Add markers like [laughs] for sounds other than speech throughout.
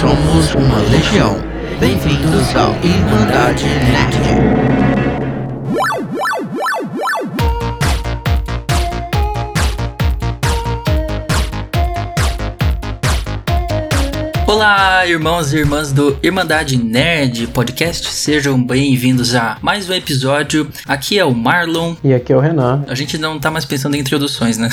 somos uma legião. Bem-vindos ao Irmandade Nerd. Olá, irmãos e irmãs do Irmandade Nerd Podcast, sejam bem-vindos a mais um episódio. Aqui é o Marlon. E aqui é o Renan. A gente não tá mais pensando em introduções, né?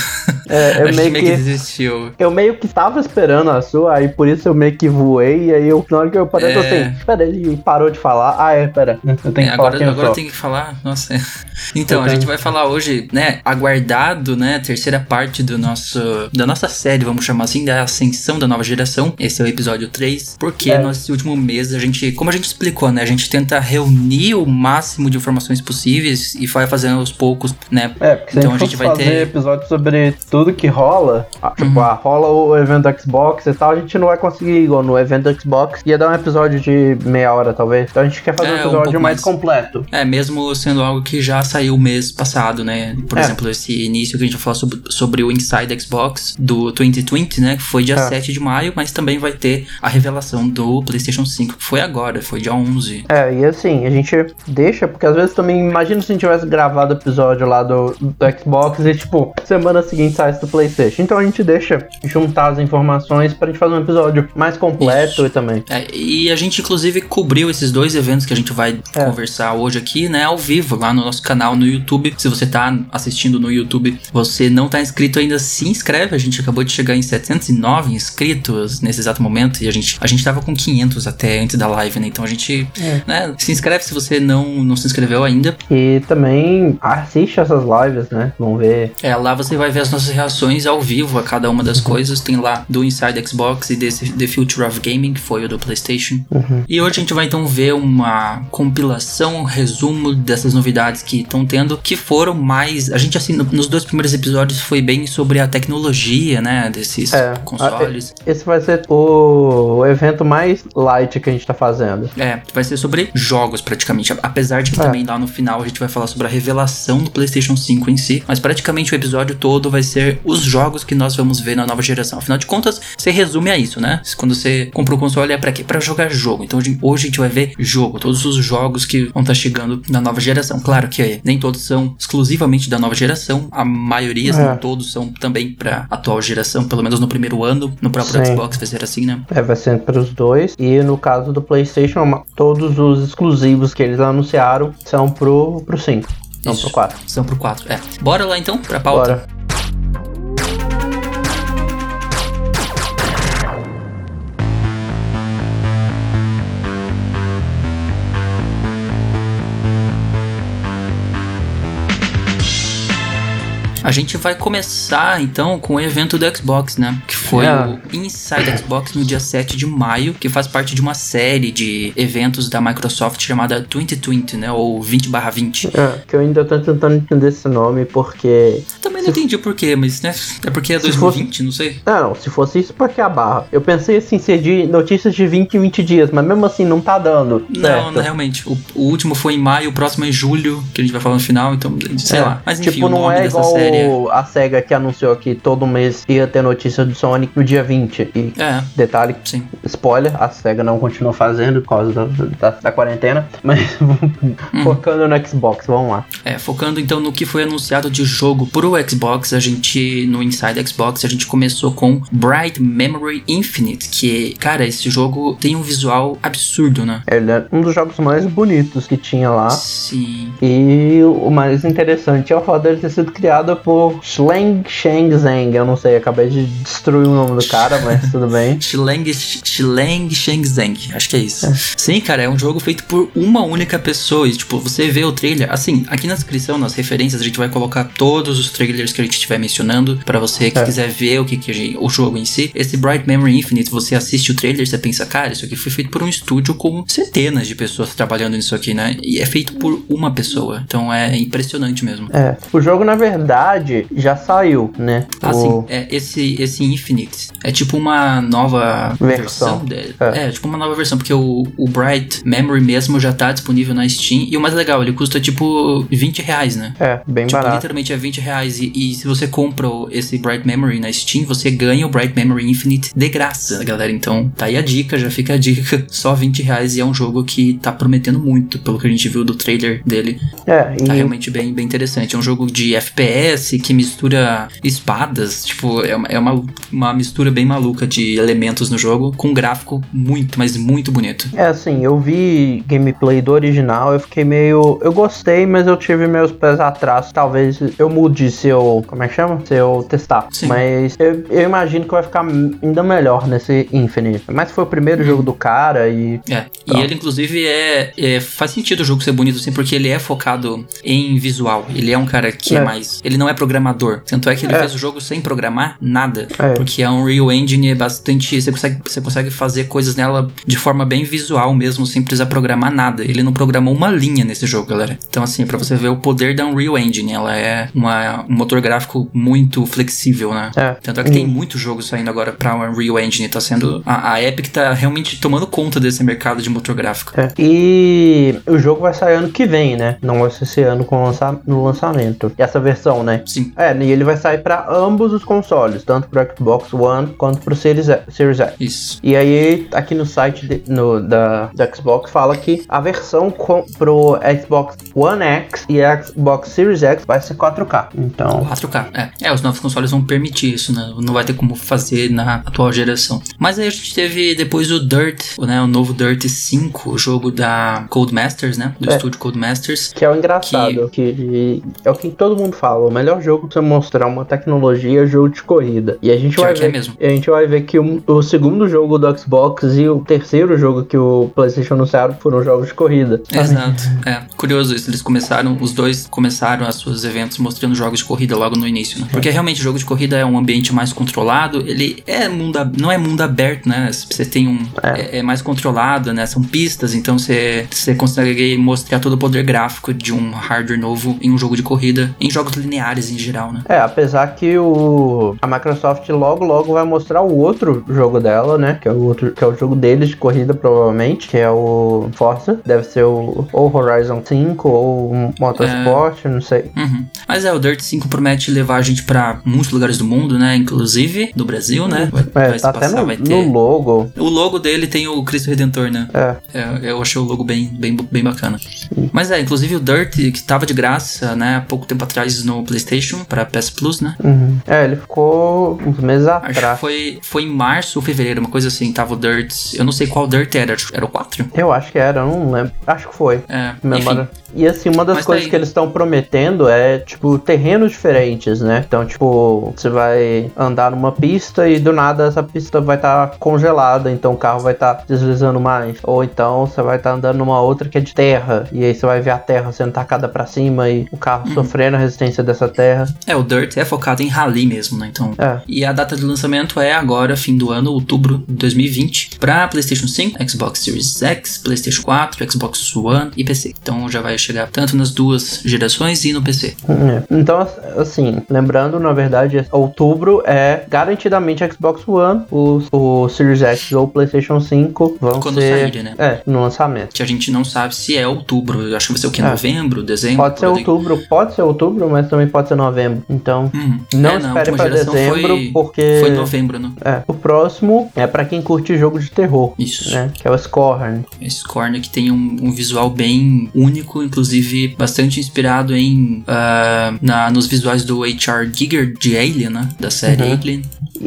É, eu [laughs] a gente meio que, que desistiu. eu meio que tava esperando a sua, aí por isso eu meio que voei, e aí eu, na hora que eu parei, eu tô É. assim, pera, ele parou de falar. Ah, é, pera, eu tenho É, que falar agora eu agora sou. tem que falar, nossa. é. [laughs] Então, Eu a gente tenho- vai falar hoje, né, aguardado, né, terceira parte do nosso da nossa série, vamos chamar assim, da ascensão da nova geração. Esse é o episódio 3, porque É. nesse último mês a gente, como a gente explicou, né, a gente tenta reunir o máximo de informações possíveis e vai fazendo aos poucos, né? É, porque Então a gente vai fazer ter- episódio sobre tudo que rola, ah, tipo, Uhum. ah, rola o evento Xbox e tal, a gente não vai conseguir igual no evento Xbox. Ia dar um episódio de meia hora, talvez. Então a gente quer fazer É, um um episódio pouco mais mais. completo. É, mesmo sendo algo que já saiu mês passado, né? Por É. exemplo, esse início que a gente falar sobre, sobre o Inside Xbox do 2020, né? Que foi dia É. 7 de maio, mas também vai ter a revelação do PlayStation 5, que foi agora, foi dia 11. É, e assim, a gente deixa, porque às vezes também, imagina se a gente tivesse gravado o episódio lá do, do Xbox e, tipo, semana seguinte sai do PlayStation. Então a gente deixa juntar as informações pra gente fazer um episódio mais completo Isso. e também. É, e a gente, inclusive, cobriu esses dois eventos que a gente vai É. conversar hoje aqui, né? Ao vivo, lá no nosso canal no YouTube. Se você tá assistindo no YouTube, você não tá inscrito ainda, se inscreve. A gente acabou de chegar em 709 inscritos nesse exato momento. E a gente, a gente tava com 500 até antes da live, né? Então a gente, É. né? Se inscreve se você não, não se inscreveu ainda. E também assiste essas lives, né? Vamos ver. É, lá você vai ver as nossas reações ao vivo a cada uma das coisas. Tem lá do Inside Xbox e desse The Future of Gaming, que foi o do PlayStation. E hoje a gente vai então ver uma compilação, um resumo dessas novidades que estão tendo, que foram mais. A gente, assim, no- nos dois primeiros episódios foi bem sobre a tecnologia, né? Desses É, consoles. Esse vai ser o evento mais light que a gente tá fazendo. É, vai ser sobre jogos praticamente. Apesar de que É. também lá no final a gente vai falar sobre a revelação do PlayStation 5 em si. Mas praticamente o episódio todo vai ser os jogos que nós vamos ver na nova geração. Afinal de contas, você resume a isso, né? Quando você compra o console é pra quê? Pra jogar jogo. Então hoje a gente vai ver jogo. Todos os jogos que vão estar chegando na nova geração. Claro que nem todos são exclusivamente da nova geração. A maioria, se É. não todos, são também pra atual geração. Pelo menos no primeiro ano. No próprio Sim. Xbox vai ser assim, né? É, vai ser para os dois. E no caso do PlayStation, todos os exclusivos que eles anunciaram são pro, pro 5. Não pro 4. São pro 4. É. Bora lá então pra pauta. Bora. A gente vai começar então com o evento do Xbox, né? Que foi É. o Inside Xbox no dia 7 de maio, que faz parte de uma série de eventos da Microsoft chamada 2020, né? Ou 20/20. É, que eu ainda tô tentando entender esse nome porque. Também não entendi por quê, mas né? É porque é Se 2020, não sei. Não, não, se fosse isso, pra que a barra? Eu pensei assim, ser de notícias de 20 em 20 dias, mas mesmo assim não tá dando. Não, certo? não, realmente. O, o último foi em maio, o próximo é em julho, que a gente vai falar no final, então, sei É, lá. Mas enfim, tipo, o não nome é dessa igual série. A SEGA que anunciou que todo mês ia ter notícia do Sonic no dia 20. E É, detalhe, sim. spoiler, a SEGA não continua fazendo por causa da, da, da quarentena, [laughs] mas Hum. focando no Xbox, vamos lá. É, focando então no que foi anunciado de jogo pro Xbox, a gente, no Inside Xbox, a gente começou com Bright Memory Infinite, que, cara, esse jogo tem um visual absurdo, né? Ele é um dos jogos mais bonitos que tinha lá. Sim. E o mais interessante é o fato dele ter sido criado por Shleng Sheng Zheng. Eu não sei, acabei de destruir o nome do cara, mas tudo bem. [laughs] Shileng, Shileng Shenzhen, acho que é isso. Sim, cara, é um jogo feito por uma única pessoa. E, tipo, você vê o trailer. Assim, aqui na descrição, nas referências, a gente vai colocar todos os trailers que a gente estiver mencionando. Pra você que É. quiser ver o que, que gente- o jogo em si. Esse Bright Memory Infinite, você assiste o trailer você pensa, cara, isso aqui foi feito por um estúdio com centenas de pessoas trabalhando nisso aqui, né? E é feito por uma pessoa. Então é impressionante mesmo. É, o jogo, na verdade, verdade, já saiu, né? Ah, O- sim. É, esse, esse Infinite é tipo uma nova Versão. versão dele. É. É. tipo uma nova versão, porque o, o Bright Memory mesmo já tá disponível na Steam. E o mais legal, ele custa tipo 20 reais, né? É, bem Tipo, barato. literalmente é 20 reais. E, e se você compra esse Bright Memory na Steam, você ganha o Bright Memory Infinite de graça, galera. Então, tá aí a dica, já fica a dica. [laughs] Só 20 reais e é um jogo que tá prometendo muito, pelo que a gente viu do trailer dele. É, Tá e realmente bem, bem interessante. É um jogo de FPS que mistura espadas. Tipo, é uma, é uma, uma mistura bem maluca de elementos no jogo, com um gráfico muito, mas muito bonito. É assim, eu vi gameplay do original, eu fiquei meio. Eu gostei, mas eu tive meus pés atrás. Talvez eu mude se eu. Como é que chama? Se eu testar. Sim. Mas eu, eu imagino que vai ficar ainda melhor nesse Infinite. Mas foi o primeiro jogo do cara e. É, e Pronto. ele inclusive é, é- faz sentido o jogo ser bonito assim, porque ele é focado em visual. Ele é um cara que é, É. mais, ele não é programador. Tanto é que ele É. fez o jogo sem programar nada, É. porque a Unreal Engine é bastante, você consegue, você consegue fazer coisas nela de forma bem visual mesmo, sem precisar programar nada. Ele não programou uma linha nesse jogo, galera. Então assim, pra você ver o poder da Unreal Engine, ela é uma, um motor gráfico muito flexível, né? É. Tanto é que tem muitos jogos saindo agora pra Unreal Engine, tá sendo a, a Epic tá realmente tomando conta desse mercado de motor gráfico. É. E o jogo vai sair ano que vem, né? Não vai ser esse ano com lança- no lançamento. E essa versão, né? Sim. É, e ele vai sair pra ambos os consoles, tanto pro Xbox One quanto pro Series, X- Series X. Isso. E aí, aqui no site de- no, da, da Xbox fala que a versão com, pro Xbox One X e Xbox Series X vai ser 4K. Então, 4K. É. é, os novos consoles vão permitir isso, né? Não vai ter como fazer na atual geração. Mas aí a gente teve depois o Dirt, né? O novo Dirt 5, o jogo da Codemasters, né? Do É. estúdio Codemasters. que é o engraçado, que... é o que todo mundo fala, o melhor jogo pra mostrar uma tecnologia é jogo de corrida. E a gente Pior vai é ver, mesmo. a gente vai ver que o, o segundo jogo do Xbox e o terceiro jogo que o PlayStation anunciaram foram jogos de corrida. Exato. É. Curioso isso. Eles começaram, os dois começaram os seus eventos mostrando jogos de corrida logo no início, né? Porque realmente o jogo de corrida é um ambiente mais controlado. Ele é mundo, não é mundo aberto, né? Você tem um. É, é mais controlado, né? São pistas, então você, você consegue mostrar todo o poder gráfico de um hardware novo em um jogo de corrida, em jogos lineares em geral, né? É, apesar que o a Microsoft logo logo vai mostrar o outro jogo dela, né? Que é o outro, que é o jogo deles de corrida provavelmente, que é o Forza, deve ser o ou Horizon 5 ou Motorsport, não sei. Uhum. Mas é, o Dirt 5 promete levar a gente pra muitos lugares do mundo, né? Inclusive do Brasil, né? Vai, É, vai se tá até passar, no, vai no ter. logo. O logo dele tem o Cristo Redentor, né? É. É, eu achei o logo bem, bem, bem bacana. Mas é, inclusive o Dirt, que tava de graça, né, há pouco tempo atrás no PlayStation, pra PS Plus, né? Uhum. É, ele ficou uns meses Acho que atrás. foi, foi em março ou fevereiro, uma coisa assim, tava o Dirt. Eu não sei qual Dirt era, acho que era o 4? Eu acho que era, não lembro. Acho que foi. É, Memória. E assim, uma das Mas tá coisas aí. que eles estão prometendo é, tipo, terrenos diferentes, né? Então, tipo, você vai andar numa pista e do nada essa pista vai estar congelada, então o carro vai estar deslizando mais. Ou então você vai estar andando numa outra que é de terra, e aí você vai ver a terra sendo tacada pra cima e o Uhum. carro sofrendo a resistência dessa terra. É, o Dirt é focado em rally mesmo, né? Então. É. E a data de lançamento é agora, fim do ano, outubro de 2020, pra PlayStation 5, Xbox Series X, PlayStation 4, Xbox One e PC. Então já vai chegar tanto nas duas gerações e no PC. É. Então, assim, lembrando, na verdade, outubro é garantidamente Xbox One, o, o Series X ou PlayStation 5 vão Quando ser. saírem, né? É, no lançamento. Que a gente não sabe se é outubro. Eu acho que vai ser o que? É. Novembro, dezembro? Pode ser outubro, pode ser outubro, mas também pode ser novembro. Então, Uhum. não É, espere geração dezembro, foi, porque Foi novembro, né? é, o próximo é pra quem curte jogo de terror, Isso. né? Que é o Scorn. Esse Corner que tem um, um visual bem único, inclusive bastante inspirado em ah, na, nos visuais do H.R. Giger de Alien, né? Da série Uhum. Alien.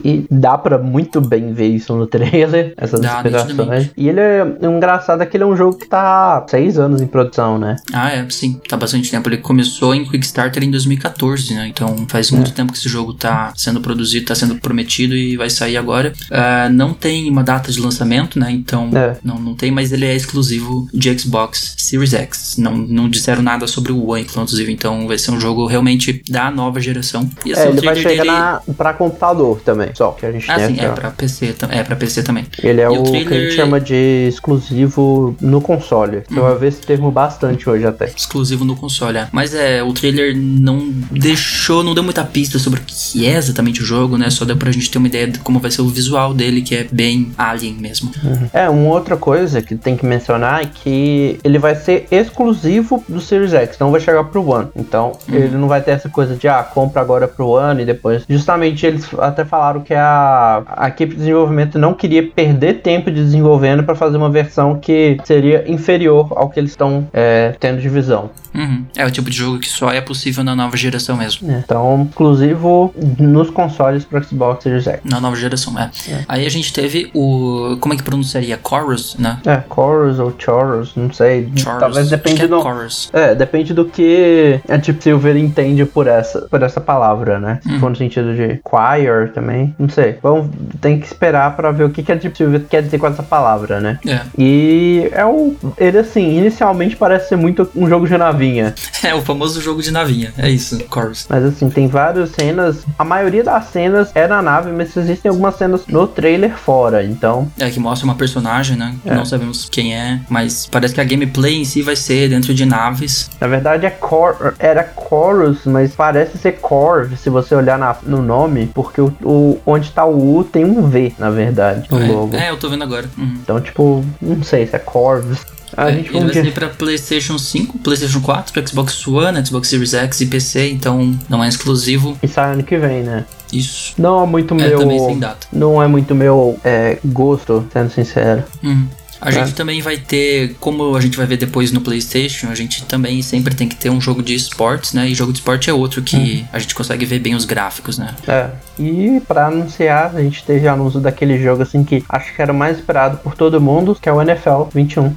E dá pra muito bem ver isso no trailer, [laughs] essas Dá, inspirações. E ele é o engraçado é que ele é um jogo que tá há seis anos em produção, né? Ah, é, sim. Tá bastante tempo. Ele começou em Quickstarter em 2014, né? Então faz É. muito tempo que esse jogo tá sendo produzido, tá sendo prometido e vai sair agora. Ah, não tem uma data de lançamento, né? Então É. não, não tem, mas ele é exclusivo de Xbox Series X. Não, não disseram nada sobre o One, inclusive. Então vai ser um jogo realmente da nova geração. E assim, É, ele vai trailer chegar dele- na, pra computador também, só que a gente Ah, tem sim, é ó. pra PC, é pra PC também. Ele é o, o que a gente trailer- chama de exclusivo no console. Você vai ver esse termo bastante hoje até. Exclusivo no console, é. Mas é, o trailer não deixou, não deu muita pista sobre o que é exatamente o jogo, né? Só deu pra gente ter uma ideia de como vai ser o visual dele, que é bem alien mesmo. É, uma outra coisa que tem que mencionar é que ele vai ser exclusivo do Series X, não vai chegar pro One. Então, ele não vai ter essa coisa de, ah, compra agora pro One e depois. Justamente eles até falaram que a, a equipe de desenvolvimento não queria perder tempo de desenvolvendo para fazer uma versão que seria inferior ao que eles estão é, tendo de visão. Uhum. É o tipo de jogo que só é possível na nova geração mesmo. É, Então, exclusivo nos consoles pro Xbox Series X. Na nova geração, é. É. Aí a gente teve o. Como é que pronunciaria? Chorus, né? É, Chorus ou Chorus, não sei. Chorus. Talvez depende é do. Chorus. É, depende do que a Deep Silver entende por essa, por essa palavra, né? Se for no sentido de choir também, não sei. Vamos, tem que esperar pra ver o que, que a Deep Silver quer dizer com essa palavra, né? É. E é um. Ele, assim, inicialmente parece ser muito um jogo de navinha. [laughs] É o famoso jogo de navinha. É isso, Chorus. Mas, assim, tem várias cenas. A maioria das cenas é na nave, mas existem algumas cenas no trailer fora. Então, É, que mostra uma personagem, né? É. Não sabemos quem é, mas parece que a gameplay em si vai ser dentro de naves. na verdade, é cor, era Chorus, mas parece ser Corv, se você olhar na- no nome, porque o, o- onde tá o U tem um V, na verdade, no logo. É, é, eu tô vendo agora. Uhum. Então, tipo, não sei se é Corvus. A É, gente ele vai sair pra PlayStation 5, PlayStation 4, Xbox One, Xbox Series X e PC, então não é exclusivo. E sai ano que vem, né? Isso. Não é muito É meu. também sem data. Não é muito meu é, gosto, sendo sincero. Uhum. A É. gente também vai ter, como a gente vai ver depois no PlayStation, a gente também sempre tem que ter um jogo de esportes, né? E jogo de esporte é outro que Uhum. a gente consegue ver bem os gráficos, né? É. E pra anunciar, a gente teve anúncio daquele jogo assim que acho que era o mais esperado por todo mundo, que é o NFL 21.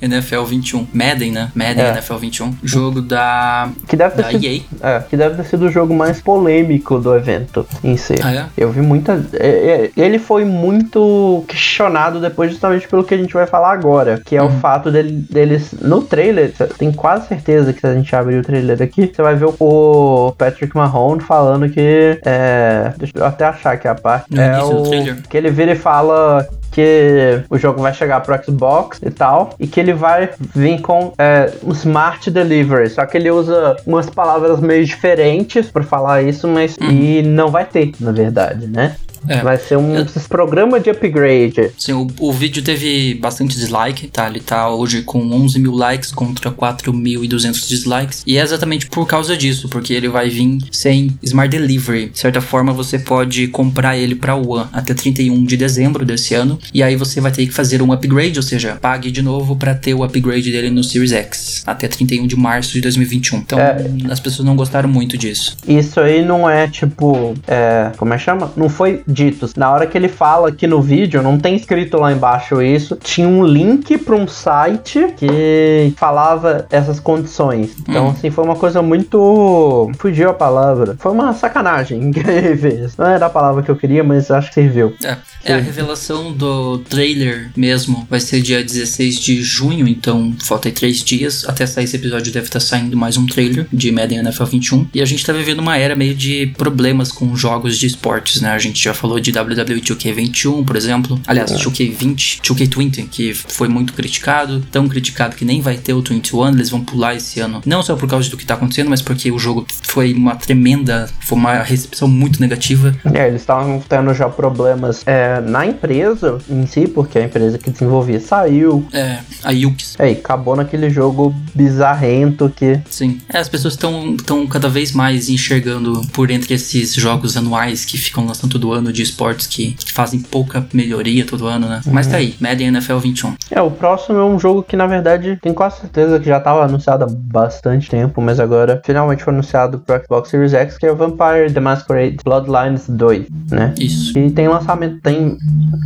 NFL 21. Madden, né? Madden É. NFL 21. Jogo da, Que deve ter da sido. EA. É, que deve ter sido o jogo mais polêmico do evento em si. Ah, é? Eu vi muita. é, é, Ele foi muito questionado depois, justamente pelo que a gente vai falar agora. Que é o fato dele, deles. No trailer, tenho quase certeza que se a gente abrir o trailer aqui, você vai ver o, o Patrick Mahone falando que. É, deixa eu até achar aqui a parte. No é o? Que ele vira e fala que o jogo vai chegar pro Xbox e tal, e que ele vai vir com é, um Smart Delivery, só que ele usa umas palavras meio diferentes pra falar isso, mas e não vai ter, na verdade, né? É. Vai ser um esses programa de upgrade. Sim, o, o vídeo teve bastante dislike, tá? Ele tá hoje com 11 mil likes contra 4.200 dislikes. E é exatamente por causa disso, porque ele vai vir sem Smart Delivery. De certa forma, você pode comprar ele pra One até 31 de dezembro desse ano. E aí você vai ter que fazer um upgrade, ou seja, pague de novo pra ter o upgrade dele no Series X até 31 de março de 2021. Então, É. as pessoas não gostaram muito disso. Isso aí não é tipo. É, como é que chama? Não foi dito. Na hora que ele fala aqui no vídeo, não tem escrito lá embaixo isso. Tinha um link para um site que falava essas condições. Então, Hum. assim, foi uma coisa muito. Fugiu a palavra. Foi uma sacanagem que ele fez. Não era a palavra que eu queria, mas acho que serviu. É, é a revelação do trailer mesmo. Vai ser dia 16 de junho, então falta aí três dias. Até sair esse episódio deve estar saindo mais um trailer de Madden NFL 21. E a gente tá vivendo uma era meio de problemas com jogos de esportes, né? A gente já falou de WWE 2K21, por exemplo. Aliás, 2K20, 2K20, que foi muito criticado. Tão criticado que nem vai ter o 21. Eles vão pular esse ano. Não só por causa do que tá acontecendo, mas porque o jogo foi uma tremenda. Foi uma recepção muito negativa. É, eles estavam tendo já problemas é, na empresa em si, porque a empresa que desenvolvia saiu. É, a Yukes. É, e acabou naquele jogo bizarrento que Sim. É, as pessoas estão tão cada vez mais enxergando por entre esses jogos anuais que ficam lançando todo ano de esportes que, que fazem pouca melhoria todo ano, né? Mas tá aí, Madden NFL 21. É, o próximo é um jogo que, na verdade, tenho quase certeza que já estava anunciado há bastante tempo, mas agora finalmente foi anunciado pro Xbox Series X, que é o Vampire The Masquerade Bloodlines 2, né? Isso. E tem lançamento, tem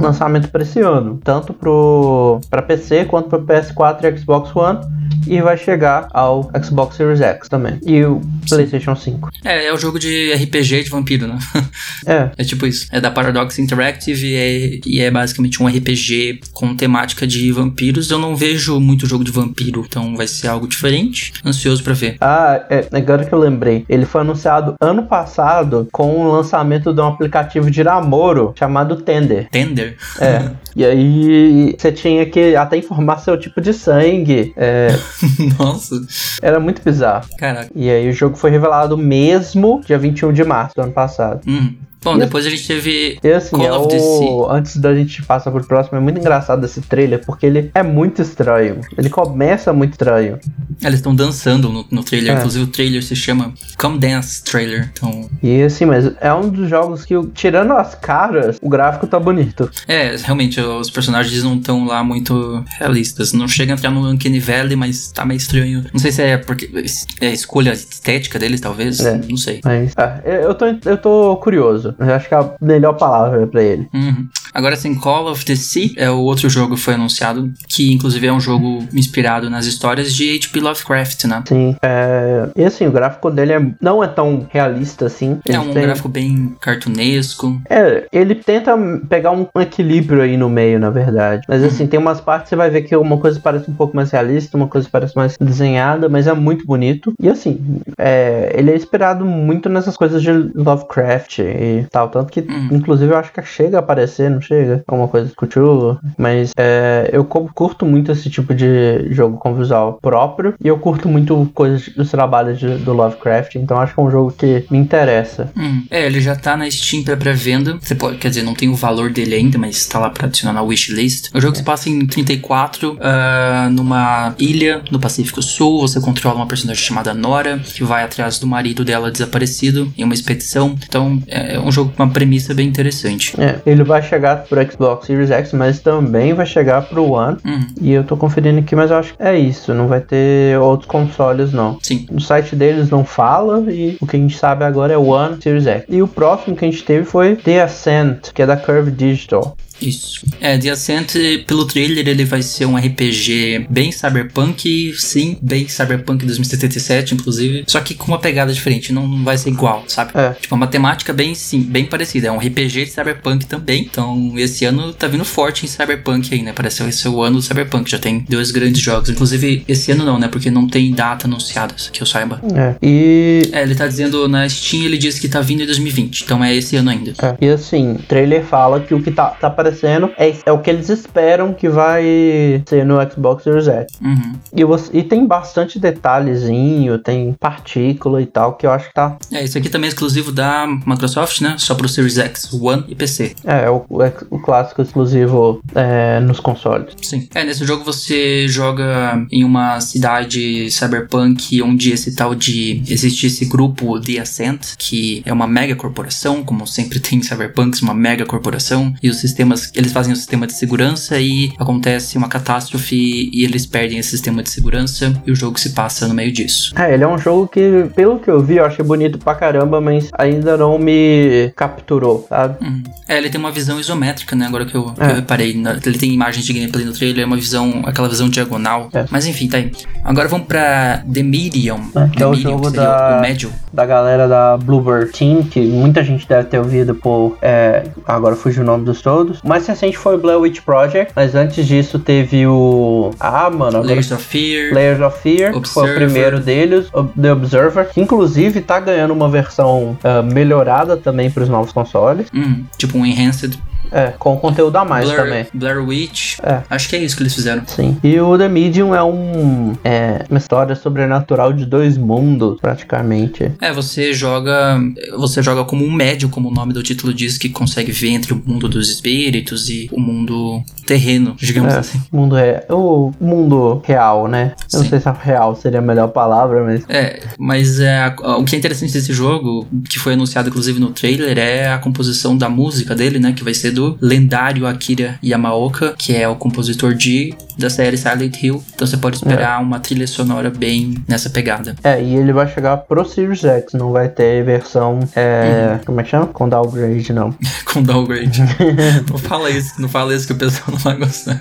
lançamento para esse ano, tanto pro para PC quanto para PS4 e Xbox One, e vai chegar ao Xbox Series X também. E o PlayStation 5. É, é o jogo de RPG de vampiro, né? [laughs] É, é tipo isso. É da Paradox Interactive e é, e é basicamente um RPG com temática de vampiros. Eu não vejo muito jogo de vampiro, então vai ser algo diferente. Ansioso pra ver. Ah, é, agora que eu lembrei. Ele foi anunciado ano passado com o lançamento de um aplicativo de namoro chamado Tender. Tender? É. [laughs] e aí você tinha que até informar seu tipo de sangue. É, [laughs] Nossa. era muito bizarro. Caraca. E aí o jogo foi revelado mesmo dia 21 de março do ano passado. Hum. Bom, depois a gente teve E assim, Call é of the o... antes da gente passar pro próximo, é muito engraçado esse trailer, porque ele é muito estranho. Ele começa muito estranho. Eles estão dançando no, no trailer. É. Inclusive o trailer se chama Come Dance Trailer. Então, E assim, mas é um dos jogos que, tirando as caras, o gráfico tá bonito. é, realmente, os personagens não estão lá muito realistas. Não chega a entrar no Uncanny Valley, mas tá meio estranho. Não sei se é porque é a escolha estética deles, talvez. É. Não sei. Mas ah, eu, tô, eu tô curioso. Eu acho que é a melhor palavra pra ele. Uhum. Agora sim, Call of the Sea é o outro jogo que foi anunciado, que inclusive é um jogo inspirado nas histórias de H.P. Lovecraft, né? Sim. É... E assim, o gráfico dele é... não é tão realista assim. É Ele um tem- gráfico bem cartunesco. É, ele tenta pegar um equilíbrio aí no meio, na verdade. Mas assim, tem umas partes que você vai ver que uma coisa parece um pouco mais realista, uma coisa parece mais desenhada, mas é muito bonito. E assim, é, ele é inspirado muito nessas coisas de Lovecraft e tal. Tanto que, Hum. inclusive, eu acho que chega a aparecer, não chega? Alguma coisa do Cthulhu. Mas é, eu curto muito esse tipo de jogo com visual próprio. E eu curto muito coisas dos trabalhos de- do Lovecraft. Então acho que é um jogo que me interessa. Hum. É, ele já tá na Steam pra pré-venda. Você pode, quer dizer, não tem o valor dele ainda, mas tá lá pra adicionar na wishlist. O jogo se passa em 34, ah, numa ilha no Pacífico Sul. Você controla uma personagem chamada Nora, que vai atrás do marido dela desaparecido em uma expedição. Então, é um jogo com uma premissa bem interessante. É, ele vai chegar pro Xbox Series X, mas também vai chegar pro One. Uhum. E eu tô conferindo aqui, mas eu acho que é isso. Não vai ter outros consoles, não. Sim. No site deles não fala e o que a gente sabe agora é o One Series X. E o próximo que a gente teve foi The Ascent, que é da Curve Digital. Isso. É, The Ascent, pelo trailer, ele vai ser um RPG bem cyberpunk, sim, bem cyberpunk 2077, inclusive. Só que com uma pegada diferente, não, não vai ser igual, sabe? É. Tipo, uma temática bem, sim, bem parecida. É um RPG de cyberpunk também. Então, esse ano tá vindo forte em cyberpunk aí, né? Parece que vai ser o ano do cyberpunk. Já tem dois grandes jogos. Inclusive, esse ano não, né? Porque não tem data anunciada, que eu saiba. É. E. É, ele tá dizendo na Steam, ele diz que tá vindo em 2020. Então é esse ano ainda. é. E assim, o trailer fala que o que tá, tá aparecendo é, é o que eles esperam que vai ser no Xbox Series X. Uhum. E, você, e tem bastante detalhezinho, tem partícula e tal, que eu acho que tá. É, isso aqui também é exclusivo da Microsoft, né? Só pro Series X, One e PC. É, o, o, clássico exclusivo é, nos consoles. Sim. É, nesse jogo você joga em uma cidade cyberpunk onde esse tal de. Existe esse grupo The Ascent, que é uma mega corporação, como sempre [laughs] tem em cyberpunks, uma mega corporação. E os sistemas. Eles fazem o sistema de segurança e acontece uma catástrofe e eles perdem esse sistema de segurança e o jogo se passa no meio disso. É, ele é um jogo que, pelo que eu vi, eu achei bonito pra caramba, mas ainda não me capturou, sabe? Uhum. É, ele tem uma visão isométrica, né? Agora que eu, É. eu reparei. Ele tem imagens de gameplay no trailer, é uma visão, aquela visão diagonal. É. Mas enfim, tá aí. Agora vamos pra The Medium. É, The é o Medium, jogo da- o médio. Da galera da Bluebird Team, que muita gente deve ter ouvido por. é, agora fugiu o nome dos todos. O mais recente foi o Blair Witch Project, mas antes disso teve o. Ah, mano, agora. Layers of Fear. Layers of Fear, que foi o primeiro deles, The Observer, que inclusive tá ganhando uma versão ah, melhorada também para os novos consoles, Hum, tipo um Enhanced. É, com conteúdo a mais também. Blair, Witch. É. Acho que é isso que eles fizeram. Sim. E o The Medium é um é, uma história sobrenatural de dois mundos, praticamente. É, você joga. Você joga como um médio, como o nome do título diz, que consegue ver entre o mundo dos espíritos e o mundo terreno, digamos É, assim. mundo é o mundo real, né? Eu não sei se a real seria a melhor palavra, mas É, mas é, o que é interessante desse jogo, que foi anunciado inclusive no trailer, é a composição da música dele, né? Que vai ser do lendário Akira Yamaoka, que é o compositor de da série Silent Hill. Então você pode esperar uma trilha sonora bem nessa pegada. É, e ele vai chegar pro Series X, não vai ter versão. É, Como é que chama? Com downgrade, não. [laughs] Com downgrade. [laughs] não fala isso, não fala isso que o pessoal não vai gostar.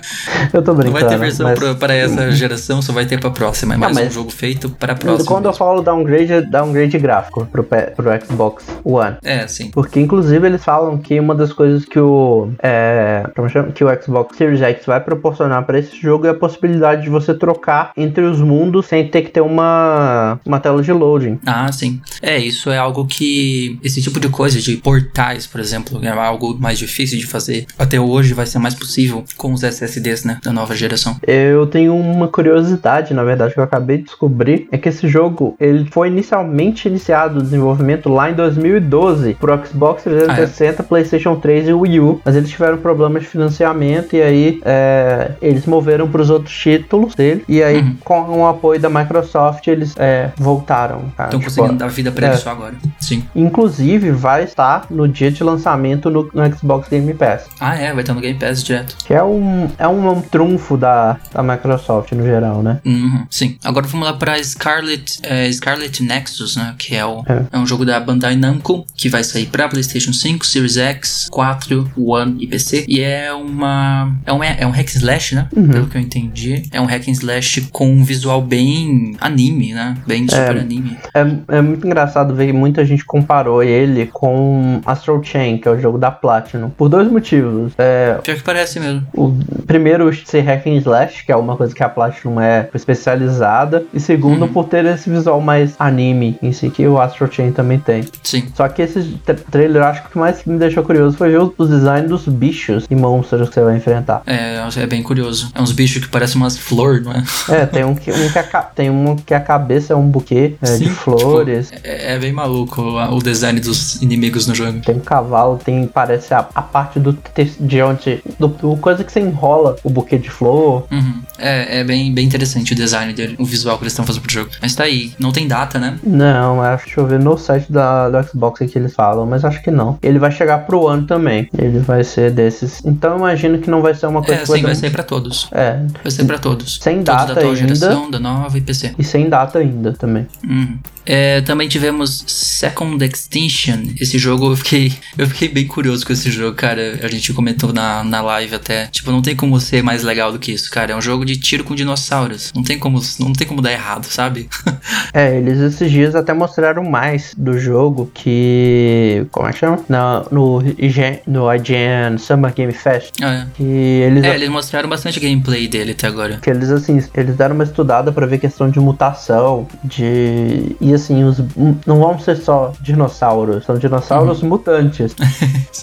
Eu tô Não brincando. vai ter versão mas... pra, para essa geração, só vai ter pra próxima. É mais mas- um jogo feito para a próxima. Quando eu mesmo. falo downgrade, é downgrade gráfico pro, pro Xbox One. É, sim. Porque, inclusive, eles falam que uma das coisas que o, é, como chama? que o Xbox Series X vai proporcionar para esse jogo é a possibilidade de você trocar entre os mundos sem ter que ter uma, uma tela de loading. Ah, sim. É, isso é algo que. Esse tipo de coisa de portais, por exemplo, é algo mais difícil de fazer. Até hoje vai ser mais possível com os SSDs, né? Da nova geração. Eu tenho uma curiosidade, na verdade, que eu acabei de descobrir, é que esse jogo ele foi inicialmente iniciado o desenvolvimento lá em 2012 pro Xbox 360, PlayStation 3 e Wii U, mas eles tiveram problemas de financiamento e aí é, eles moveram para os outros títulos dele e aí Uhum. com o apoio da Microsoft eles é, voltaram. Estão Tipo, conseguindo dar vida pra é. ele só agora. Sim. Inclusive vai estar no dia de lançamento no, no Xbox Game Pass, Ah, é, vai estar no Game Pass direto. que é um, é um, trunfo da, da Microsoft no geral, né? Uhum, sim. Agora vamos lá pra Scarlet, é, Scarlet Nexus, né? Que é, o, É. é. um jogo da Bandai Namco, que vai sair pra PlayStation 5, Series X, 4, One e PC. E é uma. É um, é um hack slash, né? Uhum. Pelo que eu entendi. É um hack and slash com um visual bem anime, né? Bem super anime. É, é muito engraçado ver que muita gente comparou ele com Astral Chain, que é o jogo da Platinum, por dois motivos. É, Pior que parece mesmo. o primeiro, ser hack and slash, que é uma coisa que a Platinum é especializada, e segundo, Uhum. por ter esse visual mais anime em si, que o Astral Chain também tem. Sim. Só que esse tra- trailer, acho que o que mais me deixou curioso foi ver os- os designs dos bichos e monstros que você vai enfrentar. É, é bem curioso. É uns bichos que parecem umas flores, não é? É, tem um que, um que, a, tem um que a cabeça é um buquê é, de Sim, flores. tipo, é, é bem maluco o, o design dos inimigos no jogo. Tem um cavalo, tem, parece a, a parte do de onde. Do, do coisa que você enrola o buquê de flor. Uhum. É, é bem, bem interessante o design dele, o visual que eles estão fazendo pro jogo. Mas tá aí, não tem data, né? Não, acho, deixa eu ver no site da, do Xbox que eles falam, mas acho que não. Ele vai chegar pro ano também. Ele vai ser desses. Então eu imagino que não vai ser uma coisa É, sim, vai sair pra todos. É, Vai ser pra todos. Sem todos data da atual ainda. geração, da nova e PC. e sem data ainda também. Uhum. É, também tivemos Second Extinction. Esse jogo eu fiquei, eu fiquei bem curioso com esse jogo, cara. A gente comentou na, na live até. Tipo, não tem como ser mais legal do que isso, cara. É um jogo de tiro com dinossauros. Não tem como, não tem como dar errado, sabe? [laughs] É, eles esses dias até mostraram mais do jogo que. Como é que chama? Na, no, IGN, no IGN Summer Game Fest. é. Que eles. É, eles mostraram bastante gameplay dele até agora. Que eles, assim, eles deram uma estudada pra ver questão de mutação, de... E, assim, os... não vão ser só dinossauros, são dinossauros mutantes. [laughs]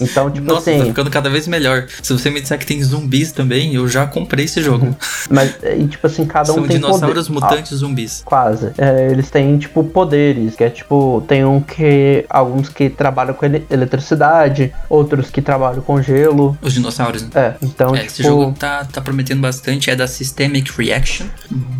Então, tipo Uhum. Nossa, tá assim... ficando cada vez melhor. Se você me disser que tem zumbis também, eu já comprei esse jogo. Mas, e, tipo assim, cada um São tem dinossauros poder. mutantes zumbis. Ah, quase. É, eles têm, tipo, poderes, que é, tipo... Tem um que... Alguns que trabalham com ele- eletricidade, outros que trabalham com gelo. Os dinossauros, né? É, então, É, tipo... esse jogo tá, tá prometendo bastante. É da Systemic Reaction.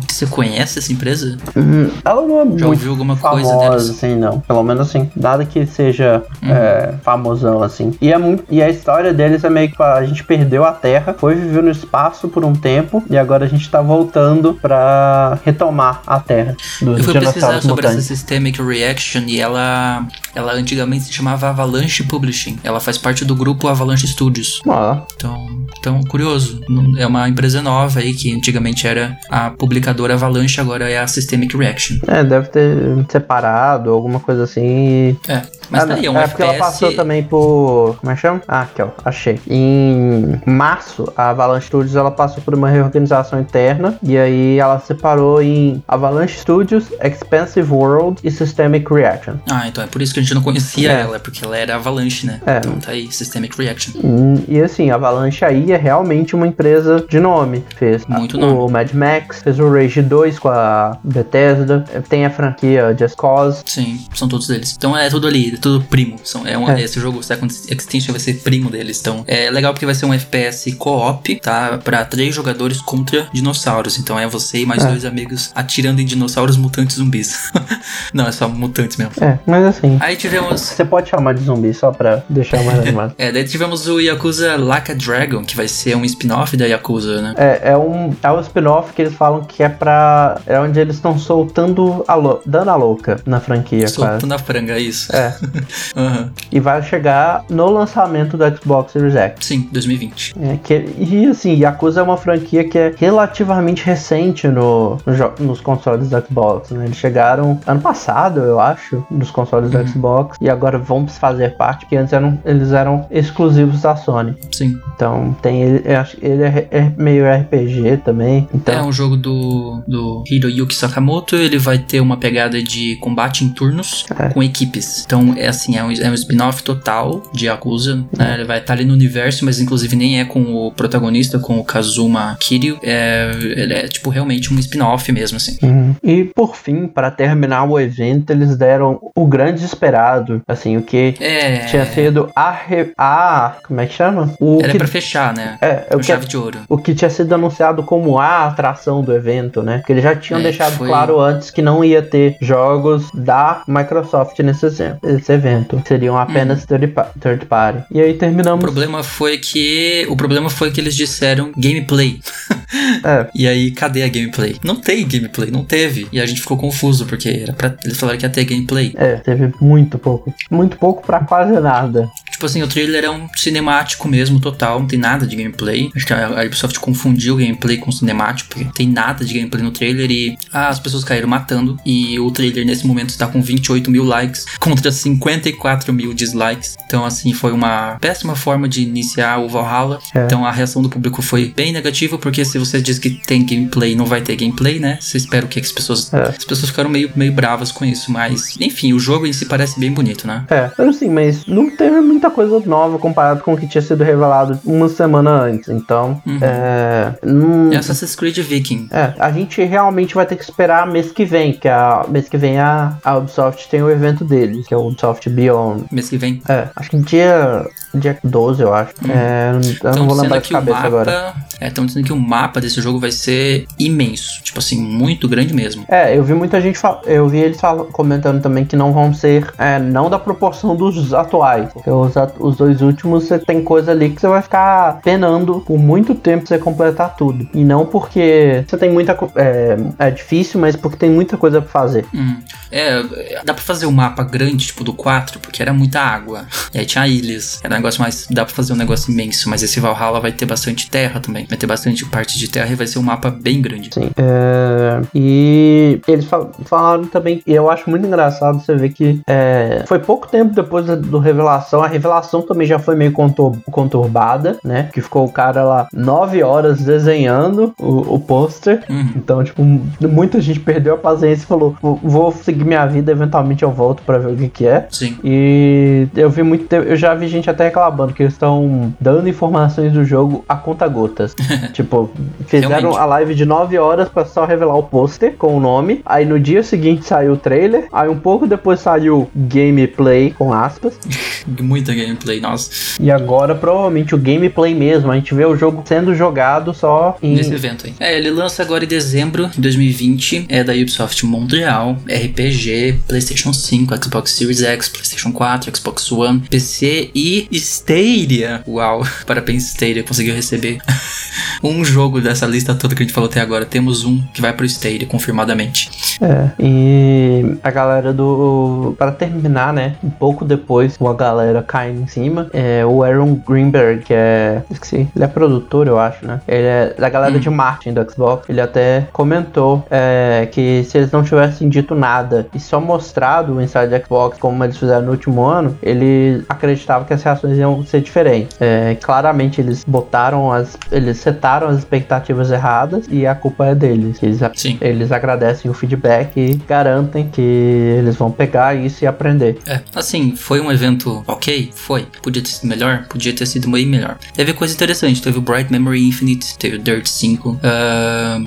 Você conhece essa empresa? hum, ela não é Já muito ouviu alguma coisa deles? assim, não. Pelo menos assim, nada que seja Uhum. é, famosão, assim. E, é muito, e a história deles é meio que a gente perdeu a Terra, foi viver no espaço por um tempo, e agora a gente tá voltando pra retomar a Terra dos Eu fui pesquisar sobre essa. Systemic Reaction e ela, ela antigamente se chamava Avalanche Publishing. Ela faz parte do grupo Avalanche Studios. Ó, Então, então curioso. É uma empresa nova aí que antigamente era a publicadora Avalanche, agora é a Systemic Reaction. é, deve ter separado, alguma coisa assim. e- É, mas Ah, tá aí, é um é porque ela FPS. passou também por. Como é que chama? Ah, aqui ó, achei. Em março, a Avalanche Studios ela passou por uma reorganização interna e aí ela separou em Avalanche Studios, Expensive World e Systemic Reaction. Ah, então é por isso que a gente não conhecia É. ela, porque ela era Avalanche, né? É. Então tá aí, Systemic Reaction. Hum, E assim, a Avalanche aí é realmente uma empresa de nome. Fez Muito o nome. Mad Max, fez o Rage 2 com a Bethesda, tem a franquia Just Cause. Sim, são todos eles. Então é tudo ali, tudo primo. São, é um, É. Esse jogo Second Extinction vai ser primo deles. Então é legal porque vai ser um FPS co-op, tá? Pra três jogadores contra dinossauros. Então é você e mais É. dois amigos atirando em dinossauros mutantes zumbis. [laughs] Não, é só mutantes mesmo. É, mas assim. Aí tivemos. Você pode chamar de zumbi só pra deixar mais animado. [laughs] É, daí tivemos o Yakuza Like a Dragon, que vai ser um spin-off da Yakuza, né? É, é um, é um spin-off que eles falam que é pra. É onde eles estão soltando a lou- dando a louca na franquia, Solto quase. na franga, isso. É. [laughs] [laughs] Aham. E vai chegar no lançamento do Xbox Series X. Sim, 2020. É, que, e assim, Yakuza é uma franquia que é relativamente recente no, no nos consoles do Xbox, né? Eles chegaram ano passado, eu acho, nos consoles do Xbox, e agora vão fazer parte, porque antes eram, eles eram exclusivos da Sony. Sim. Então tem ele, eu acho que ele é, é meio RPG também. Então, É um jogo do, do Hiroyuki Sakamoto, ele vai ter uma pegada de combate em turnos É. com equipes. Então, é assim, é um, é um spin-off total de Yakuza, né? Ele vai estar ali no universo, mas inclusive nem é com o protagonista, com o Kazuma Kiryu. É, ele é, tipo, realmente um spin-off mesmo, assim. Uhum. E por fim, para terminar o evento, eles deram o grande esperado, assim, o que É... tinha sido a, re- a como é que chama? O Era que, pra fechar, né? é, é o Com que, chave de ouro. o que tinha sido anunciado como a atração do evento, né? Porque eles já tinham É, deixado foi- claro antes que não ia ter jogos da Microsoft nesse, exe- esse evento. Seriam apenas third, pa- third party. E aí O terminamos. problema foi que. O problema foi que eles disseram gameplay. [laughs] É, E aí, cadê a gameplay? Não tem gameplay, não teve. E a gente ficou confuso, porque era pra... eles falaram que ia ter gameplay. é, teve muito pouco. Muito pouco pra quase nada. Tipo assim, o trailer é um cinemático mesmo, total, não tem nada de gameplay. Acho que a Ubisoft confundiu gameplay com cinemático, porque tem nada de gameplay no trailer e ah, as pessoas caíram matando. E o trailer nesse momento está com 28 mil likes [laughs] contra 54 mil dislikes. Então, assim, foi uma péssima forma de iniciar o Valhalla. É. Então, a reação do público foi bem negativa, porque se você diz que tem gameplay, não vai ter gameplay, né? Você espera o que? Que as pessoas. É. As pessoas ficaram meio, meio bravas com isso, mas enfim, o jogo em si parece bem bonito, né? É, assim, mas não teve muita coisa nova comparado com o que tinha sido revelado uma semana antes. Então, Uhum. é. Não, É Assassin's Creed Viking. É, a gente realmente vai ter que esperar mês que vem, que a mês que vem a, a Ubisoft tem o evento deles, que é o Ubisoft Beyond. Mês que vem. É, acho que dia, dia 12, eu acho. É, eu não Estão vou lembrar de cabeça mapa. agora. É, estão dizendo que o mapa desse jogo vai ser imenso. Tipo assim, muito grande mesmo. É, eu vi muita gente eu vi eles comentando também que não vão ser, é, não da proporção dos atuais. Porque os, at- os dois últimos você tem coisa ali que você vai ficar penando por muito tempo pra você completar tudo. E não porque você tem muita, é, é difícil, mas porque tem muita coisa pra fazer. Hum. É, dá pra fazer um mapa grande, tipo do 4, porque era muita água. E aí tinha ilhas. Era um negócio mais. Dá pra fazer um negócio imenso. Mas esse Valhalla vai ter bastante terra também. Vai ter bastante parte de terra e vai ser um mapa bem grande. Sim. É, e eles fal- falaram também, e eu acho muito engraçado você ver que é, foi pouco tempo depois do revelação, a revelação também já foi meio contur- conturbada, né? Que ficou o cara lá nove horas desenhando o, o pôster. Uhum. Então, tipo, muita gente perdeu a paciência e falou: "Vou- seguir minha vida, eventualmente eu volto pra ver o que, que é. Sim. E eu vi muito tempo, eu já vi gente até reclamando que eles estão dando informações do jogo a conta gotas. [laughs] tipo, fizeram Realmente. a live de 9 horas pra só revelar o pôster com o nome. Aí no dia seguinte saiu o trailer. Aí um pouco depois saiu gameplay com aspas. [laughs] Muita gameplay, nossa. E agora provavelmente o gameplay mesmo. A gente vê o jogo sendo jogado só em. Nesse evento aí. É, ele lança agora em dezembro de 2020. É da Ubisoft Montreal. RPG, PlayStation 5, Xbox Series X, PlayStation 4, Xbox One, PC e Stadia. Uau, [laughs] parabéns Stadia, conseguiu receber [laughs] um jogo dessa lista toda que a gente falou até agora. Temos um que vai pro Stadia, confirmadamente. É, e a galera do. Para terminar, né? Um pouco depois, uma galera em cima. É o Aaron Greenberg, que é. Esqueci. Ele é produtor, eu acho, né? Ele é da galera Hum. de marketing do Xbox. Ele até comentou é, que se eles não tivessem dito nada e só mostrado o Inside Xbox como eles fizeram no último ano, ele acreditava que as reações iam ser diferentes. É, claramente eles botaram as. Eles setaram setaram as expectativas erradas e a culpa é deles. Eles, Sim. eles agradecem o feedback e garantem que eles vão pegar isso e aprender. É, assim, foi um evento ok? Foi. Podia ter sido melhor? Podia ter sido bem melhor. Teve coisa interessante, teve o Bright Memory Infinite, teve o Dirt 5. Uh,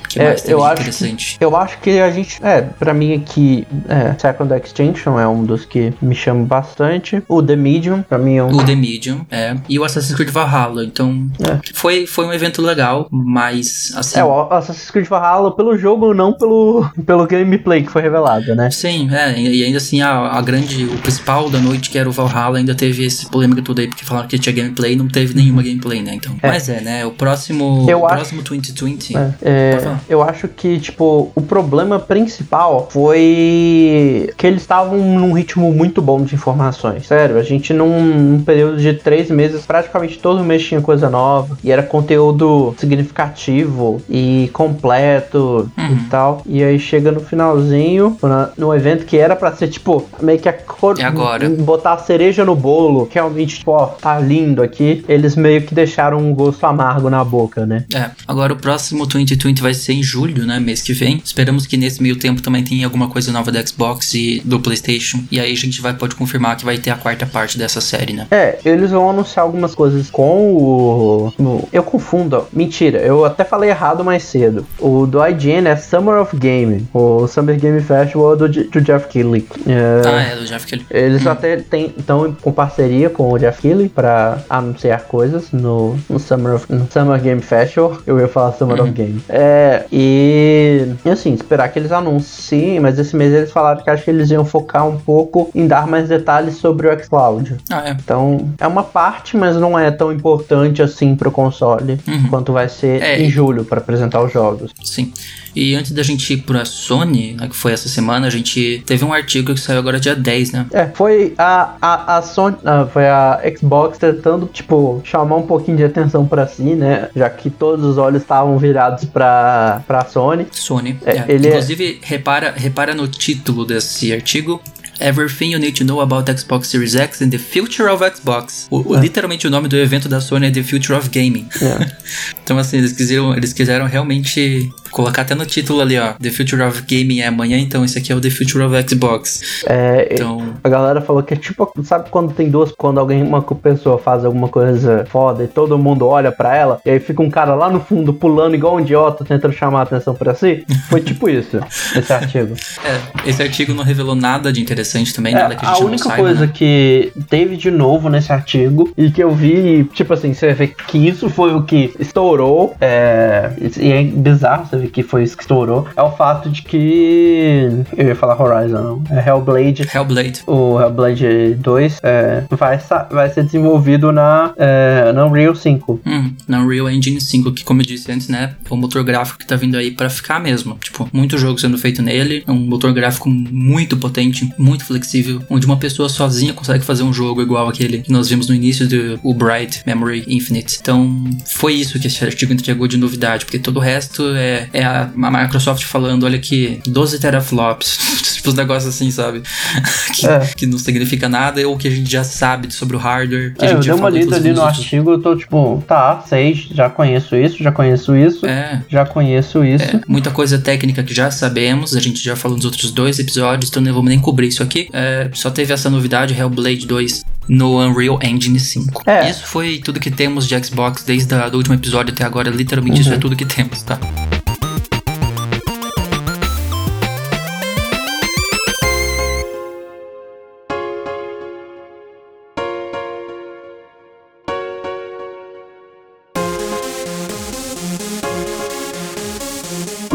que É, mais teve eu acho interessante? Eu acho que a gente. É, pra mim aqui, é, Second Extinction é um dos que me chama bastante. O The Medium, pra mim é um. O The Medium, é. E o Assassin's Creed Valhalla. Então, É. foi, foi um evento legal, mas assim. É, o Assassin's Creed Valhalla pelo jogo, não pelo, [laughs] pelo gameplay que foi revelado, né? Sim, é, e e ainda assim a, a grande, o principal da noite, que era o Valhalla, ainda teve esse polêmica toda aí, porque falaram que tinha gameplay e não teve nenhuma gameplay, né? Então, É. mas é, né? O próximo, Eu o acho- próximo 2020. É, é, eu acho que, tipo, o problema principal foi que eles estavam num ritmo muito bom de informações. Sério, a gente num, num período de três meses, praticamente todo mês tinha coisa nova. E era conteúdo significativo e completo Uhum. e tal. E aí chega no finalzinho, na- no evento que era pra ser, tipo, meio que a cor. É agora. Botar a cereja no bolo, que realmente, tipo, ó, tá lindo aqui. Eles meio que deixaram um gosto amargo na boca, né? É, agora o próximo 2020 vai ser em julho, né? Mês que vem. Esperamos que nesse meio tempo também tenha alguma coisa nova do Xbox e do PlayStation. E aí a gente vai pode confirmar que vai ter a quarta parte dessa série, né? É, eles vão anunciar algumas coisas com o. eu confundo, mentira, eu até falei errado mais cedo. O do IGN é Summer of Game, o Summer Game Festival do, J- do Jeff Keighley. É, Ah, é, do Jeff Kelly. Eles até estão com parceria com o Jeff Keighley para anunciar coisas no, no, Summer of- no Summer Game Festival. [laughs] Eu ia falar Summer of Game. É, e, assim, esperar que eles anunciem, mas esse mês eles falaram que acho que eles iam focar um pouco em dar mais detalhes sobre o xCloud. Ah, é. Então, é uma parte, mas não é tão importante assim pro console Uhum. quanto vai ser É, em julho para apresentar os jogos. Sim. E antes da gente ir pra Sony, né, que foi essa semana, a gente teve um artigo que saiu agora dia 10, né? É, foi a, a, a Sony, ah, foi a Xbox tentando, tipo, chamar um pouquinho de atenção pra si, né? Já que todos os olhos estavam virados pra, pra Sony. Sony. É, é. ele é- Inclusive, repara, repara no título desse artigo. Everything you need to know about Xbox Series X and the future of Xbox. O- É. Literalmente o nome do evento da Sony é The Future of Gaming. É. [laughs] Então, assim, eles quiseram, eles quiseram realmente colocar até no título ali, ó. The Future of Gaming é amanhã, então esse aqui é o The Future of Xbox. É, Então, A galera falou que é tipo, sabe quando tem duas, quando alguém, uma pessoa faz alguma coisa foda e todo mundo olha pra ela, e aí fica um cara lá no fundo pulando igual um idiota tentando chamar a atenção pra si? Foi tipo isso, [laughs] esse artigo. é, esse artigo não revelou nada de interessante também, É, nada que a a gente não única saiba, coisa né? que teve de novo nesse artigo e que eu vi, tipo assim, você vê que isso foi o que estourou, é, e é bizarro você ver que foi isso que estourou, é o fato de que. Eu ia falar Horizon, não. É Hellblade. Hellblade. O Hellblade 2 é, vai, vai ser desenvolvido na, é, na Unreal 5. Hum, na Unreal Engine 5, que como eu disse antes, né, é um motor gráfico que tá vindo aí pra ficar mesmo. Tipo, muito jogo sendo feito nele, é um motor gráfico muito potente, muito flexível, onde uma pessoa sozinha consegue fazer um jogo igual aquele que nós vimos no início do o Bright Memory Infinite. Então, foi isso que esse artigo entregou de novidade, porque todo o resto é, é a, a Microsoft falando, olha aqui, 12 teraflops, [laughs] tipo, os negócios assim, sabe? [laughs] que, É. que não significa nada, ou que a gente já sabe sobre o hardware. Que a É, eu gente já dei uma lida ali no artigo, eu tô tipo, tá, sei, já conheço isso, já conheço isso, É, já conheço isso. É, muita coisa técnica que já sabemos, a gente já falou nos outros dois episódios, então não vamos nem cobrir isso aqui. É, só teve essa novidade, Hellblade 2 no Unreal Engine 5. É. Isso foi tudo que temos de Xbox desde o último episódio até agora, literalmente isso é tudo que temos, tá?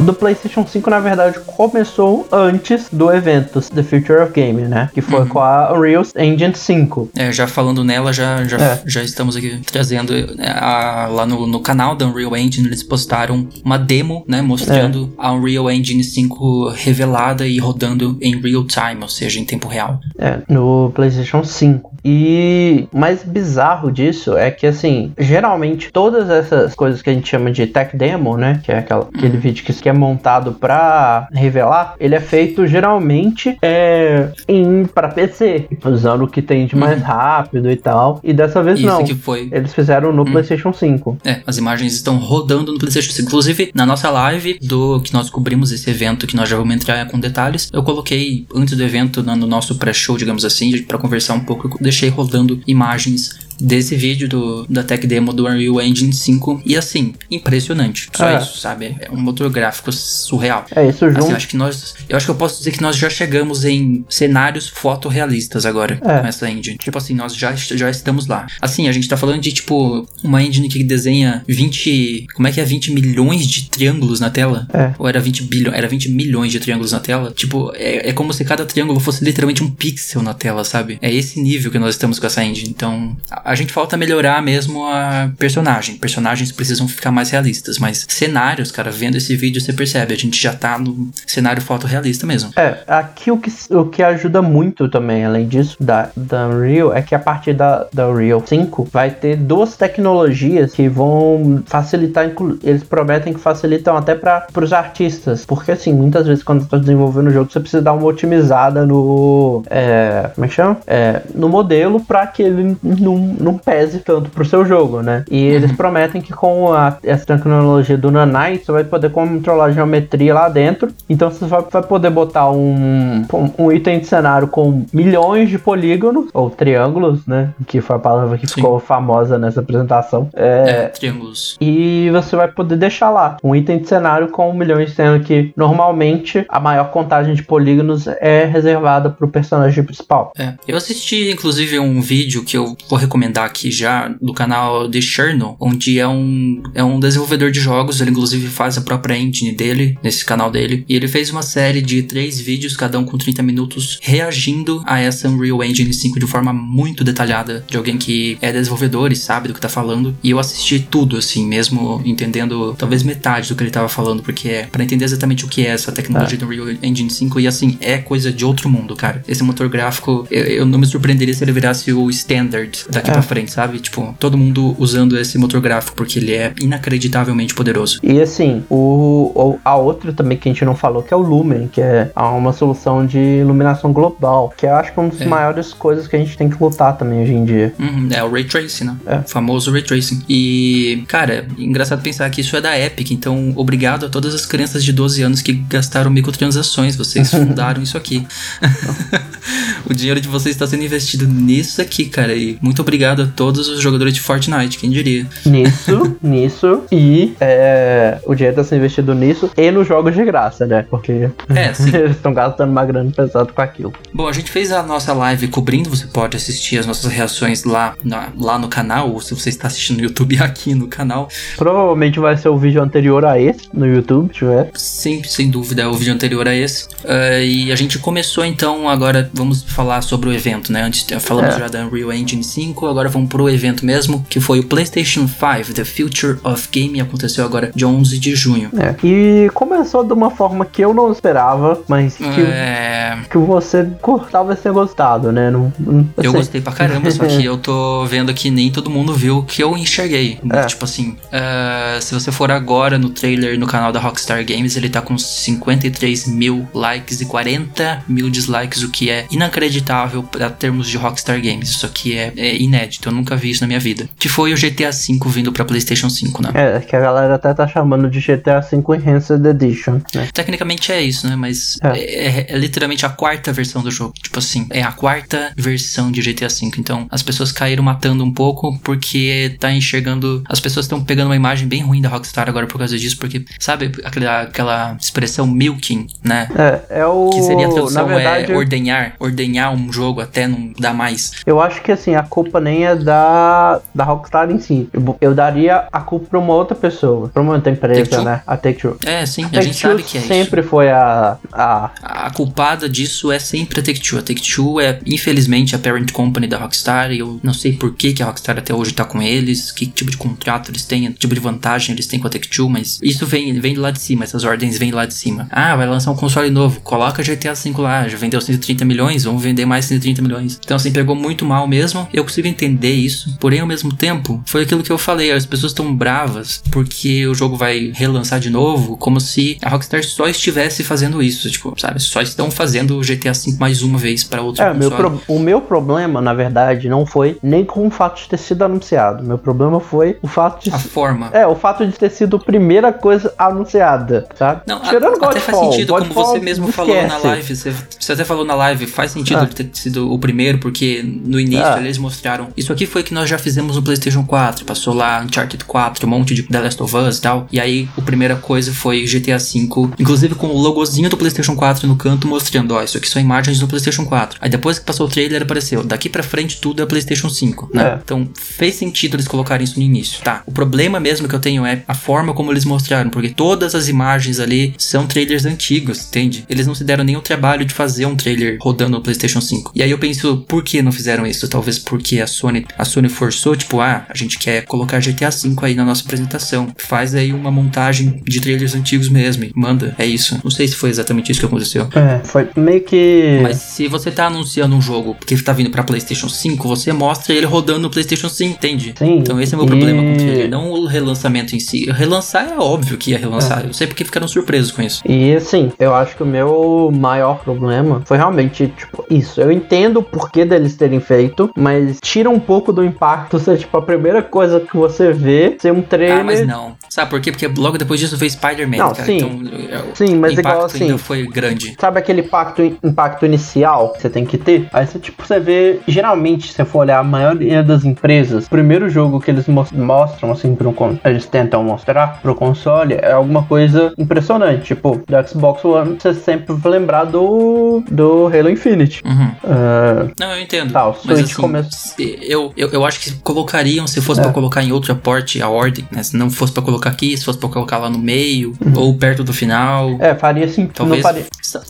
Do PlayStation 5, na verdade, começou antes do evento The Future of Gaming, né? Que foi com a Unreal Engine 5. É, já falando nela, já, já, É. já estamos aqui trazendo é, a- lá no, no canal da Unreal Engine, eles postaram uma demo, né, mostrando a Unreal Engine 5 revelada e rodando em real time, ou seja, em tempo real. É, no PlayStation 5. E o mais bizarro disso é que, assim, geralmente todas essas coisas que a gente chama de tech demo, né? Que é aquela, aquele vídeo que, que é montado pra revelar, ele é feito geralmente é, em para PC, usando o que tem de mais rápido e tal. E dessa vez Isso não. que foi. Eles fizeram no PlayStation 5. É, as imagens estão rodando no PlayStation 5. Inclusive, na nossa live do que nós cobrimos esse evento, que nós já vamos entrar com detalhes, eu coloquei antes do evento, no nosso pré-show, digamos assim, para conversar um pouco, deixei rodando imagens desse vídeo do, da tech demo do Unreal Engine 5 e assim, impressionante. Só É. isso, sabe? É um motor gráfico surreal. É isso Assim, junto. eu acho que nós, eu acho que eu posso dizer que nós já chegamos em cenários fotorrealistas agora É. com essa engine. Tipo assim, nós já, já estamos lá. Assim, a gente tá falando de tipo uma engine que desenha 20, como é que é 20 milhões de triângulos na tela? É. Ou era 20 bilhões, era 20 milhões de triângulos na tela? Tipo, é, é como se cada triângulo fosse literalmente um pixel na tela, sabe? É esse nível que nós estamos com essa engine. Então, a, gente falta melhorar mesmo a personagem. Personagens precisam ficar mais realistas, mas cenários, cara, vendo esse vídeo você percebe, a gente já tá no cenário fotorrealista mesmo. É, aqui o que, o que ajuda muito também, além disso, da, da Unreal, é que a partir da, da Unreal 5 vai ter duas tecnologias que vão facilitar, eles prometem que facilitam até para os artistas, porque assim, muitas vezes quando está desenvolvendo o jogo, você precisa dar uma otimizada no, é, como é que chama? É, no modelo para que ele não, não pese tanto pro seu jogo, né? E eles prometem que com a, essa tecnologia do Nanite, você vai poder controlar a geometria lá dentro, então você vai, vai poder botar um, um, um item de cenário com milhões de polígonos, ou triângulos, né? Que foi a palavra que Sim. ficou famosa nessa apresentação. É, É, triângulos. e você vai poder deixar lá um item de cenário com milhões, sendo que normalmente a maior contagem de polígonos é reservada pro personagem principal. É. Eu assisti, inclusive, um vídeo que eu vou recomendar aqui já do canal The Cherno, onde é um, é um desenvolvedor de jogos, ele inclusive faz a própria engine dele, nesse canal dele, e ele fez uma série de três vídeos, cada um com 30 minutos, reagindo a essa Unreal Engine 5 de forma muito detalhada, de alguém que é desenvolvedor e sabe do que tá falando, e eu assisti tudo, assim, mesmo entendendo talvez metade do que ele tava falando, porque é pra entender exatamente o que é essa tecnologia do Unreal Engine 5, e assim, é coisa de outro mundo, cara. Esse motor gráfico, eu, eu não me surpreenderia se ele virasse o standard daqui É. pra frente, sabe? Tipo, todo mundo usando esse motor gráfico, porque ele é inacreditavelmente poderoso. E assim, o, o- a outra também que a gente não falou, que é o Lumen, que é uma solução de iluminação global, que eu acho que é uma das É. maiores coisas que a gente tem que lutar também hoje em dia. Uhum, é o Ray Tracing, né? É. O famoso Ray Tracing. E, cara, engraçado pensar que isso é da Epic, então obrigado a todas as crianças de 12 anos que gastaram microtransações, vocês [laughs] fundaram isso aqui. [laughs] o dinheiro de vocês está sendo investido nisso aqui, cara, e muito obrigado a todos os jogadores de Fortnite, quem diria. Nisso, [laughs] nisso, e é, o dinheiro tá sendo investido nisso e nos jogos de graça, né? Porque É, [laughs] eles estão gastando uma grana pesada com aquilo. Bom, a gente fez a nossa live cobrindo, você pode assistir as nossas reações lá, na- lá no canal, ou se você está assistindo no YouTube [laughs] aqui no canal. Provavelmente vai ser o vídeo anterior a esse no YouTube, tiver. Sim, sem dúvida, é o vídeo anterior a esse. Ah, e a gente começou então, agora vamos falar sobre o evento, né? Antes falamos É. já da Unreal Engine 5, agora vamos pro evento mesmo, que foi o PlayStation 5, The Future of Game, aconteceu agora dia 11 de junho. É. E começou de uma forma que eu não esperava, mas que, É, que você talvez tenha gostado, né? Não, não- Eu gostei pra caramba, só que eu tô vendo que nem todo mundo viu o que eu enxerguei. É. Tipo assim, ah, se você for agora no trailer no canal da Rockstar Games, ele tá com 53 mil likes e 40 mil dislikes, o que é inacreditável pra termos de Rockstar Games. Isso aqui é, é inédito, eu nunca vi isso na minha vida. Que foi o GTA V vindo pra PlayStation 5, né? É, que a galera até tá chamando de GTA V Enhanced Edition, né? Tecnicamente é isso, né? Mas É. é. é- é literalmente a quarta versão do jogo. Tipo assim, é a quarta versão de GTA V. Então as pessoas caíram matando um pouco porque tá enxergando. As pessoas estão pegando uma imagem bem ruim da Rockstar agora por causa disso. Porque, sabe aquela, aquela expressão milking, né? É, é o. Que seria a tradução verdade, é ordenhar, ordenhar um jogo até não dar mais. eu acho que assim, a culpa nem é da, da Rockstar em si. Eu, eu daria a culpa pra uma outra pessoa, pra uma outra empresa, Take-Two? né? A Take-Two. É, sim, a, A gente sabe que é isso. sempre foi a, a... A culpada disso é sempre a Take-Two. A Take-Two é, infelizmente, a parent company da Rockstar. E eu não sei por que, que a Rockstar até hoje tá com eles, que tipo de contrato eles têm, que tipo de vantagem eles têm com a Take-Two, mas isso vem, vem lá de cima, essas ordens vêm lá de cima. Ah, vai lançar um console novo, coloca GTA V lá, já vendeu 130 milhões, vamos vender mais 130 milhões. Então, assim, pegou muito mal mesmo. Eu consigo entender isso, porém, ao mesmo tempo, foi aquilo que eu falei, as pessoas estão bravas porque o jogo vai relançar de novo, como se a Rockstar só estivesse fazendo isso, tipo, sabe? Só estão fazendo o GTA V mais uma vez para outro É, meu pro- o meu problema, na verdade, não foi nem com o fato de ter sido anunciado. Meu problema foi o fato de. A forma. É, o fato de ter sido a primeira coisa anunciada, sabe? Não, a- Tirando até faz sentido, como Godfall, você mesmo falou na esquece. live. Você, você até falou na live, faz sentido Ah. ter sido o primeiro, porque no início Ah. eles mostraram. Isso aqui foi que nós já fizemos no PlayStation 4. Passou lá Uncharted 4, um monte de The Last of Us e tal. E aí, a primeira coisa foi GTA V, inclusive com o logozinho do PlayStation 4 no canto mostrando: ó, isso aqui são imagens do PlayStation 4. Aí depois que passou o trailer, apareceu: daqui pra frente tudo é PlayStation 5, né? É. Então fez sentido eles colocarem isso no início. Tá, o problema mesmo que eu tenho é a forma como eles mostraram, porque todas as imagens ali são trailers antigos, entende? Eles não se deram nem o trabalho de fazer um trailer rodando no PlayStation 5. E aí eu penso, por que não fizeram isso? Talvez porque a Sony, a Sony forçou, tipo, ah, a gente quer colocar GTA V aí na nossa apresentação. Faz aí uma montagem de trailers antigos mesmo, e manda. É isso. Não sei se foi exatamente isso que aconteceu. É, foi meio que. Mas se você tá anunciando um jogo porque tá vindo pra PlayStation 5, você mostra ele rodando no PlayStation 5, entende? Sim, Então esse é o meu e- problema com o trailer, não o relançamento em si. Relançar é óbvio que ia relançar. Eu sei porque ficaram surpresos com isso. E assim, eu acho que o meu maior problema foi realmente, tipo, isso. Eu entendo o porquê deles terem feito, mas tira um pouco do impacto ser, tipo, a primeira coisa que você vê ser um trailer. Ah, mas não. Sabe por quê? Porque logo depois disso veio Spider-Man, Não, cara. sim. Então é, Sim, mas igual assim. ainda foi grande. Sabe aquele impacto, impacto inicial que você tem que ter? Aí você, tipo, você vê, geralmente, se você for olhar a maioria das empresas, o primeiro jogo que eles mos- mostram, assim, pro eles tentam mostrar pro console é alguma coisa impressionante. Tipo, do Xbox One, você sempre vai lembrar do, do Halo Infinite. Uhum. Ah, Não, eu entendo. Tá, o mas Switch assim, começa- eu, eu, eu acho que colocariam, se fosse É. pra colocar em outra porte, a ordem, né? Se não fosse pra colocar aqui, se fosse pra colocar lá no meio, Uhum. ou perto do final. é, faria sentido. Talvez Não faria...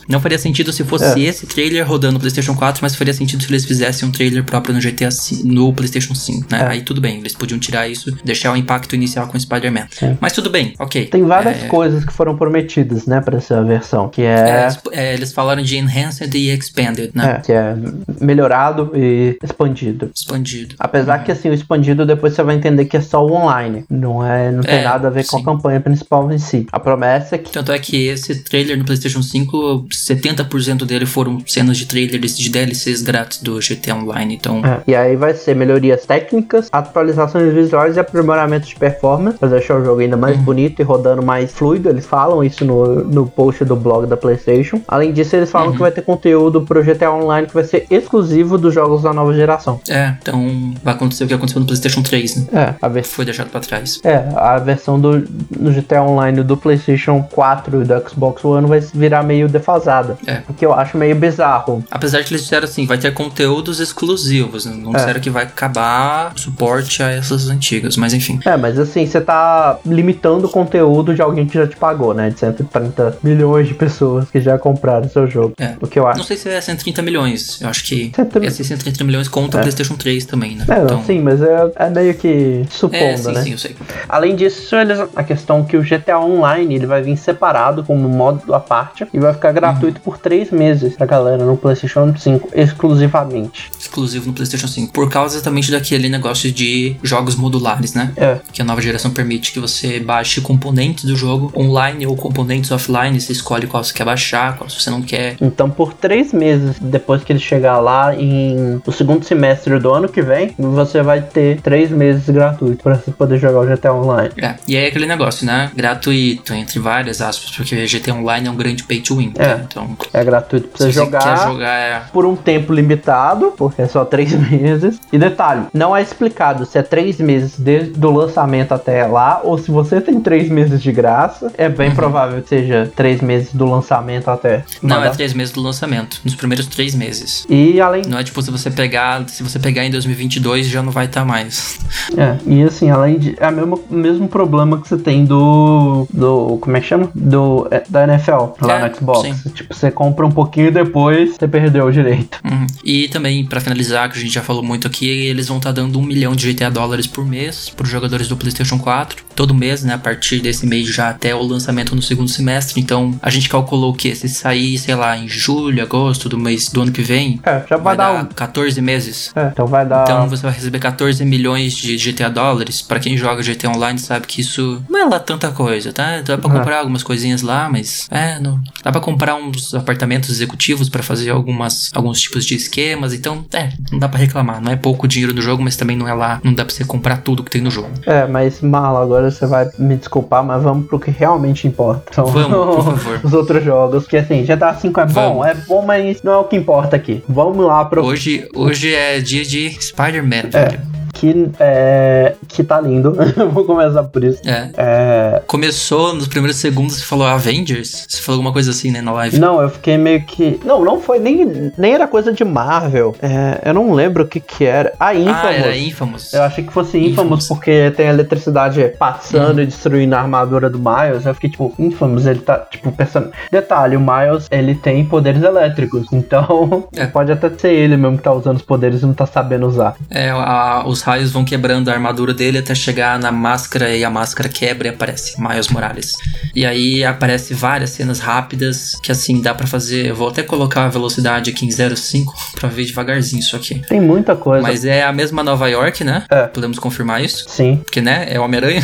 não faria sentido se fosse É. esse trailer rodando no PlayStation 4, mas faria sentido se eles fizessem um trailer próprio no GTA no PlayStation 5, né? É. Aí tudo bem, eles podiam tirar isso, deixar o impacto inicial com o Spider-Man. Sim. Mas tudo bem, ok. Tem várias É, coisas que foram prometidas, né, pra essa versão. Que é, é. eles- é, falaram de enhanced e expanded, né? é, que é melhorado e expandido. Expandido. Apesar que assim, o expandido depois você vai entender que é só o online. Não é, não tem É, nada a ver com sim. a campanha principal em si. A promessa é que Tanto é que esse trailer no PlayStation 5, 70% dele foram cenas de trailers de DLCs grátis do GTA Online. Então, É, E aí vai ser melhorias técnicas, atualizações visuais e aprimoramento de performance pra deixar o jogo ainda mais Uhum. bonito e rodando mais fluido. Eles falam isso no, no post do blog da PlayStation. Além disso, eles falam Uhum. que vai ter conteúdo pro GTA Online que vai ser exclusivo dos jogos da nova geração. é, então vai acontecer o que aconteceu no PlayStation 3, né? É, a versão. Foi deixado pra trás. É, a versão do, do GTA Online do PlayStation 4 e do Xbox One vai virar meio defasada. É. O que eu acho meio bizarro. Apesar que eles disseram assim, vai ter conteúdos exclusivos. né? Não É. disseram que vai acabar o suporte a essas antigas, mas enfim. É, mas assim, você tá limitando o conteúdo de alguém que já te pagou, né? De 130 milhões de pessoas que já compraram seu jogo. É. O que eu acho. Não sei se é 130 milhões. Eu acho que 130 esses 130 milhões conta o É. PlayStation 3 também, né? É, não, sim, mas é, é meio que supondo, É, sim, né? sim, eu sei. Além disso, eles, a questão que o GTA Online ele vai vir separado como modo à parte e vai ficar gratuito Uhum. por três meses pra galera no PlayStation 5 exclusivamente. Exclusivo no PlayStation 5. Por causa exatamente daquele negócio de jogos modulares, né? É. Que a nova geração permite que você baixe componentes do jogo online ou componentes offline. Você escolhe qual você quer baixar, qual você não quer. Então, por três meses depois que ele chegar lá em o segundo semestre do ano que vem, você vai ter três meses gratuitos pra você poder jogar o GTA Online. É, e aí é aquele negócio, né? Gratuito, entre várias aspas, porque GTA Online é um grande pay to win. É. né? Então, É gratuito pra se você você jogar. quer jogar, é. por um tempo limitado, porque é só [laughs] três meses. E detalhe, não é explicado se é três meses desde o lançamento até lá, ou se você tem três meses de graça. É bem provável que seja três meses do lançamento até. Uhum. Não, é três meses do lançamento. Nos primeiros três meses. E além Não é tipo se você pegar. Se você pegar chegar em 2022 já não vai estar mais. É, e assim, além de. É o mesmo, mesmo problema que você tem do. do como é que chama? Do, é, da NFL lá É, no Xbox. sim. Tipo, você compra um pouquinho e depois você perdeu o direito. Uhum. E também, pra finalizar, que a gente já falou muito aqui, eles vão estar dando um milhão de GTA dólares por mês pros jogadores do PlayStation 4. Todo mês, né? A partir desse mês já até o lançamento no segundo semestre. Então, a gente calculou que se sair, sei lá, em julho, agosto do mês do ano que vem, É, já vai, vai dar. dar um- 14 meses. É, então vai dar. Então você vai receber 14 milhões de GTA dólares. Pra quem joga GTA Online sabe que isso não é lá tanta coisa, tá? Dá pra Uhum. comprar algumas coisinhas lá, mas é, não. Dá pra comprar uns apartamentos executivos pra fazer algumas alguns tipos de esquemas. Então, é, não dá pra reclamar. Não é pouco dinheiro no jogo, mas também não é lá, não dá pra você comprar tudo que tem no jogo. É, mas Mala, agora você vai me desculpar, mas vamos pro que realmente importa. Então, Vamos, por [laughs] favor. os outros jogos, que assim, GTA V é bom, Vamos. é bom, mas não é o que importa aqui. Vamos lá pro Hoje, hoje é dia de Spider-Man, velho. Que é que tá lindo. [laughs] Vou começar por isso. É. É, Começou nos primeiros segundos, você falou Avengers? Você falou alguma coisa assim, né, na live? não, eu fiquei meio que. Não, não foi nem, nem era coisa de Marvel. É, eu não lembro o que que era. Ah, Infamous. ah, era Infamous. Eu achei que fosse Infamous, Infamous. porque tem a eletricidade passando e destruindo a armadura do Miles. Eu fiquei tipo, Infamous, ele tá, tipo, pensando. Detalhe, o Miles, ele tem poderes elétricos. [laughs] Então, É. pode até ser ele mesmo que tá usando os poderes e não tá sabendo usar. É, a- os raios vão quebrando a armadura dele até chegar na máscara e a máscara quebra e aparece Miles Morales. E aí aparece várias cenas rápidas que assim dá pra fazer. Eu vou até colocar a velocidade aqui em 0.5 [laughs] pra ver devagarzinho isso aqui. Tem muita coisa. Mas é a mesma Nova York, né? É. Podemos confirmar isso. Sim, Porque, né? É o Homem-Aranha.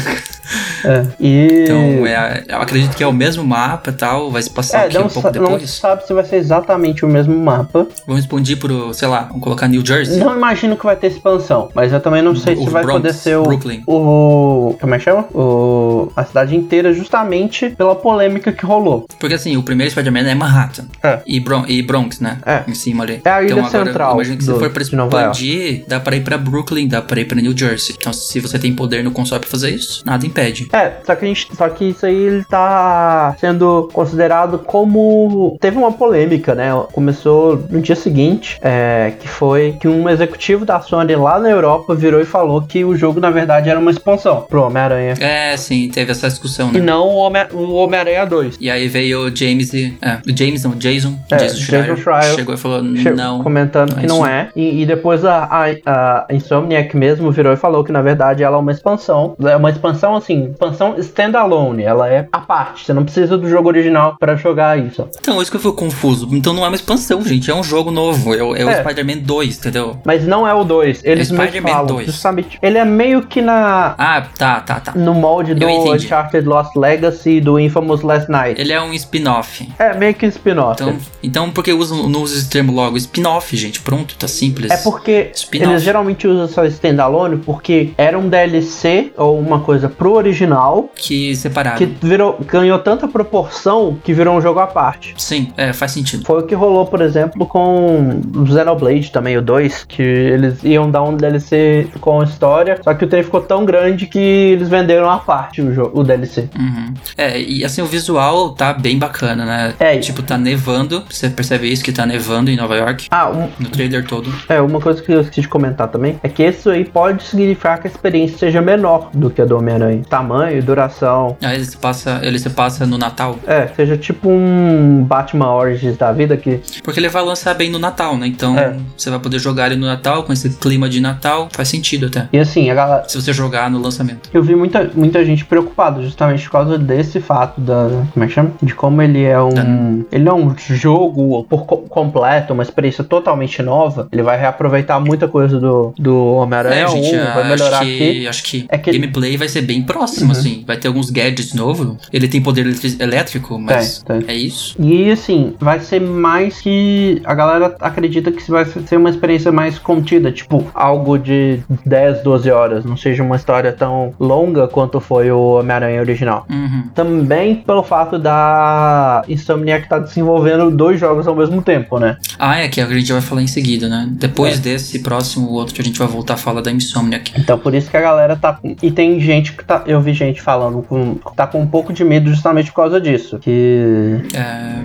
é. E. Então, é, eu acredito que é o mesmo mapa e tal. Vai se passar É, aqui não, um pouco sa- não depois. sabe se vai ser exatamente o mesmo mapa. Vamos expandir pro, sei lá, vamos colocar New Jersey. Não imagino que vai ter expansão, mas eu também não sei O se vai Bronx, poder ser o, Brooklyn. o. Como é que chama? O, a cidade inteira, justamente pela polêmica que rolou. Porque assim, o primeiro Spider-Man é Manhattan. É. E, Bron e Bronx, né? É. Em cima ali. É a ilha então agora, central eu imagino que se do- for pra expandir, dá pra ir pra Brooklyn, dá pra ir pra New Jersey. Então se você tem poder no console pra fazer isso, nada impede. É, só que, a gente, só que isso aí ele tá sendo considerado como. Teve uma polêmica, né? Começou no dia seguinte, é, que foi que um executivo da Sony lá na Europa virou e falou que o jogo, na verdade, era uma expansão pro Homem-Aranha. É, sim, teve essa discussão, E né? não o Homem- o Homem-Aranha 2. E aí veio o James e. É, o James não, o Jason. É, Jason Schreier. Jason Schreier. Chegou e falou: Che- não. comentando não é que não isso. é. E, e depois a, a, a Insomniac mesmo virou e falou que na verdade ela é uma expansão. É uma expansão assim, expansão standalone. Ela é a parte. Você não precisa do jogo original pra jogar isso. Então, isso que eu fui confuso. Então não é uma expansão, gente. É um jogo novo. É, o- é o É. Spider-Man 2, entendeu? Mas não é o 2. Eles É Spider-Man falam. 2. Justamente. Ele é meio que na. Ah, tá, tá, tá. No molde do. Uncharted Lost Legacy e do Infamous Last Night. Ele é um spin-off. É meio que um spin-off. Então, então por que usam, não usa esse termo logo? Spin-off, gente. Pronto, tá simples. É porque eles geralmente usam só standalone porque era um DLC ou uma coisa pro original Que separaram. que virou, ganhou tanta proporção que virou um jogo à parte. Sim, é, faz sentido. Foi o que rolou, por exemplo, com Xenoblade também, o 2, que eles iam dar um DLC com história, só que o trem ficou tão grande que eles venderam à parte o, jogo, o DLC. Uhum. É, e assim, o visual tá bem bacana, né? É. Tipo, tá nevando. Você percebe isso que tá nevando em Nova York. Ah, um- No trailer todo. é, uma coisa que eu esqueci de comentar também é que isso aí pode significar que a experiência seja menor do que a do Homem-Aranha. Tamanho, duração. Aí ele se passa, ele se passa no Natal. É, seja tipo um Batman Origins da vida que. Porque ele vai lançar bem no Natal, né? Então É. você vai poder jogar ele no Natal, com esse clima de Natal. Faz sentido até. E assim, a galera. Se você jogar no lançamento. Eu vi muita, muita gente preocupada justamente por causa desse fato da. Como é que chama? De como ele é um. Ele é um jogo por co- completo, uma experiência totalmente nova. Ele vai reaproveitar muita coisa do, do Homem-Aranha É, gente, 1, vai melhorar que, aqui. acho que É que- gameplay vai ser bem próximo, assim. Vai ter alguns gadgets novos. Ele tem poder elétrico, mas Tem, tem. é isso. E assim, vai ser mais que. A galera acredita que vai ser uma experiência mais contida, tipo, algo de de 10, 12 horas, não seja uma história tão longa quanto foi o Homem-Aranha original. Uhum. Também pelo fato da Insomniac estar tá desenvolvendo dois jogos ao mesmo tempo, né? Ah, é que a gente vai falar em seguida, né? Depois É. desse próximo outro que a gente vai voltar a falar da Insomniac. Então por isso que a galera tá. E tem gente que tá. Eu vi gente falando com. tá com um pouco de medo justamente por causa disso. Que.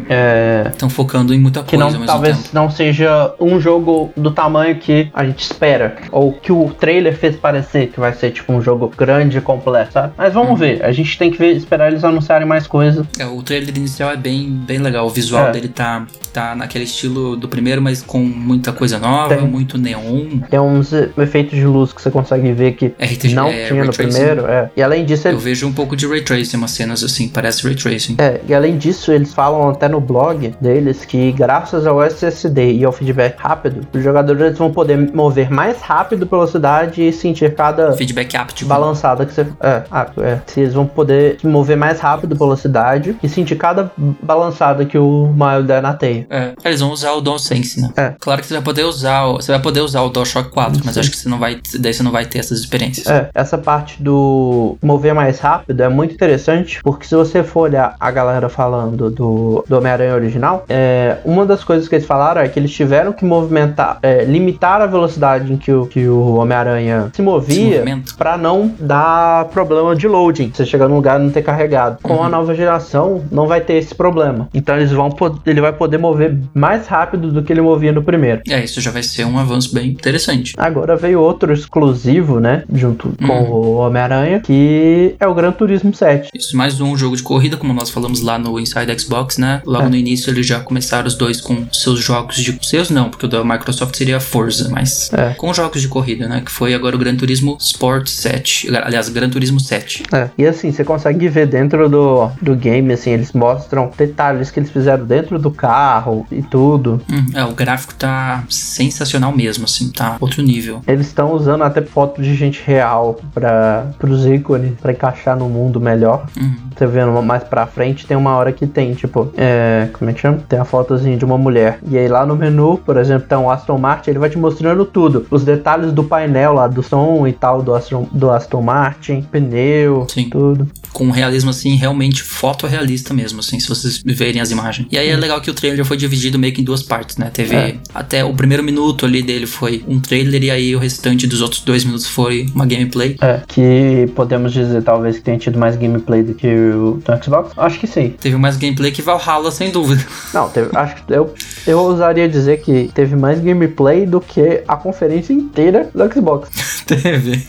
É. Estão focando em muita Que coisa não, mesmo talvez não seja um jogo do tamanho que a gente espera. Ou que o trailer fez parecer que vai ser tipo um jogo grande e completo, sabe? Mas Uhum. vamos ver. A gente tem que ver, esperar eles anunciarem mais coisas. É, o trailer inicial é bem, bem legal. O visual É. dele tá, tá naquele estilo do primeiro, mas com muita coisa nova, Tem. muito neon. Tem uns efeitos de luz que você consegue ver que RTG, não é, tinha no primeiro. É. E além disso, Eu ele- vejo um pouco de ray tracing, umas cenas assim, parece ray tracing. É, e além disso, eles falam até no blog deles que graças ao SSD e ao feedback rápido, os jogadores vão poder mover mais rápido pela cidade e sentir cada Feedback áptico. balançada que você. É, ah, é. Eles vão poder se mover mais rápido pela cidade e sentir cada balançada que o Miles der na teia. É, eles vão usar o DualSense, né? É. Claro que você vai poder usar, o- você vai poder usar o DualShock 4, mas acho que você não vai, daí você não vai ter essas experiências. É, essa parte do mover mais rápido é muito interessante, porque se você for olhar a galera falando do, do Homem-Aranha original, é, uma das coisas que eles falaram é que eles tiveram que movimentar, é, limitar a velocidade em que o, que o Homem-Aranha se movia. Pra não dar problema de loading. Você chegar num lugar e não ter carregado. Com Uhum. a nova geração, não vai ter esse problema. Então eles vão ele vai poder mover mais rápido do que ele movia no primeiro. É, isso já vai ser um avanço bem interessante. Agora veio outro exclusivo, né? Junto com Uhum. o Homem-Aranha, que é o Gran Turismo 7. Isso, mais um jogo de corrida, como nós falamos lá no Inside Xbox, né? Logo É. no início eles já começaram os dois com seus jogos de. Seus não, porque o da Microsoft seria Forza, mas. É. Com jogos de corrida, né? Que foi agora o Gran Turismo Sport 7. Aliás, Gran Turismo 7. É. E assim, você consegue ver dentro do, do game, assim, eles mostram detalhes que eles fizeram dentro do carro e tudo. Hum, é, o gráfico tá sensacional mesmo, assim, tá outro nível. Eles estão usando até fotos de gente real para os ícones, para encaixar no mundo melhor. Uhum. Você vendo mais pra frente, tem uma hora que tem, tipo, é, como é que chama? Tem a fotozinha de uma mulher. E aí lá no menu, por exemplo, tem o Aston Martin, ele vai te mostrando tudo. Os detalhes do painel lá, do som e tal, do Aston, do Aston Martin, pneu, Sim. tudo. com um realismo assim, realmente fotorrealista mesmo, assim, se vocês verem as imagens. E aí é legal que o trailer foi dividido meio que em duas partes, né? Teve É. até o primeiro minuto ali dele foi um trailer e aí o restante dos outros dois minutos foi uma gameplay. É, que podemos dizer talvez que tenha tido mais gameplay do que o do Xbox? Acho que sim. Teve mais gameplay que Valhalla, sem dúvida. [laughs] Não, teve, acho que eu, eu ousaria dizer que teve mais gameplay do que a conferência inteira do Xbox. [laughs] Teve.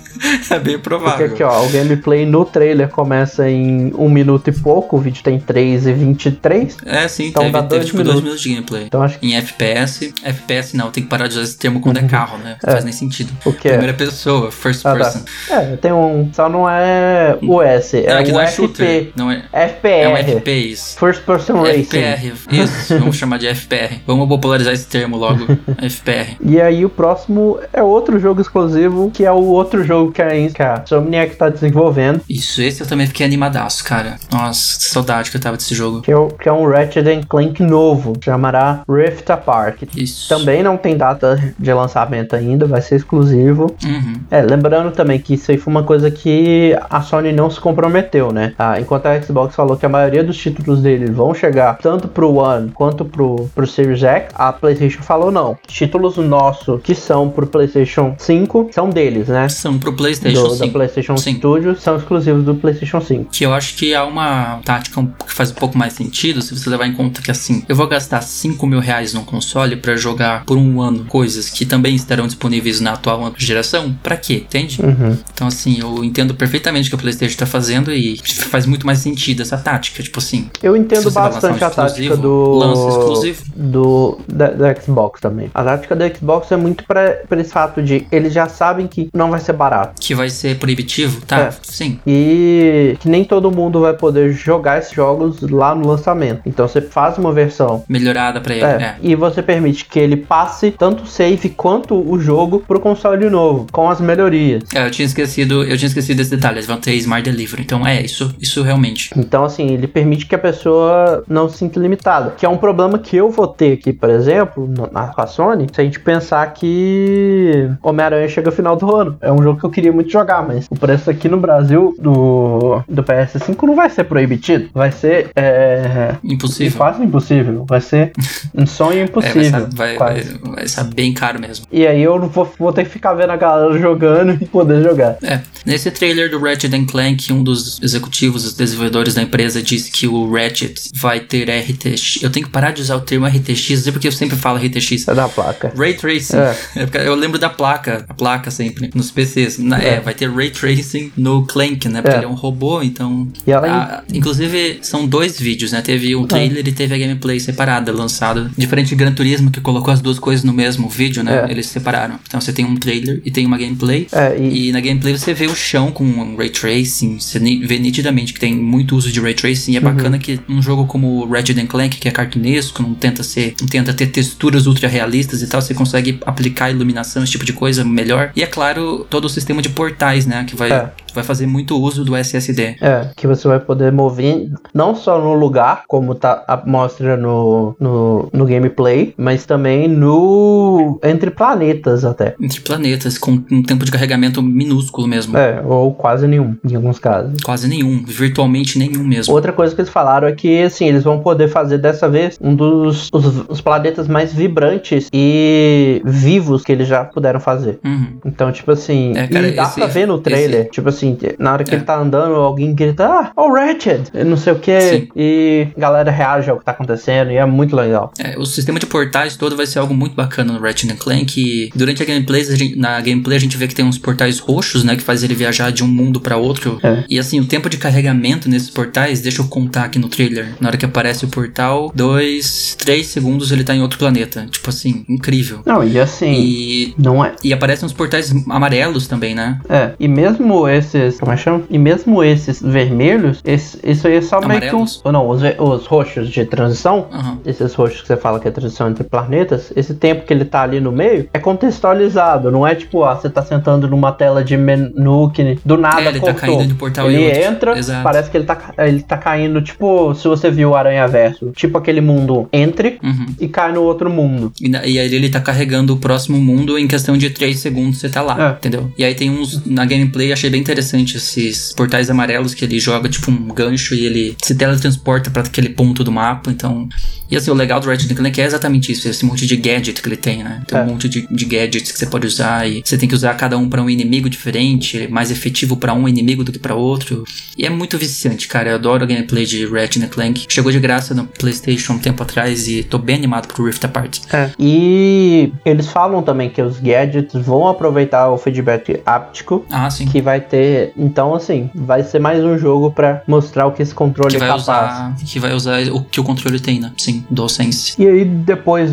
É bem Porque provável. aqui, ó, o gameplay no trailer começa em 1 minuto e pouco, o vídeo tem 3 e 23. É, sim, Então teve, dá teve dois tipo dois minutos. minutos de gameplay. Então acho que Em FPS, FPS não, tem que parar de usar esse termo quando é carro, né? Não faz nem sentido. o que é? Primeira pessoa, first Ah, tá. person. É, tem um. Só não é o S, é, É, que o não é FP. shooter. Não é, FPR. é um FPS. First Person Racing. FPR, isso, [laughs] vamos chamar de FPR. Vamos popularizar esse termo logo, [laughs] FPR. E aí o próximo é outro jogo exclusivo, que é o outro jogo que a, que a Insomniac tá desenvolvendo, Isso, esse eu também fiquei animadaço, cara. Nossa, que saudade que eu tava desse jogo. que é, que é um Ratchet Clank novo, chamará Rift Apart. Isso. Também não tem data de lançamento ainda, vai ser exclusivo. Uhum. É, lembrando também que isso aí foi uma coisa que a Sony não se comprometeu, né? Ah, enquanto a Xbox falou que a maioria dos títulos dele vão chegar tanto pro One quanto pro, pro Series X, a PlayStation falou não. Títulos nossos que são pro PlayStation 5 são deles, né? São pro PlayStation Do, da 5. PlayStation Sim. Studios são exclusivos do PlayStation 5. Que eu acho que é uma tática que faz um pouco mais sentido se você levar em conta que assim, eu vou gastar 5 mil reais num console pra jogar por um ano coisas que também estarão disponíveis na atual geração. Pra quê? Entende? Uhum. Então, assim, eu entendo perfeitamente o que a PlayStation tá fazendo e faz muito mais sentido essa tática. Tipo assim, Eu entendo um bastante a tática do. lança exclusivo. Do, da, da Xbox também. A tática da Xbox é muito pra esse fato de eles já sabem que não vai ser barato. que vai ser proibitivo, tá? É. Sim. E que nem todo mundo vai poder jogar esses jogos lá no lançamento. Então você faz uma versão. Melhorada pra ele. É, É. E você permite que ele passe tanto o save quanto o jogo pro console novo, com as melhorias. É, eu tinha esquecido, eu tinha esquecido desse detalhe, eles vão ter Smart Delivery. Então é, isso, isso realmente. Então, assim, ele permite que a pessoa não se sinta limitada. Que é um problema que eu vou ter aqui, por exemplo, na com a Sony, se a gente pensar que Homem-Aranha chega ao final do ano. É um jogo que eu queria muito jogar, mas o preço aqui no Brasil do, do PS5 não vai ser proibitido. Vai ser. É, Impossível. Quase impossível. Vai ser um sonho [laughs] É, impossível. vai, estar, vai, vai, vai estar bem caro mesmo. E aí eu não vou, vou ter que ficar vendo a galera jogando e poder jogar. É, nesse trailer do Ratchet Clank, um dos executivos, os desenvolvedores da empresa, disse que o Ratchet vai ter RTX. Eu tenho que parar de usar o termo RTX, porque eu sempre falo RTX. É da placa. Ray Tracing. É. [laughs] É eu lembro da placa, a placa sempre, nos PCs. Na- é. É. vai ter Ray Tracing no Clank, né? Porque É. ele é um robô, então. E além- Ah, inclusive, são dois vídeos, né? Teve o trailer e teve a gameplay separada, lançada. Diferente de Gran Turismo, que colocou as duas coisas no mesmo vídeo, né? É. Eles separaram. Então você tem um trailer e tem uma gameplay. É, e, E na gameplay você vê o chão com ray tracing, você vê nitidamente que tem muito uso de ray tracing. E é bacana que um jogo como Ratchet Clank, que é cartunesco, não tenta ser, não tenta ter texturas ultra realistas e tal, você consegue aplicar iluminação, esse tipo de coisa melhor. E é claro, todo o sistema de portais, né, que vai É. vai fazer muito uso do SSD. É, que você vai poder mover não só no lugar, como tá, a- mostra no, no, no gameplay, mas também no. entre planetas até. Entre planetas, com um tempo de carregamento minúsculo mesmo. É, ou quase nenhum, em alguns casos. Quase nenhum, virtualmente nenhum mesmo. Outra coisa que eles falaram é que, assim, eles vão poder fazer dessa vez um dos os, os planetas mais vibrantes e vivos que eles já puderam fazer. Uhum. Então, tipo assim, É, cara, dá esse- pra ver no trailer, tipo assim, na hora que É. ele tá andando, alguém grita, ah, oh, Ratchet, não sei o que, Sim. e a galera reage ao que tá acontecendo, e é muito legal. É, o sistema de portais todo vai ser algo muito bacana no Ratchet Clank. E durante a gameplay, na gameplay a gente vê que tem uns portais roxos, né, que faz ele viajar de um mundo pra outro. É. E assim, o tempo de carregamento nesses portais, deixa eu contar aqui no trailer. Na hora que aparece o portal, dois, três segundos ele tá em outro planeta. Tipo assim, incrível. Não, e assim, E não é. e aparecem uns portais amarelos também, né? É, e mesmo esses, como é que chama? E mesmo esses vermelhos, esse, isso aí é só meio que um. Amarelos? Ou não, os, os roxos de transição, Aham. esses roxos que você fala que é transição entre planetas, esse tempo que ele tá ali no meio é contextualizado, não é tipo, ah, você tá sentando numa tela de menu que do nada É, ele tá cortou. caindo de portal ele outro. entra, Exato. parece que ele tá, ele tá caindo, tipo, se você viu o Aranha Verso, tipo aquele mundo entre Uhum. e cai no outro mundo. E, e aí ele tá carregando o próximo mundo em questão de 3 segundos você tá lá, É. entendeu? E aí tem uns. Na gameplay achei bem interessante esses portais amarelos que ele joga tipo um gancho e ele se teletransporta pra aquele ponto do mapa. Então. E assim, o legal do Ratchet Clank é exatamente isso, esse monte de gadget que ele tem, né? Tem É. um monte de, de gadgets que você pode usar e você tem que usar cada um pra um inimigo diferente, é mais efetivo pra um inimigo do que pra outro. E é muito viciante, cara. Eu adoro a gameplay de Ratchet Clank. Chegou de graça no PlayStation um tempo atrás e tô bem animado pro Rift Apart. É. E eles falam também que os gadgets vão aproveitar o feedback áptico Ah, sim. que vai ter. Então, assim, vai ser mais um jogo pra mostrar o que esse controle que é vai capaz. usar que vai usar o que o controle tem, né? Sim, DualSense. E aí, depois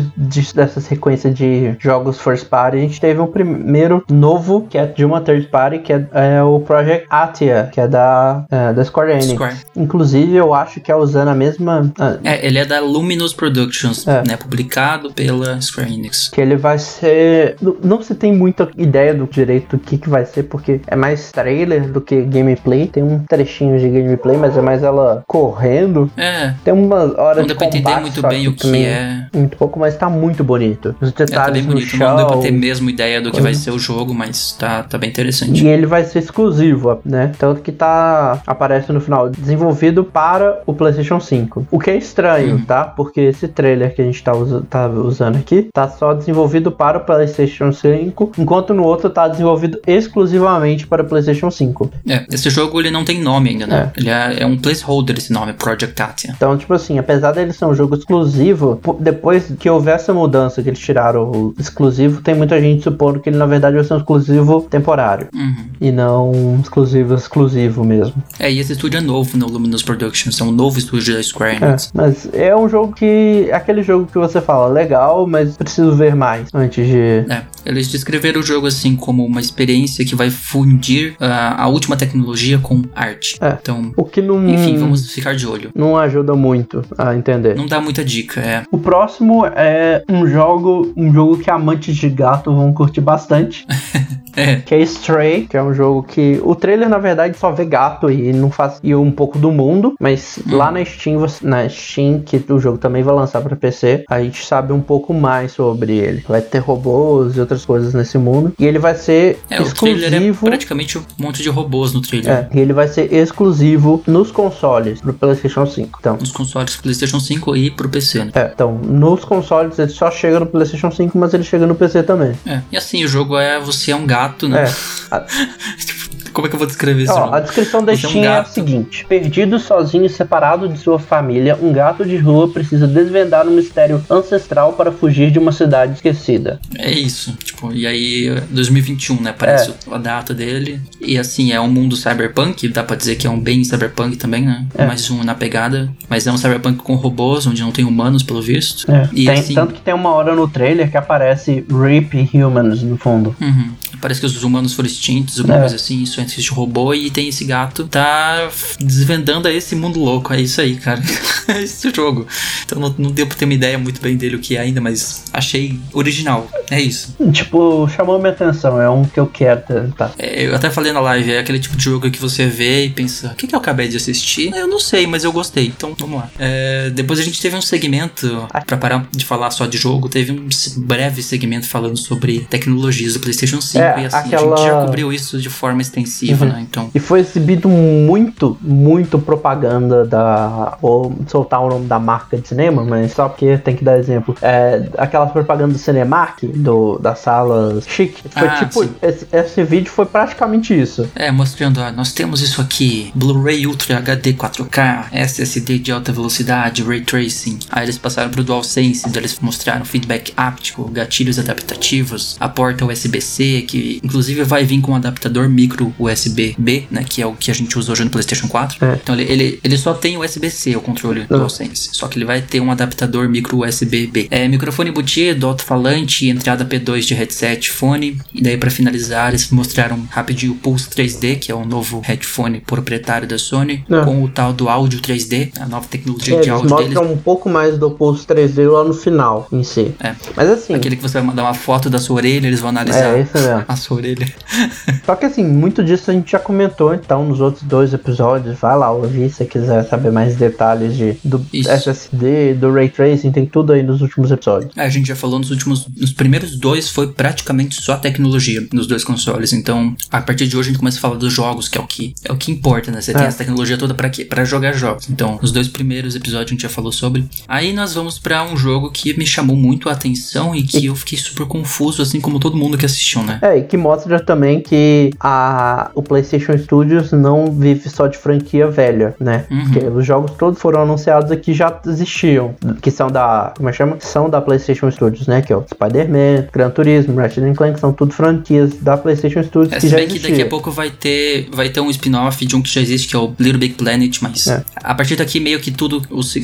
dessa sequência de jogos first party, a gente teve um primeiro novo, que é de uma third party, que é, é o Project Atia, que é da, é, da Square Enix. Square. Inclusive, eu acho que é usando a mesma. ah, É, ele é da Luminous Productions, É. né? Publicado pela Square Enix. que ele vai ser. não- Não se tem muita ideia do direito do que, que vai ser, porque é mais trailer do que gameplay. Tem um trechinho de gameplay, mas é mais ela correndo. É, Tem umas horas não de deu pra entender combate, muito bem o que também é. Muito pouco, mas tá muito bonito. Os É, tá detalhes bem no bonito. chão. Não deu pra ter mesmo ideia do que coisa. vai ser o jogo, mas tá, tá bem interessante. E ele vai ser exclusivo, né? Tanto que tá. Aparece no final, desenvolvido para o PlayStation 5. O que é estranho, Uhum. tá? Porque esse trailer que a gente tá, usa- tá usando aqui tá só desenvolvido para o PlayStation 5, enquanto no outro tá desenvolvido exclusivamente para o PlayStation 5. É, esse jogo ele não tem nome ainda, né? É. Ele é, é um placeholder esse nome, Project Atia. Então, tipo assim, apesar dele ser um jogo exclusivo, po- depois que houver essa mudança que eles tiraram o exclusivo, tem muita gente supondo que ele na verdade vai ser um exclusivo temporário. Uhum. E não um exclusivo exclusivo mesmo. É, e esse estúdio é novo no Luminous Productions, é um novo estúdio da Square É, Enix. mas é um jogo que. é aquele jogo que você fala, legal, mas preciso ver mais antes de. É, eles descreveram o jogo assim como uma experiência que vai fundir ah, a última tecnologia com arte. É. Então, O que não. enfim, vamos ficar de olho. Não ajuda muito a entender. Não dá muita dica, é. O próximo é um jogo, um jogo que amantes de gato vão curtir bastante, [laughs] É. Que é Stray, que é um jogo que o trailer na verdade só vê gato e não faz e um pouco do mundo, mas Hum. lá na Steam, você- na Steam que o jogo também vai lançar pra PC, a gente sabe um pouco mais sobre ele. Vai ter robôs e outras coisas nesse mundo e ele vai ser É, o trailer é exclusivo. praticamente um de robôs no trailer. É, e ele vai ser exclusivo nos consoles pro PlayStation 5. Então, Nos consoles PlayStation 5 e pro PC, né? é, então, nos consoles ele só chega no PlayStation 5, mas ele chega no PC também. É. E assim, o jogo é você é um gato, né? É. [laughs] Tipo, Como é que eu vou descrever esse Ó, a descrição da Você é um Steam é, a seguinte: Perdido, sozinho separado de sua família, um gato de rua precisa desvendar um mistério ancestral para fugir de uma cidade esquecida. É isso, tipo, e aí 2021, né, aparece É. a data dele, e assim, é um mundo cyberpunk, dá pra dizer que é um bem cyberpunk também, né, É. mais um na pegada, mas é um cyberpunk com robôs, onde não tem humanos, pelo visto, É, e tem- assim, Tanto que tem uma hora no trailer que aparece Rip Humans no fundo. uhum, parece que os humanos foram extintos, alguma É. coisa assim, isso existe robô, e tem esse gato, tá desvendando esse mundo louco, é isso aí, cara, [laughs] é esse jogo, então não, não deu pra ter uma ideia muito bem dele o que é ainda, mas achei original, é isso. Tipo, chamou minha atenção, é um que eu quero tentar. É, eu até falei na live, é aquele tipo de jogo que você vê e pensa, o que, que eu acabei de assistir? Eu não sei, mas eu gostei, então vamos lá. É, depois a gente teve um segmento, pra parar de falar só de jogo, teve um breve segmento falando sobre tecnologias do PlayStation 5 É, e assim, a aquela- gente já cobriu isso de forma extensiva, Uhum. né? Então, E foi exibido muito, muito propaganda da. Vou soltar o nome da marca de cinema, mas só porque tem que dar exemplo. É, aquelas propagandas do Cinemark, do, das salas chique. Foi Ah, tipo. Esse, esse vídeo foi praticamente isso. é, mostrando, ó, nós temos isso aqui, Blu-ray Ultra HD 4K, SSD de alta velocidade, Ray Tracing. Aí eles passaram pro DualSense, daí eles mostraram feedback áptico, gatilhos adaptativos, a porta USB-C, que inclusive vai vir com um adaptador micro USB-B, né, que é o que a gente usa hoje no PlayStation 4. É. Então ele, ele, ele só tem USB-C, o controle DualSense, só que ele vai ter um adaptador micro USB-B. É, microfone embutido, alto-falante, entrada P2 de headset, fone, e daí pra finalizar eles mostraram rapidinho o Pulse 3D, que é o novo headphone proprietário da Sony, É. com o tal do áudio 3D, a nova tecnologia É, de áudio deles. um pouco mais do Pulse 3D lá no final em si. É. Mas assim. Aquele que você vai mandar uma foto da sua orelha, eles vão analisar É, esse mesmo. [laughs] a sua orelha. [laughs] Só que assim, muito disso a gente já comentou então nos outros dois episódios. Vai lá ouvir se você quiser saber mais detalhes de, do Isso. SSD, do Ray Tracing, tem tudo aí nos últimos episódios. É, A gente já falou nos últimos. Nos primeiros dois foi praticamente só tecnologia nos dois consoles. Então, a partir de hoje a gente começa a falar dos jogos, que é o que é o que importa, né? Você tem É. essa tecnologia toda pra quê? Pra jogar jogos. Então, nos dois primeiros episódios a gente já falou sobre. Aí nós vamos pra um jogo que me chamou muito a atenção e que eu fiquei super confuso, assim como todo mundo que assistiu, né? É, e que mostra também que a, o PlayStation Studios não vive só de franquia velha, né? Uhum. Porque os jogos todos foram anunciados aqui já existiam, que são da, como é que chama? São da PlayStation Studios, né? Que é o Spider-Man, Gran Turismo, Ratchet Clank, são tudo franquias da PlayStation Studios É, que se já bem que existiam. daqui a pouco vai ter, vai ter um spin-off de um que já existe, que é o Little Big Planet, mas É. a partir daqui meio que tudo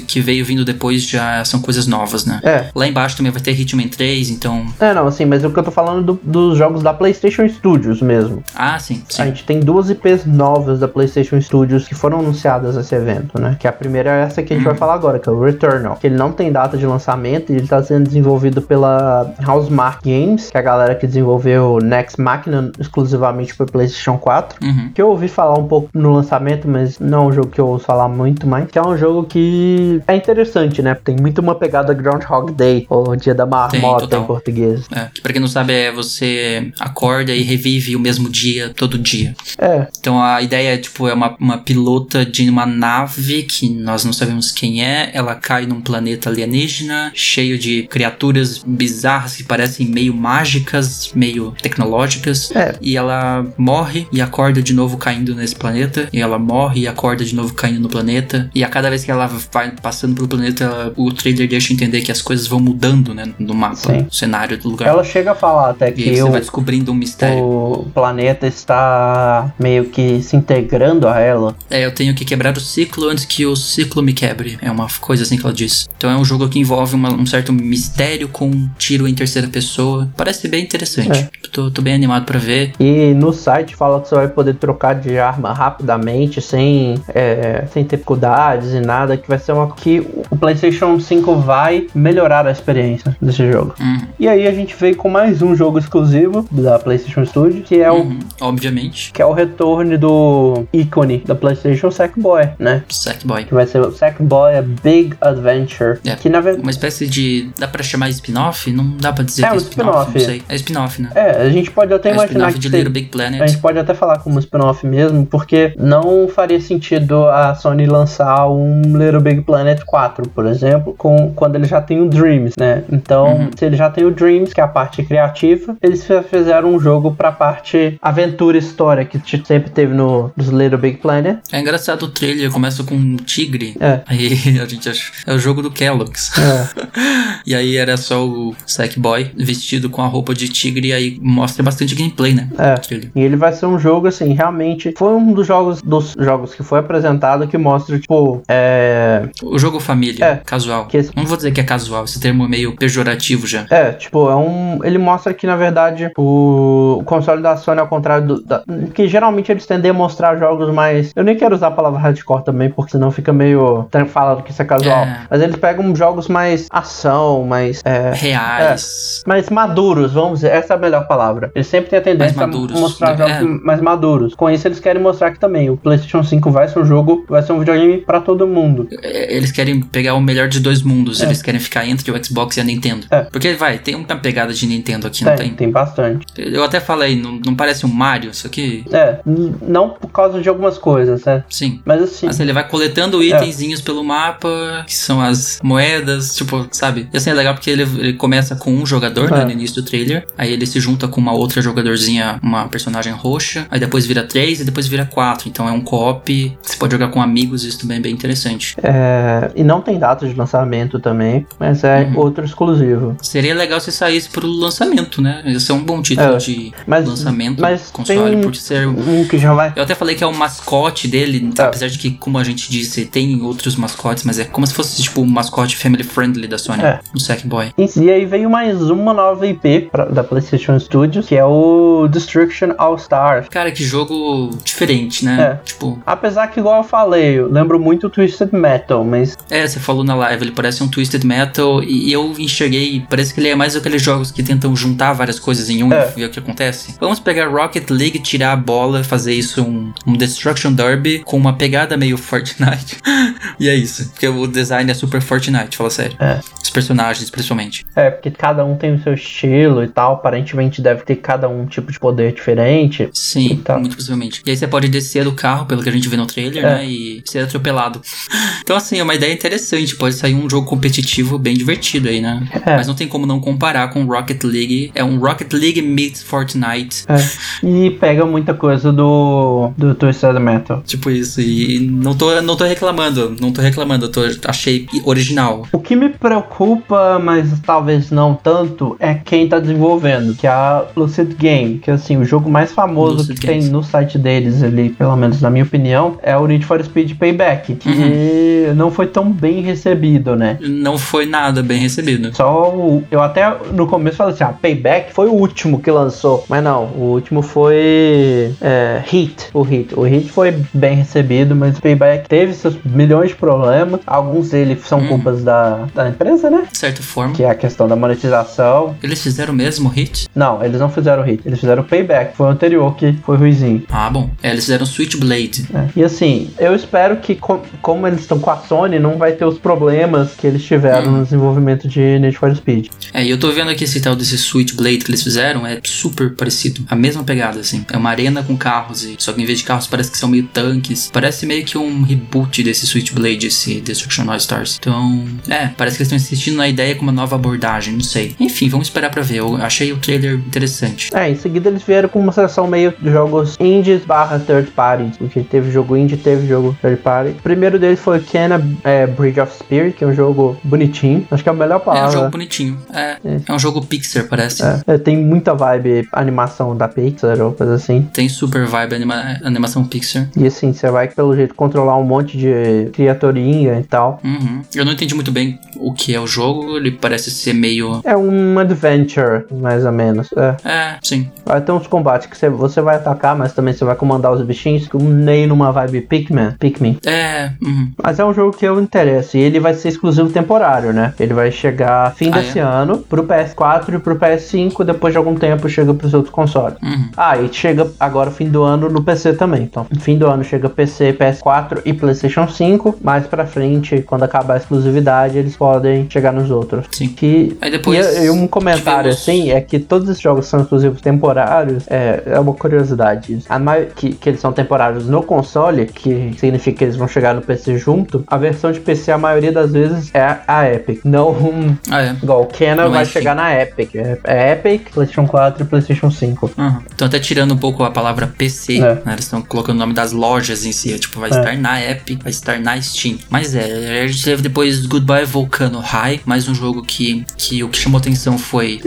que veio vindo depois já são coisas novas, né? É. Lá embaixo também vai ter Hitman 3, então. É, não, assim, mas o que eu tô falando do- dos jogos da PlayStation Studios mesmo. Ah, sim, sim. A gente tem duas IPs novas da PlayStation Studios que foram anunciadas nesse evento, né? Que a primeira é essa que a gente vai falar agora, que é o Returnal. Que ele não tem data de lançamento e ele tá sendo desenvolvido pela Housemark Games, que é a galera que desenvolveu Next Machina exclusivamente para PlayStation 4. Uhum. Que eu ouvi falar um pouco no lançamento, mas não é um jogo que eu ouço falar muito mais. Que é um jogo que é interessante, né? Tem muito uma pegada Groundhog Day, ou Dia da Marmota em português. É, que pra quem não sabe, é você acorda e revive o mesmo dia todo dia. É, Então a ideia é, tipo, é uma, uma pilota de uma nave que nós não sabemos quem é. Ela cai num planeta alienígena, cheio de criaturas bizarras que parecem meio mágicas, meio tecnológicas. É. E ela morre e acorda de novo caindo nesse planeta. E ela morre e acorda de novo caindo no planeta. E a cada vez que ela vai passando pelo planeta, ela- o trailer deixa entender que as coisas vão mudando, né? No mapa, Sim. no cenário do lugar. ela chega a falar até E aí que você o, vai descobrindo um mistério. o planeta está meio que se integrando a ela. É, eu tenho que quebrar o ciclo antes que o ciclo me quebre. É uma coisa assim que ela diz. Então é um jogo que envolve uma- um certo mistério com um tiro em terceira pessoa. Parece bem interessante. É. Tô, tô bem animado pra ver. E no site fala que você vai poder trocar de arma rapidamente, sem, é, sem dificuldades e nada, que vai ser uma que o PlayStation 5 vai melhorar a experiência desse jogo. Uhum. E aí a gente veio com mais um jogo exclusivo da PlayStation Studio, que é o Uhum. Obviamente. que é o retorno do ícone da PlayStation Sackboy, né? Sackboy. Que vai ser o Sackboy A Big Adventure, É. que na verdade Uma espécie de. Dá pra chamar spin-off? Não dá pra dizer É que é um spin-off. spin-off. Não sei. É spin-off, né? é, a gente pode até É imaginar spin-off que de Little Big Planet. A gente pode até falar como spin-off mesmo, porque não faria sentido a Sony lançar um Little Big Planet 4, por exemplo, com, quando ele já tem o Dreams, né? Então, Uhum. se ele já tem o Dreams, que é a parte criativa, eles já um jogo pra parte aventura e história que sempre teve no Little Big Planet. É engraçado o trailer, começa com um tigre. É. Aí [laughs] a gente acha. É o jogo do Kellogg's. É. [laughs] E aí era só o Sackboy vestido com a roupa de tigre e aí mostra bastante gameplay, né? É. E ele vai ser um jogo, assim, realmente. Foi um dos jogos dos jogos que foi apresentado que mostra, tipo, é. O jogo família, É. casual. Que esse- Não vou dizer que é casual, esse termo é meio pejorativo já. É, tipo, é um. Ele mostra que, na verdade, o, o console da Sony, ao contrário do. Da... Que geralmente eles tendem a mostrar jogos mais. Eu nem quero usar a palavra hardcore também, porque senão fica meio. falando que isso é casual. É. Mas eles pegam jogos mais ação, mais. É, Reais. mais maduros, vamos dizer, essa é a melhor palavra. Eles sempre têm a tendência Mais maduros, a mostrar né? jogos mais maduros. Com isso, eles querem mostrar que também o PlayStation 5 vai ser um jogo, vai ser um videogame pra todo mundo. É, Eles querem pegar o melhor de dois mundos. É. Eles querem ficar entre o Xbox e a Nintendo. É. Porque, vai, tem uma pegada de Nintendo aqui, não Tem, tem? tem bastante. Eu até falei, não, não parece um Mario isso aqui? É, não por causa de algumas coisas, né? Sim. Mas assim. Assim, ele vai coletando itenzinhos pelo mapa, que são as moedas, tipo, sabe? E assim, é legal porque ele, ele começa com um jogador, né, É. no início do trailer, aí ele se junta com uma outra jogadorzinha, uma personagem roxa, aí depois vira três e depois vira quatro. Então é um co-op, você pode jogar com amigos, isso também é bem interessante. É, e não tem data de lançamento também, mas é Uhum. outro exclusivo. Seria legal se saísse pro lançamento, né? Esse é um bom título É, de mas- lançamento mas console, por ser Um que já vai. Eu até falei que é o mascote dele, É. apesar de que, como a gente disse, tem outros mascotes, mas é como se fosse tipo um mascote family friendly da Sony, É. o Sackboy. E aí veio mais uma nova IP pra- da PlayStation Studios, que é o Destruction All Stars. Cara, que jogo diferente, né? É. Tipo, Apesar que, igual eu falei, eu lembro muito o Twisted Metal, mas é, você falou na live, ele parece um Twisted Metal e eu enxerguei, parece que ele é mais aqueles jogos que tentam juntar várias coisas em um É. e ver o que acontece. Vamos pegar Rocket League, tirar a bola, fazer isso um, um Destruction Derby com uma pegada meio [laughs] Fortnite. e é isso, porque o design é super Fortnite, fala sério. É. Os personagens, principalmente. é porque cada um tem o seu estilo e tal. Aparentemente deve ter cada um tipo de poder diferente. Sim, muito possivelmente. E aí você pode descer do carro, pelo que a gente vê no trailer, É. né? E ser atropelado. [laughs] Então, assim, é uma ideia interessante. Pode sair um jogo competitivo bem divertido aí, né? É. Mas não tem como não comparar com Rocket League. É um Rocket League meets Fortnite. É. E pega muita coisa do, do Twisted Metal. Tipo isso. E não tô, não tô reclamando. Não tô reclamando. Eu tô, achei original. O que me preocupa, mas talvez não tanto, é quem tá desenvolvendo, que é a Lucid Game, que assim, o jogo mais famoso Lucid que Games. tem no site deles ali, pelo menos na minha opinião, é o Need for Speed Payback, que Uhum. não foi tão bem recebido, né? Não foi nada bem recebido. Só o. Eu até no começo falei assim: ah, Payback foi o último que lançou. Mas não, o último foi. É, Hit. O Hit. O Hit foi bem recebido, mas o Payback teve seus milhões de problemas. Alguns deles são Hum. culpas da, da empresa, né? De certa forma. Que é a questão da monetização. Eles fizeram o mesmo hit? Não, eles não fizeram o Hit. Eles fizeram o Payback. Foi o anterior que foi ruizinho. Ah, bom. É, eles fizeram Switchblade. né? E assim, eu espero que, co- como eles estão com a Sony, não vai ter os problemas que eles tiveram Hum. no desenvolvimento de Need for Speed. É, e eu tô vendo aqui esse tal desse Switchblade que eles fizeram, é super parecido. A mesma pegada, assim. É uma arena com carros, e só que em vez de carros parece que são meio tanques. Parece meio que um reboot desse Switchblade, esse Destruction All Stars. Então, é, parece que eles estão insistindo na ideia com uma nova abordagem, não sei. Enfim, vamos esperar pra ver. Eu achei o trailer interessante. É, em seguida eles vieram com uma seleção meio de jogos indies barra third party. Porque teve jogo indie, teve jogo third party. O primeiro deles foi Kena é, Bridge of Spirit, que é um jogo bonitinho. Acho que é a melhor É um palavra. jogo bonitinho. É, é um jogo Pixar, parece. É, é, tem muita vibe animação da Pixar ou coisa assim. Tem super vibe anima- animação Pixar. E assim, você vai pelo jeito controlar um monte de criaturinha e tal. Uhum. Eu não entendi muito bem o que é o jogo. Ele parece ser meio. É um adventure, mais ou menos. É. É, sim. Vai ter uns combates que você, você vai atacar, mas também você vai comandar os bichinhos, que nem numa vibe Pikmin. Pikmin. É. Uhum. Mas é um jogo que eu interessa. acontece? Ele vai ser exclusivo temporário, né? Ele vai chegar fim Ah, desse é? ano pro PS4 e pro PS5, depois de algum tempo chega pros outros consoles. Uhum. Ah, e chega agora fim do ano no PC também. Então, fim do ano chega PC, PS4 e PlayStation 5. Mais pra frente, quando acabar a exclusividade, eles podem chegar nos outros. Sim. Que Aí depois e, e um comentário tivemos- assim é que todos esses jogos são exclusivos temporários. É, é uma curiosidade. A mai- que, que eles são temporários no console, que significa que eles vão chegar no PC junto. A versão de PC, a maioria das vezes, é a Epic. Não um, Ah, é. igual o Kena vai é chegar na Epic. É, é Epic, PlayStation 4 e PlayStation 5. Uhum. Então até tirando um pouco a palavra PC, É. né? Eles estão colocando o nome das lojas em si. Tipo, vai É. estar na Epic, vai estar na Steam. Mas é, a gente teve depois Goodbye Volcano High, mais um jogo que, que o que chamou atenção foi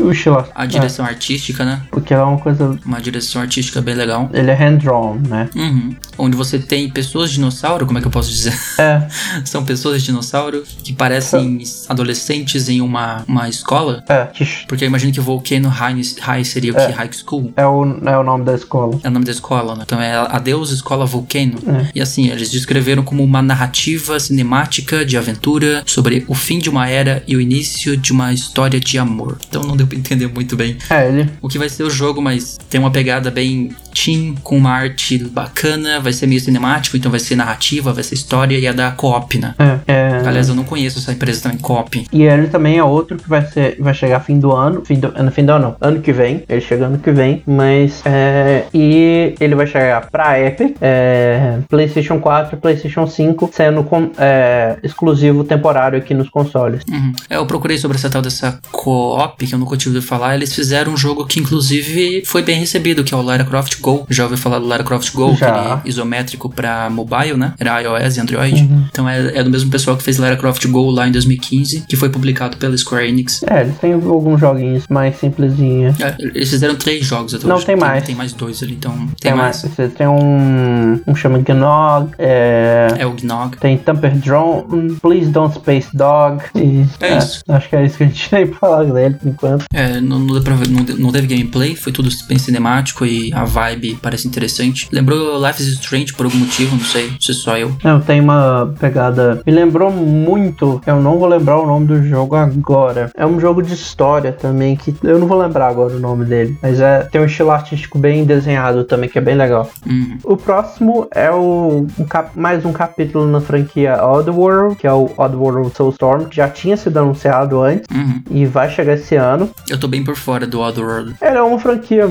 a direção artística, né? Porque é uma coisa. Uma direção artística bem legal. Ele é hand-drawn, né? Uhum. Onde você tem pessoas dinossauro, como é que eu posso dizer? É, [laughs] São pessoas dinossauro que parecem adolescentes em uma, uma escola. é. Porque eu imagino que Volcano High, High seria o É. que? High School? É o, é o nome da escola. É o nome da escola, né? Então é Adeus Escola Volcano. É. E assim, eles descreveram como uma narrativa cinemática de aventura sobre o fim de uma era e o início de uma história de amor. Então não deu pra entender muito bem É, ele. o que vai ser o jogo, mas tem uma pegada bem teen, com uma arte bacana, vai ser meio cinemático, então vai ser narrativa, vai ser história e é da Coop, né? É, é. Aliás, eu não conheço essa empresa também, Coop. E ele também é outro que vai ser, vai chegar fim do ano, fim do, no fim do ano, não, ano que vem, ele chega ano que vem, mas é, e ele vai chegar pra Epic, é, PlayStation 4 e PlayStation 5, sendo com, é, exclusivo temporário aqui nos consoles. Uhum. É, eu procurei sobre essa tal dessa Co-op, que eu nunca tive ouvido falar. Eles fizeram um jogo que, inclusive, foi bem recebido, que é o Lara Croft Go. Já ouviu falar do Lara Croft Go? Já. Aquele isométrico pra mobile, né? Era iOS e Android. Uhum. Então é, é do mesmo pessoal que fez Lara Croft Go lá em 2015, que foi publicado pela Square Enix. É, eles têm alguns joguinhos mais simplesinhos. É, eles fizeram três jogos até Não, hoje. tem mais. Tem mais dois ali, então tem, Tem mais. mais, tem um, um chama Gnog, é, É o Gnog. tem Tamper Drone, Please Don't Space Dog. E, É isso. Acho que é isso que a gente [laughs] tem pra falar dele por enquanto. É, não, não, deu pra não, não teve gameplay, foi tudo bem cinemático e a vibe parece interessante. Lembrou Life is Strange por algum motivo, não sei se só eu. Não, tem uma pegada. Me lembrou muito. Eu não vou lembrar o nome do jogo agora. É um jogo de história também que eu não vou lembrar agora o nome dele. Mas é tem um estilo artístico bem desenhado também que é bem legal. Uhum. O próximo é o um cap- mais um capítulo na franquia Oddworld, que é o Oddworld Soulstorm, que já tinha sido anunciado antes Uhum. e vai chegar esse ano. Eu tô bem por fora do Oddworld. Ela é uma franquia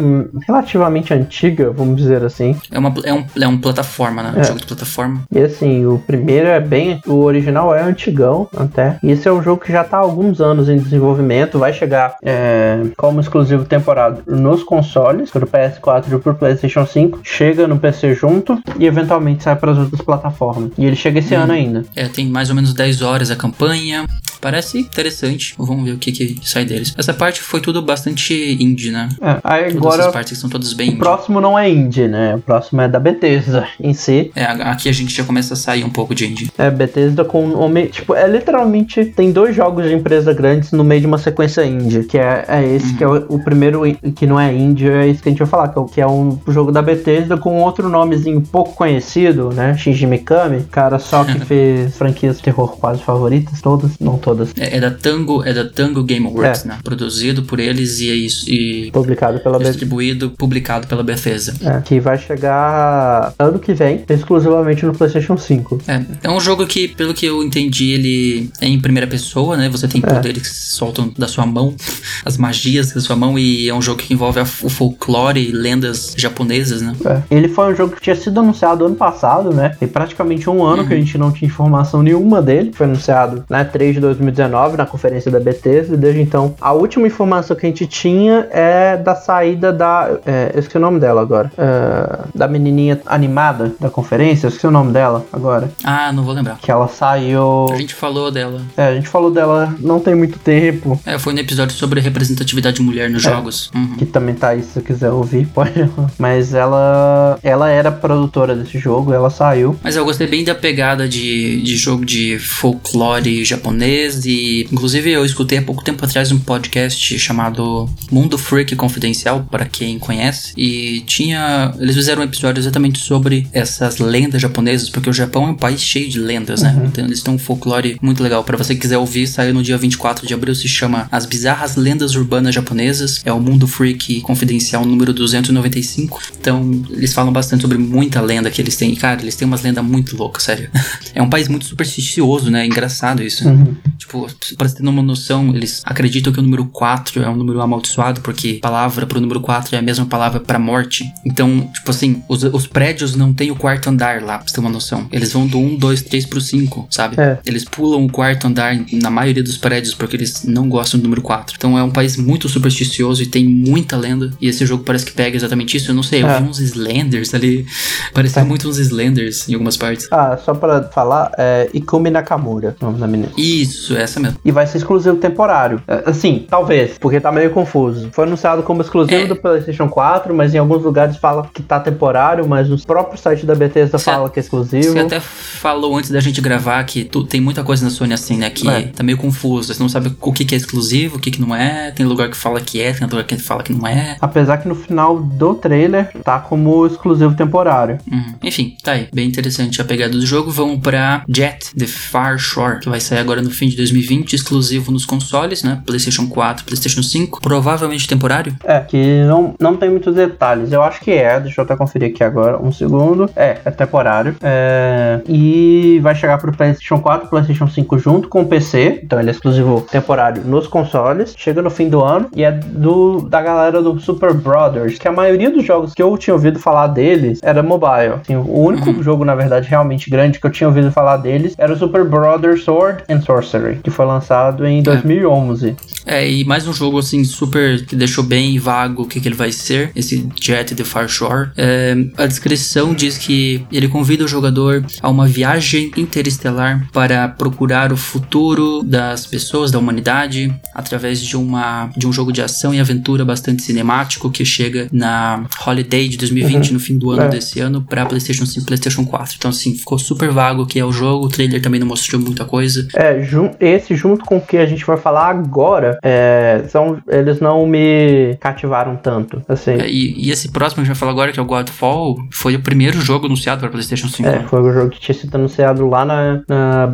relativamente antiga, vamos dizer assim. É, uma, é, um, é um plataforma, né? Um É. jogo de plataforma. E assim, o primeiro é bem. O original é antigão até. E esse é um jogo que já tá há alguns anos em desenvolvimento. Vai chegar é, como exclusivo temporário nos consoles, pro PS4 e pro PlayStation 5. Chega no PC junto e eventualmente sai para as outras plataformas. E ele chega esse ano ainda. É, tem mais ou menos 10 horas a campanha. Parece interessante. Vamos ver o que, que sai deles. Essa parte foi tudo bastante indie, né? É, aí Todas agora. essas partes que são todas bem O indie. próximo não é indie, né? O próximo é da Bethesda em si. É, aqui a gente já começa a sair um pouco de indie. É, Bethesda com nome. Tipo, é literalmente. Tem dois jogos de empresa grandes no meio de uma sequência indie. Que é, é esse, que é o, o primeiro que não é indie, é esse que a gente vai falar, que é, o- que é um jogo da Bethesda com outro nomezinho pouco conhecido, né? Shinji Mikami. Cara só que [laughs] fez franquias de terror quase favoritas, todas, não todas. É, é da Tango, é da Tango Gameworks, É. né? Produzido por eles e é isso. E Publicado pela Bethesda. distribuído, publicado pela Bethesda. É, que vai chegar ano que vem, exclusivamente no PlayStation 5. É, é um jogo que, pelo que eu entendi, ele é em primeira pessoa, né? Você tem É. poderes que soltam da sua mão, [laughs] as magias da sua mão, e é um jogo que envolve a- o folclore e lendas japonesas, né? É. Ele foi um jogo que tinha sido anunciado ano passado, né? Tem praticamente um ano que a gente não tinha informação nenhuma dele. Foi anunciado na 3 de 2019, na conferência da Bethesda. E desde então, a última informação que a gente tinha é da saída da. É, eu esqueci o nome dela agora. É, da menininha animada da conferência. Esqueci o nome dela agora. Ah, não vou lembrar. Que ela saiu. A gente falou dela. É, a gente falou dela não tem muito tempo. É, foi no episódio sobre representatividade mulher nos É. jogos. Uhum. que também tá aí se você quiser ouvir, [laughs] pode. Mas ela ela era produtora desse jogo, ela saiu. Mas eu gostei bem da pegada de, de jogo de folclore japonês japonês e, inclusive, eu escutei há pouco tempo atrás um podcast chamado Mundo Freak Confidencial, para quem conhece, e tinha. Eles fizeram um episódio exatamente sobre essas lendas japonesas, porque o Japão é um país cheio de lendas, né? Então eles têm um folclore muito legal. Para você que quiser ouvir, saiu no dia 24 de abril, se chama As Bizarras Lendas Urbanas Japonesas. É o Mundo Freak Confidencial número 295. Então, eles falam bastante sobre muita lenda que eles têm. E, cara, eles têm umas lendas muito loucas, sério. [laughs] É um país muito supersticioso, né? É engraçado isso. Uhum. Tipo, pra você ter uma noção, eles acreditam que o número 4 é um número amaldiçoado, porque palavra pro número 4 é a mesma palavra pra morte. Então, tipo assim, os, os prédios não tem o quarto andar lá, pra você ter uma noção. Eles vão do 1, 2, 3 pro 5, sabe? É. Eles pulam o quarto andar na maioria dos prédios porque eles não gostam do número 4. Então é um país muito supersticioso e tem muita lenda. E esse jogo parece que pega exatamente isso. Eu não sei, eu É. vi uns Slenders ali. [laughs] Parecia muito uns Slenders em algumas partes. Ah, só pra falar, é Ikumi Nakamura, o nome da menina. Isso, essa mesmo. E vai ser exclusivo temporário. É, Assim, talvez, porque tá meio confuso. Foi anunciado como exclusivo É. do PlayStation 4, mas em alguns lugares fala que tá temporário, mas no próprio site da Bethesda Você- fala que é exclusivo. Você até falou antes da gente gravar que tu- tem muita coisa na Sony assim, né? Que É. tá meio confuso. Você não sabe o que, que é exclusivo, o que, que não é. Tem lugar que fala que é, tem lugar que fala que não é. Apesar que no final do trailer tá como exclusivo temporário. Uhum. Enfim, tá aí. Bem interessante a pegada do jogo. Vamos pra Jet The Far Shore, que vai sair agora no fim de 2020, exclusivo nos consoles, né? PlayStation 4, PlayStation 5. Provavelmente temporário. É, que não, não tem muitos detalhes. Eu acho que é, deixa eu até conferir aqui agora, um segundo. É, é temporário. É, e vai chegar pro PlayStation 4 PlayStation 5 junto com o PC. Então ele é exclusivo temporário nos consoles. Chega no fim do ano e é do da galera do Super Brothers, que a maioria dos jogos que eu tinha ouvido falar deles era mobile. Assim, o único jogo, na verdade, realmente grande que eu tinha ouvido falar deles era o Super Brothers Sword and Sorcery, que foi lançado em 2011. É, e mais um jogo assim super que deixou bem vago o que, que ele vai ser, esse Jet The Far Shore. É, a descrição diz que ele convida o jogador a uma viagem interestelar para procurar o futuro das pessoas, da humanidade, através de, uma, de um jogo de ação e aventura bastante cinemático que chega na Holiday de 2020, no fim do ano É. desse ano, para PlayStation 5 e PlayStation 4. Então, assim, ficou super vago o que é o jogo, o trailer também não mostrou muita coisa. É, jun- esse junto com o que a gente vai falar agora, é, são, eles não me cativaram tanto, assim. É, E, e esse próximo que a gente vai falar agora, que é o Godfall, foi o primeiro jogo anunciado para PlayStation 5. É, foi o jogo que tinha sido anunciado lá na, na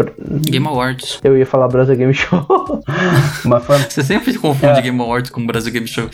Game Awards. Eu ia falar Brasil Game Show, [laughs] mas foi... Você sempre confunde É. Game Awards com Brasil Game Show.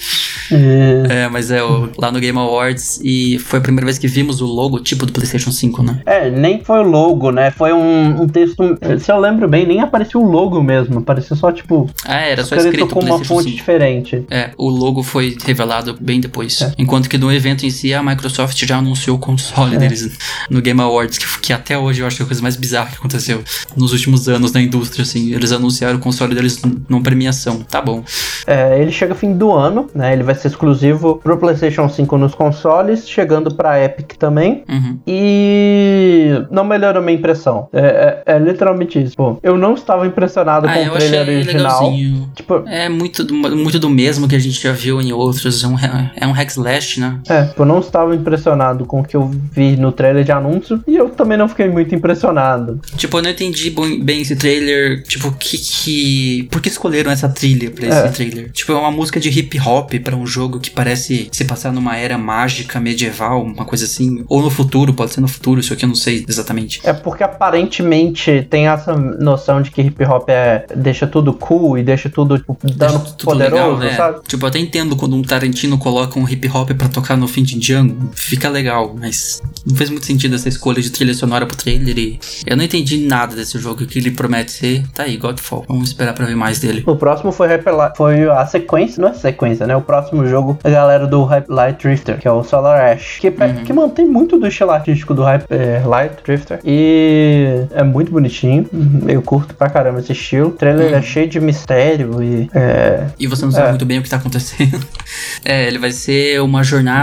É, É, mas é o, lá no Game Awards e foi a primeira vez que vimos o logotipo do PlayStation 5, né? É, nem foi o logo, né? Foi um, um texto. Se eu lembro bem, nem apareceu o logo mesmo. Apareceu só, tipo, Ah, era só escrito com uma fonte 5. diferente. É, o logo foi revelado bem depois. É. Enquanto que no evento em si, a Microsoft já anunciou o É. console deles no Game Awards, que, que até hoje eu acho que é a coisa mais bizarra que aconteceu nos últimos anos na indústria, assim. Eles anunciaram o console deles numa premiação. Tá bom. É, ele chega fim do ano, né? Ele vai ser exclusivo pro PlayStation 5 nos consoles, chegando pra Epic também. Uhum. E não melhorou minha impressão. É, é- é literalmente isso. Pô, eu não estava impressionado Ah, com o trailer original. legalzinho. Tipo, É muito, do- muito do mesmo que a gente já viu em outros. É um, é um hack slash, né? É, eu não estava impressionado com o que eu vi no trailer de anúncio. E eu também não fiquei muito impressionado. Tipo, eu não entendi bem esse trailer. Tipo, que que. Por que escolheram essa trilha pra esse É. trailer? Tipo, é uma música de hip hop pra um jogo que parece se passar numa era mágica, medieval, uma coisa assim. Ou no futuro, pode ser no futuro, isso aqui eu não sei exatamente. É porque aparentemente tem essa noção de que hip hop é, deixa tudo cool e deixa tudo tipo, dando Acho tudo poderoso, legal, né? sabe? Tipo, eu até entendo quando um Tarantino coloca um hip hop pra tocar no fim de Django. Fica legal, mas não fez muito sentido essa escolha de trilha sonora pro trailer e eu não entendi nada desse jogo, o que ele promete ser. Tá aí, Godfall. Vamos esperar pra ver mais dele. O próximo foi, foi a sequência, não é sequência, né? O próximo jogo da galera do Hype Light Drifter, que é o Solar Ash, que, Uhum. que mantém muito do estilo artístico do Hype, é, Light Drifter. E é muito bonitinho, eu curto pra caramba esse estilo. O trailer Uhum. é cheio de mistério e é, E você não sabe É. muito bem o que tá acontecendo. [laughs] É, ele vai ser uma jornada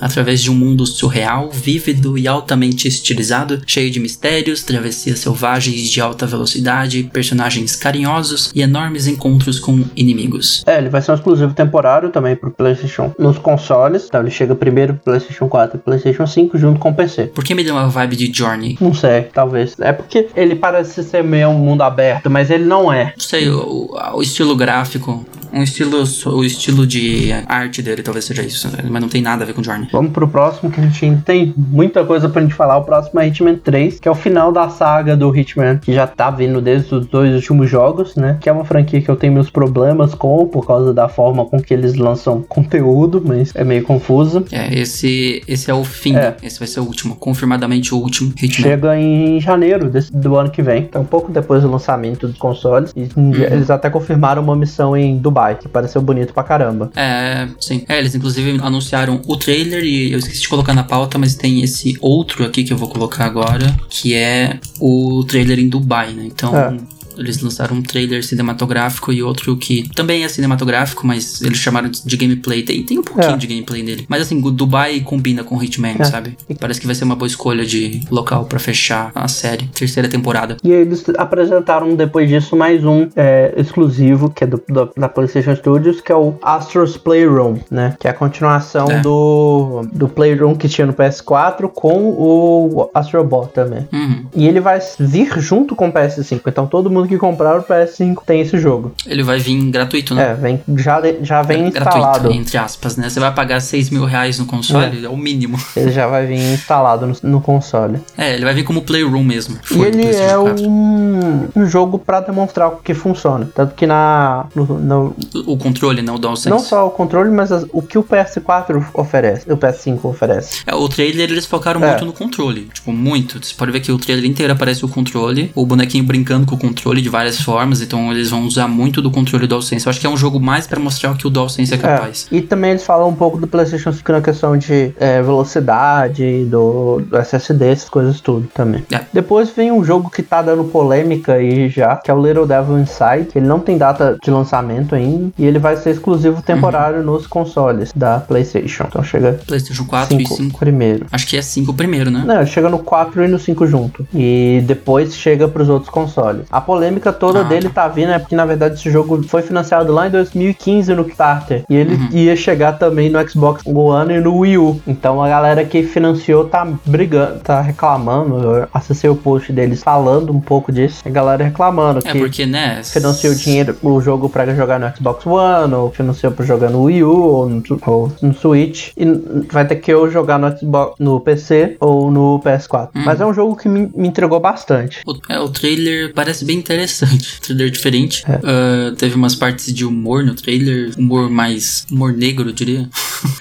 através de um mundo surreal, vívido e altamente estilizado, cheio de mistérios, travessias selvagens de alta velocidade, personagens carinhosos e enormes encontros com inimigos. É, ele vai ser um exclusivo temporário também pro PlayStation nos consoles. Então ele chega primeiro pro PlayStation 4 e PlayStation 5 junto com o PC. Por que me deu uma vibe de Journey? Não sei, talvez. É porque ele parece ser meio um mundo aberto, mas ele não é. Não sei, o, o estilo gráfico, um estilo, o estilo de arte dele talvez seja isso, mas não tem nada a ver com Journey. Vamos pro próximo, que a gente tem muita coisa pra gente falar. O próximo é Hitman 3, que é o final da saga do Hitman, que já tá vindo desde os dois últimos jogos, né? Que é uma franquia que eu tenho meus problemas com, por causa da forma com que eles lançam [laughs] conteúdo, mas é meio confuso. É, esse, esse é o fim, É. esse vai ser o último, confirmadamente o último Hitman. Chega em janeiro desse- do ano que vem. Então, um pouco depois do lançamento dos consoles. E eles até confirmaram uma missão em Dubai, que pareceu bonito pra caramba. É, sim. É, eles inclusive anunciaram o trailer e eu esqueci de colocar na pauta, mas tem esse outro aqui que eu vou colocar agora, que é o trailer em Dubai, né? Então. É. Eles lançaram um trailer cinematográfico e outro que também é cinematográfico, mas eles chamaram de gameplay. Tem, tem um pouquinho É. de gameplay nele. Mas assim, o Dubai combina com Hitman, É. sabe? Parece que vai ser uma boa escolha de local pra fechar a série. Terceira temporada. E eles apresentaram depois disso mais um é, exclusivo, que é do, do- da PlayStation Studios, que é o Astro's Playroom, né? Que é a continuação É. do, do Playroom que tinha no PS4 com o Astrobot também. Uhum. E ele vai vir junto com o PS5. Então todo mundo que comprar o PS5 tem esse jogo. Ele vai vir gratuito, né? É, vem, já, já vem instalado. Gratuito, entre aspas, né? Você vai pagar 6 mil reais no console, é, o mínimo. [laughs] Ele já vai vir instalado no, no console. É, ele vai vir como Playroom mesmo. E ele é 4. um, um jogo pra demonstrar o que funciona. Tanto que na, no, no- O controle, não o DualSense. não só o controle, mas as- o que o PS4 oferece, o PS5 oferece. É, o trailer eles focaram É. muito no controle. Tipo, muito. Você pode ver que o trailer inteiro aparece o controle, o bonequinho brincando com o controle de várias formas. Então eles vão usar muito do controle DualSense. Eu acho que é um jogo mais pra mostrar o que o DualSense é capaz. É, E também eles falam um pouco do PlayStation 5 na questão de é, velocidade, do, do SSD, essas coisas tudo também. É. Depois vem um jogo que tá dando polêmica aí já, que é o Little Devil Inside, que ele não tem data de lançamento ainda, e ele vai ser exclusivo temporário Uhum. nos consoles da PlayStation. Então chega PlayStation 4 e 5 5. primeiro. Acho que é 5 primeiro, né? Não, chega no 4 e no 5 junto. E depois chega pros outros consoles. A polêmica toda Ah, dele tá vindo é porque, na verdade, esse jogo foi financiado lá em 2015 no Kickstarter. E ele Uhum. ia chegar também no Xbox One e no Wii U. Então a galera que financiou tá brigando, tá reclamando. Eu acessei o post deles falando um pouco disso. A galera reclamando É que porque, né? financiou dinheiro, o jogo pra jogar no Xbox One, ou financiou pra jogar no Wii U, ou no, ou no Switch. E vai ter que ou jogar no Xbox, no PC ou no PS4. Hum. Mas é um jogo que me, me entregou bastante. O, é, o trailer parece bem interessante. [laughs] trailer diferente. É. Ah, teve umas partes de humor no trailer. Humor mais. Humor negro, eu diria.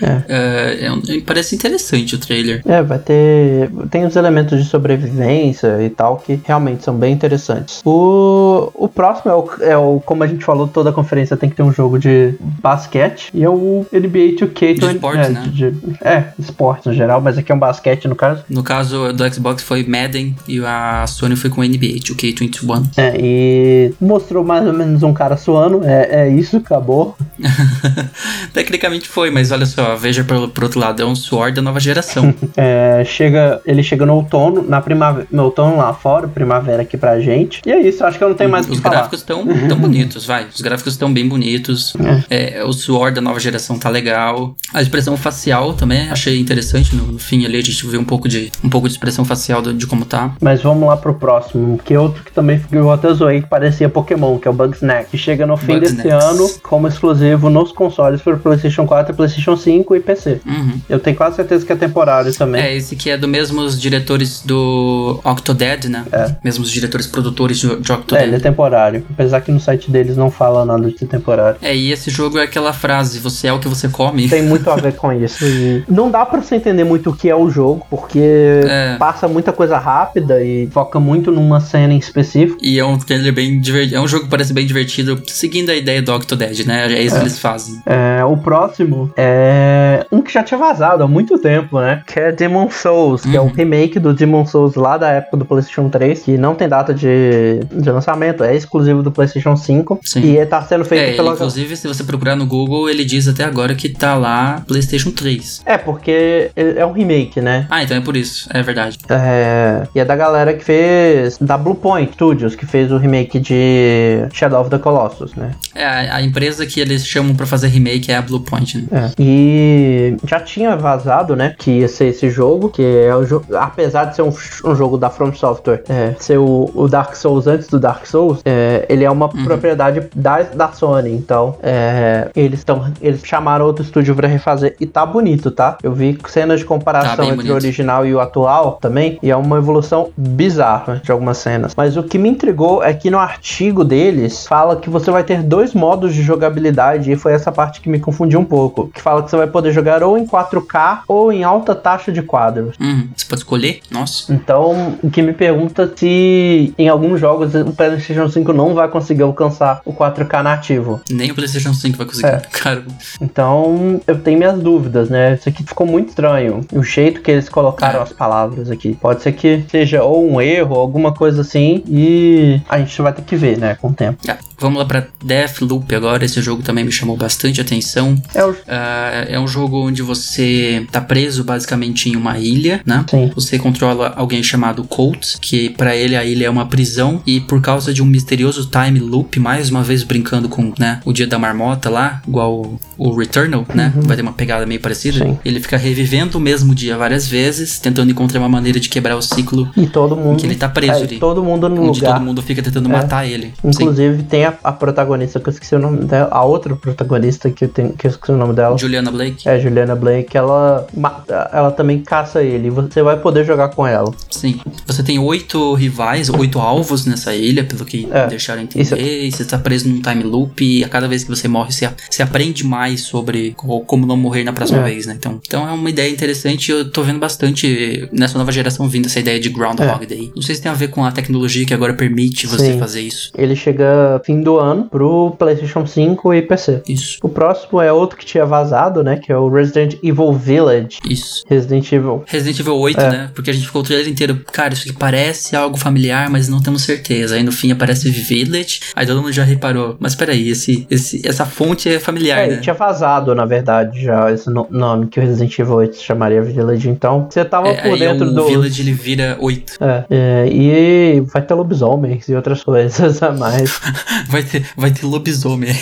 É. É, [laughs] é um- parece interessante o trailer. É, vai ter. Tem os elementos de sobrevivência e tal que realmente são bem interessantes. O, o próximo é o, é o. Como a gente falou, toda conferência tem que ter um jogo de basquete. E é o NBA 2K. De esportes, é, né? de- é, esportes no geral, mas aqui é um basquete no caso. No caso do Xbox foi Madden e a Sony foi com NBA 2K21. É, e mostrou mais ou menos um cara suando. É, é isso, acabou. [laughs] Tecnicamente foi, mas olha só, veja pelo, por outro lado, é um suor da nova geração. [laughs] É, chega, ele chega no outono, na primavera, no outono lá fora, primavera aqui pra gente. E é isso, acho que eu não tenho mais o que Os falar. gráficos estão tão bonitos, vai. Os gráficos estão bem bonitos. É, o suor da nova geração tá legal. A expressão facial também achei interessante. No, no fim ali a gente vê um pouco de, um pouco de expressão facial do- de como tá. Mas vamos lá pro próximo, que é outro que também eu até zoei, que parecia Pokémon, que é o Bugsnax, que chega no fim desse Bugsnax. ano como exclusivo nos consoles para PlayStation 4, PlayStation 5 e PC. Uhum. Eu tenho quase certeza que é temporário também. É, esse que é do mesmos diretores do Octodad, né? É. Mesmos diretores produtores de, de É, Octodad. ele é temporário. Apesar que no site deles não fala nada de temporário. É, e esse jogo é aquela frase, você é o que você come. Tem muito a [laughs] ver com isso. E não dá pra você entender muito o que é o jogo, porque É. passa muita coisa rápida e foca muito numa cena em específico. E é um trailer bem divertido. É um jogo que parece bem divertido, seguindo a ideia do Octodad, né? É isso que eles fazem. É, o próximo é um que já tinha vazado há muito tempo, né? Que é Demon Souls, que é o Uhum. remake do Demon Souls lá da época do PlayStation 3, que não tem data de, de lançamento, é exclusivo do PlayStation 5 Sim. e tá sendo feito É, pela. inclusive, se você procurar no Google, ele diz até agora que tá lá PlayStation 3. É, porque é um remake, né? Ah, então é por isso. É verdade. É, e é da galera que fez. Da Bluepoint Studios, que fez o remake de Shadow of the Colossus, né? É, a, empresa que eles chamam pra fazer remake é a Bluepoint, né? É. E já tinha vazado, né? Que ia ser esse jogo, que é o jogo. Apesar de ser um, um jogo da From Software, é, ser o, o Dark Souls antes do Dark Souls, é, ele é uma propriedade da, da Sony. Então, é, eles estão. Eles chamaram outro estúdio pra refazer. E tá bonito, tá? Eu vi cenas de Tá comparação bem entre bonito. o original e o atual também. E é uma evolução bizarra de algumas cenas. Mas o que me intrigou é que no artigo deles fala que você vai ter dois modos de jogabilidade. E foi essa parte que me confundiu um pouco. Que fala que você vai poder jogar ou em 4K ou em alta taxa de quadros. Uhum. Você pode escolher? Nossa. Então, o que me pergunta se em alguns jogos o PlayStation 5 não vai conseguir alcançar o 4K nativo. Nem o PlayStation 5 vai conseguir. É. Cara, Então, eu tenho minhas dúvidas, né? Isso aqui ficou muito estranho. O jeito que eles colocaram as palavras aqui. Pode ser que seja ou um erro, alguma coisa assim. E a gente vai ter que ver, né? Com o tempo. ah, vamos lá pra Deathloop agora. Esse jogo também me chamou bastante atenção. É o. Ah, é um jogo onde você tá preso basicamente em uma ilha, né? Sim. Você controla alguém chamado Colt, que pra ele a ilha é uma prisão e por causa de um misterioso time loop, mais uma vez brincando com, né, o dia da marmota lá, igual o, o Returnal, né? Vai ter uma pegada meio parecida. Sim. Ele fica revivendo o mesmo dia várias vezes, tentando encontrar uma maneira de quebrar o ciclo E todo mundo. que ele tá preso é, ali. todo mundo no onde lugar. todo mundo fica tentando matar ele. Sim. Inclusive, tem a, a protagonista, que eu esqueci o nome dela. A outra protagonista que eu, tenho, que eu esqueci o nome dela. Juliana Blake? É, Juliana Blake, ela mata, ela também caça ele. Você vai poder jogar com ela. Sim. Você tem oito rivais, oito alvos nessa ilha, pelo que É, deixaram entender. isso- E você tá preso num time loop e a cada vez que você morre, você, você aprende mais sobre co- como não morrer na próxima É. vez, né? Então, então é uma ideia interessante. Eu tô vendo bastante nessa nova geração vindo essa ideia de Groundhog Day. Não sei se tem a ver com a tecnologia que agora permite você É. Sim. fazer isso. Ele chega fim do ano pro PlayStation 5 e PC. Isso. O próximo é outro que tinha vazado, né? Que é o Resident Evil Village. Isso. Resident Evil. Resident Evil 8, É. né? Porque a gente ficou o trailer inteiro, cara, isso aqui parece algo familiar, mas não temos certeza. Aí no fim aparece Village, aí todo mundo já reparou. Mas peraí, esse, esse, essa fonte é familiar, É, né? ele tinha vazado, na verdade, já esse no- nome que o Resident Evil 8 se chamaria Village. Então, você tava É, por aí dentro do. Village ele vira 8. É, é, e vai ter lobisomens e outras coisas a mais. [laughs] Vai ter, vai ter lobisomem.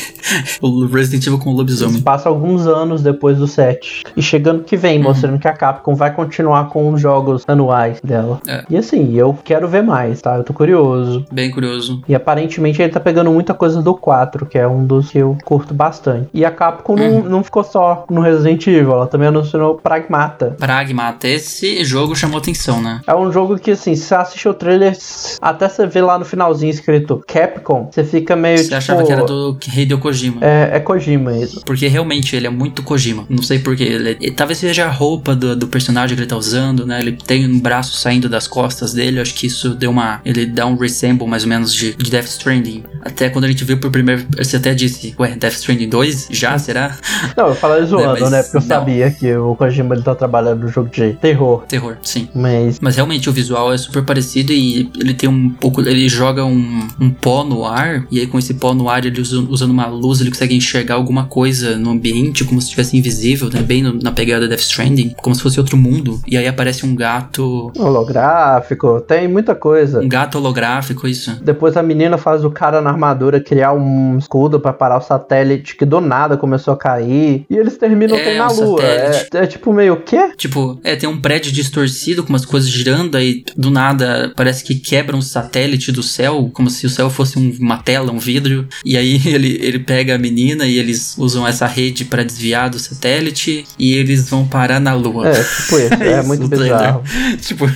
o Resident Evil com lobisomem. Passa alguns anos depois do 7. E chegando que vem, mostrando que a Capcom vai continuar com os jogos anuais dela. É. E assim, eu quero ver mais, tá? Eu tô curioso. Bem curioso. E aparentemente ele tá pegando muita coisa do 4, que é um dos que eu curto bastante. E a Capcom não, não ficou só no Resident Evil, ela também anunciou Pragmata. Pragmata. Esse jogo chamou atenção, né? É um jogo que, assim, se você assiste o trailer, até você vê lá no finalzinho escrito Capcom, você fica meio Você tipo. achava que era do Hideo Kojima. É, é Kojima mesmo. Porque realmente ele é muito Kojima. Não sei porquê. Ele, ele- talvez seja a roupa do, do personagem que ele tá usando, né? Ele tem um braço saindo das costas dele. Acho que isso deu uma. Ele dá um resemble mais ou menos de, de Death Stranding. Até quando a gente viu por primeiro. Você até disse, ué, Death Stranding 2? Já? Será? Não, eu falei [laughs] zoando, mas né? Porque eu não. sabia que o Kojima ele tá trabalhando no jogo de terror. Terror, sim. Mas. Mas realmente o visual é super parecido e ele tem um pouco. Ele joga um, um pó no ar, e aí com esse pó no ar, ele usa, usando uma luz, ele consegue enxergar alguma coisa no ambiente, como se estivesse invisível, né? Bem no- na pegada Death Stranding, como se fosse outro mundo. E aí aparece um gato. Holográfico, tem muita coisa. Um gato holográfico, isso. Depois a menina faz o cara na armadura criar um escudo pra parar o satélite que do nada começou a cair. E eles terminam É, tem na um lua. É, é tipo meio o quê? Tipo, é, tem um prédio distorcido com umas coisas girando, aí do nada parece que quebra um satélite do céu, como se o céu fosse um- uma tela, um vidro. E aí [laughs] ele, ele pega a menina e eles usam essa rede pra desviar do satélite e eles vão parar na lua. É, tipo isso. é [laughs] isso, muito bizarro. [laughs] tipo,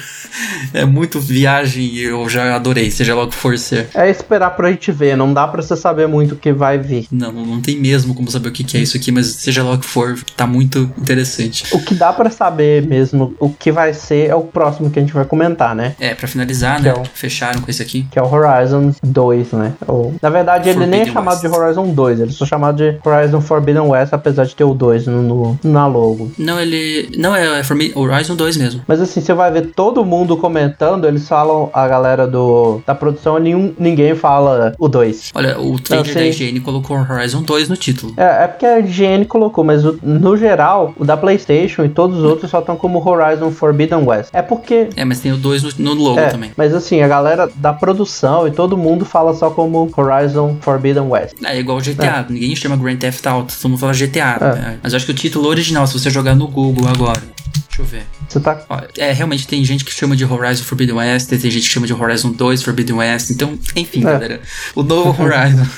é muito viagem e eu já adorei, seja lá o que for ser. É esperar pra gente ver, não dá pra você saber muito o que vai vir. Não, não tem mesmo como saber o que, que é isso aqui, mas seja lá o que for, tá muito interessante. O que dá pra saber mesmo o que vai ser é o próximo que a gente vai comentar, né? É, pra finalizar, Que né? é o- Fecharam com esse aqui. Que é o Horizon 2, né? Ou, na verdade, ele nem é Forbidden chamado West. de Horizon 2, ele é só chamado de Horizon Forbidden West, apesar de ter o 2 no, no- na logo. Não, ele. Não, é, é Horizon 2 mesmo. Mas assim, você vai ver todo mundo comentando, eles falam, a galera do, da produção, nenhum, ninguém fala o 2. Olha, o trailer sei. da IGN colocou Horizon 2 no título. É, é porque a IGN colocou, mas o- no geral, o da PlayStation e todos os outros só estão como Horizon Forbidden West. É porque. É, mas tem o 2 no, no logo É, também. mas assim, a galera da produção e todo mundo fala só como Horizon Forbidden West. É igual GTA, ninguém chama Grand Theft Auto, todo mundo fala GTA. É. né? Mas eu acho que o título original, se você jogar no Google agora. Deixa eu ver. Você tá. Ó, é, realmente tem gente que chama de Horizon Forbidden West, tem gente que chama de Horizon 2 Forbidden West. Então, enfim, É. galera. O novo Horizon. [laughs]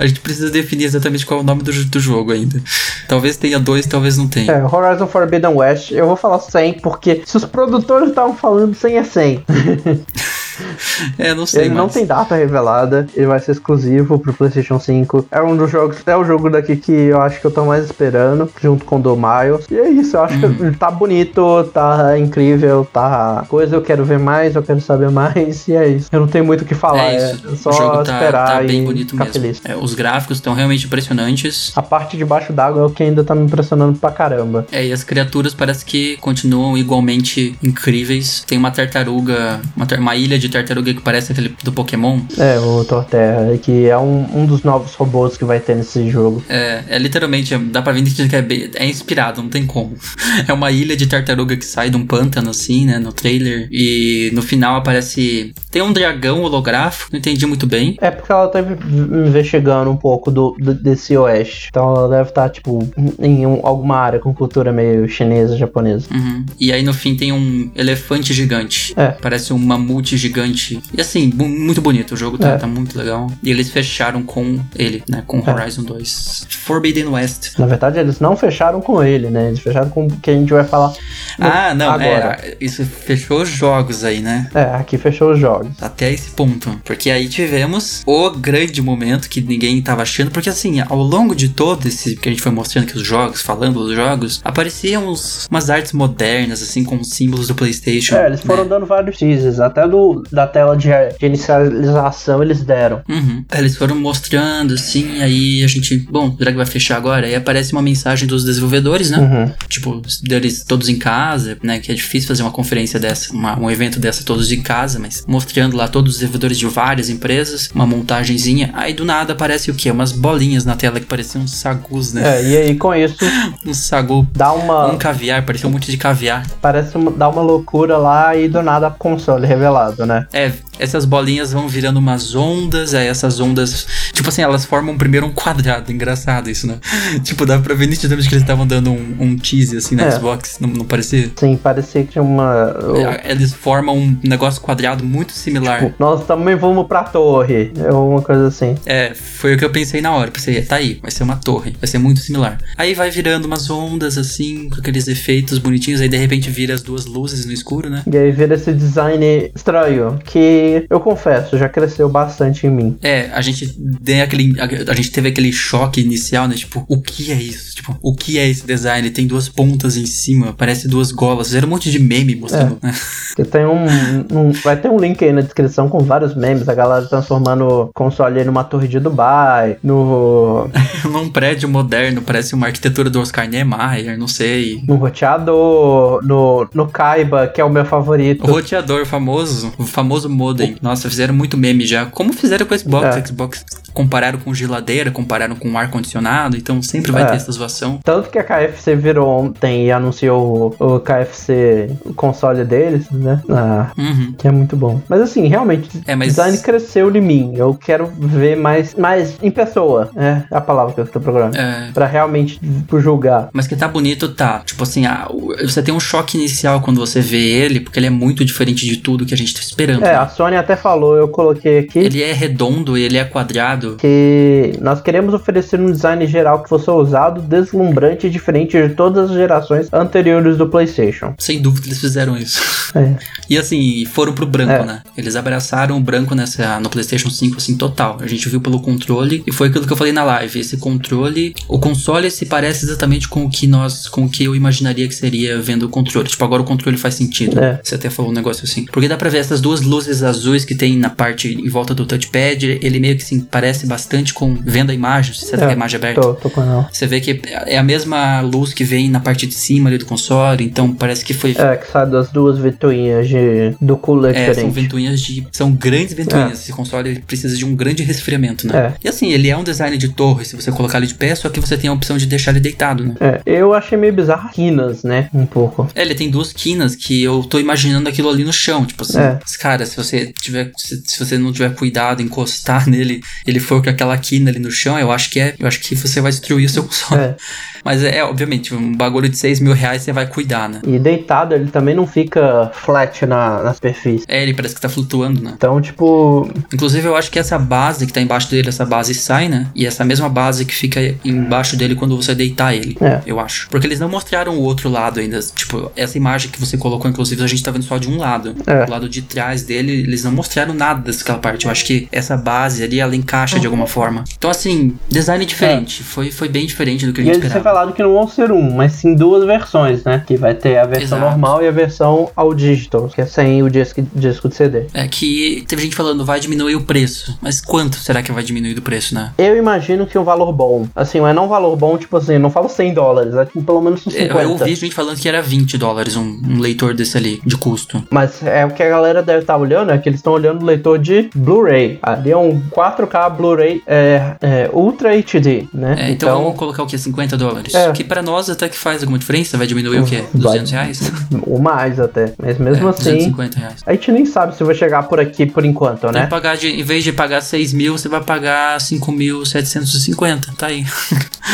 A gente precisa definir exatamente qual é o nome do, do jogo ainda. Talvez tenha dois, talvez não tenha. É, Horizon Forbidden West, eu vou falar 100, porque se os produtores estavam falando 100 é 100. [laughs] [laughs] É, não sei Ele mais. não tem data revelada, ele vai ser exclusivo pro PlayStation 5. É um dos jogos, é o jogo daqui que eu acho que eu tô mais esperando, junto com o do Miles. E é isso, eu acho Uhum. que tá bonito, tá incrível, tá coisa, eu quero ver mais, eu quero saber [laughs] mais, e é isso. Eu não tenho muito o que falar, É é, isso. só o jogo tá, esperar tá e bem bonito mesmo. feliz. É, os gráficos estão realmente impressionantes. A parte de baixo d'água é o que ainda tá me impressionando pra caramba. É, e as criaturas parece que continuam igualmente incríveis. Tem uma tartaruga, uma, uma ilha de tartaruga que parece aquele do Pokémon. É, o Torterra, que é um, um dos novos robôs que vai ter nesse jogo. É, é literalmente, dá pra ver que é, bem- é inspirado, não tem como. [laughs] É uma ilha de tartaruga que sai de um pântano, assim, né, no trailer. E no final aparece. Tem um dragão holográfico, não entendi muito bem. É porque ela tá investigando um pouco do, do- desse oeste. Então ela deve estar, tipo, em um- alguma área com cultura meio chinesa, japonesa. Uhum. E aí no fim tem um elefante gigante. É. Parece um mamute gigante. E assim, muito bonito. O jogo tá, É. tá muito legal. E eles fecharam com ele, né? Com É. Horizon 2. Forbidden West. Na verdade, eles não fecharam com ele, né? Eles fecharam com o que a gente vai falar. Ah, não, agora. é. Isso fechou os jogos aí, né? É, aqui fechou os jogos. Até esse ponto. Porque aí tivemos o grande momento que ninguém tava achando. Porque assim, ao longo de todo esse que a gente foi mostrando aqui os jogos, falando dos jogos, apareciam uns, umas artes modernas, assim, com símbolos do PlayStation. É, eles foram né? dando vários teasers. Até do, da tela de, de inicialização eles deram. Uhum. Eles foram mostrando, assim, aí a gente. Bom, será que vai fechar agora? Aí aparece uma mensagem dos desenvolvedores, né? Uhum. Tipo, deles todos em casa, né? Que é difícil fazer uma conferência dessa, uma- um evento dessa todos em casa, mas mostrando lá todos os desenvolvedores de várias empresas, uma montagenzinha. Aí do nada aparece o quê? Umas bolinhas na tela que pareciam uns sagus, né? É, e aí com isso [laughs] Um sagu, dá uma. um caviar, parecia um monte de caviar. Parece uma, dá uma loucura lá e do nada console revelado, né? É, essas bolinhas vão virando umas ondas, aí essas ondas, tipo assim, elas formam primeiro um quadrado, engraçado isso, né? [laughs] tipo, dá pra ver nitidamente que eles estavam dando um, um tease assim na É. Xbox, não, não parecia? Sim, parecia que tinha uma. É, Eles formam um negócio quadrado muito similar. Tipo, nós também vamos pra torre. É uma coisa assim. É, foi o que eu pensei na hora. Pensei, tá aí, vai ser uma torre, vai ser muito similar. Aí vai virando umas ondas assim, com aqueles efeitos bonitinhos, aí de repente vira as duas luzes no escuro, né? E aí vira esse design estranho, que eu confesso, já cresceu bastante em mim. É, a gente tem aquele. A, a gente teve aquele choque inicial, né? Tipo, o que é isso? Tipo, o que é esse design? Tem duas pontas em cima, parece duas golas. Fizeram um monte de meme mostrando, né? Porque tem um, um- Vai ter um link aí na descrição com vários memes, a galera transformando o console aí numa torre de Dubai, no. [laughs] Num prédio moderno, parece uma arquitetura do Oscar Niemeyer, não sei. no roteador, no, no Kaiba, que é o meu O favorito. roteador famoso, o famoso modem. Nossa, fizeram muito meme já. Como fizeram com o Xbox? É. Xbox compararam com geladeira, compararam com ar-condicionado, então sempre vai É. ter essa zoação. Tanto que a KFC virou ontem e anunciou o, o KFC, o console deles, né? Ah, Uhum. que é muito bom. Mas assim, realmente, É, mas- design cresceu em mim. Eu quero ver mais, mais em pessoa. É a palavra que eu tô procurando. É, Pra realmente julgar. Mas que tá bonito, tá. Tipo assim, ah, você tem um choque inicial quando você vê ele, porque ele é muito diferente de tudo que a gente tá esperando. É, né? a Sony até falou, eu coloquei aqui. Ele é redondo, ele é quadrado, explicado. Que nós queremos oferecer um design geral que fosse ousado, deslumbrante e diferente de todas as gerações anteriores do PlayStation. Sem dúvida eles fizeram isso. É. E assim, foram pro branco, É. né? Eles abraçaram o branco nessa, no PlayStation 5, assim, total. A gente viu pelo controle e foi aquilo que eu falei na live. Esse controle, o console se parece exatamente com o que nós, com o que eu imaginaria que seria vendo o controle. Tipo, agora o controle faz sentido. É. Você até falou um negócio assim. Porque dá pra ver essas duas luzes azuis que tem na parte em volta do touchpad. Ele meio que assim, parece bastante com vendo a imagem. Você tá com a imagem aberta. Tô, tô com ela. Você vê que é a mesma luz que vem na parte de cima ali do console, então parece que foi. É, que sai das duas ventoinhas de, do cooler É, são diferente. ventoinhas de. São grandes ventoinhas. É. Esse console precisa de um grande resfriamento, né? É. E assim, ele é um design de torre, se você colocar ele de pé, só que você tem a opção de deixar ele deitado, né? É, eu achei meio bizarro as quinas, né? Um pouco. É, ele tem duas quinas que eu tô imaginando aquilo ali no chão. Tipo assim, É. cara, se você tiver. Se, se você não tiver cuidado, encostar [laughs] nele, ele for com aquela quina ali no chão, eu acho que é. Eu acho que você vai destruir o seu console. [laughs] É. Mas é, é, obviamente, um bagulho de 6 mil reais você vai cuidar, né? E deitado, ele também não fica flat na, na superfície. É, ele parece que tá flutuando, né? Então, tipo, Inclusive, eu acho que essa base que tá embaixo dele, essa base sai, né? E essa mesma base que fica embaixo dele quando você deitar ele. É. Eu acho. Porque eles não mostraram o outro lado ainda. Tipo, essa imagem que você colocou, inclusive, a gente tá vendo só de um lado. É. O lado de trás dele, eles não mostraram nada dessa parte. Eu acho que essa base ali, ela encaixa de alguma forma. Então, assim, design diferente. Foi, foi bem diferente do que a e gente eles esperava. revelaram que não vão ser um, mas sim duas versões, né? Que vai ter a versão Exato. normal e a versão ao digital, que é sem o disco, disco de CD. É que teve gente falando, vai diminuir o preço. Mas quanto será que vai diminuir do preço, né? Eu imagino que um valor bom. Assim, mas não um valor bom, tipo assim, não falo 100 dólares, é tipo pelo menos uns Eu, 50. eu ouvi gente falando que era 20 dólares um, um leitor desse ali, de custo. Mas é o que a galera deve estar olhando, é que eles estão olhando o leitor de Blu-ray. Ali é um 4K Blu-ray é, é, Ultra HD, né? É, então, vamos colocar o que? 50 dólares? É. Que pra nós até que faz alguma diferença. Vai diminuir o quê? Vai. 200 reais? [laughs] ou mais até. Mas mesmo É, assim, 250 reais. a gente nem sabe se vai chegar por aqui por enquanto, Tem né? que pagar de, em vez de pagar 6 mil, você vai pagar 5.750. Tá aí.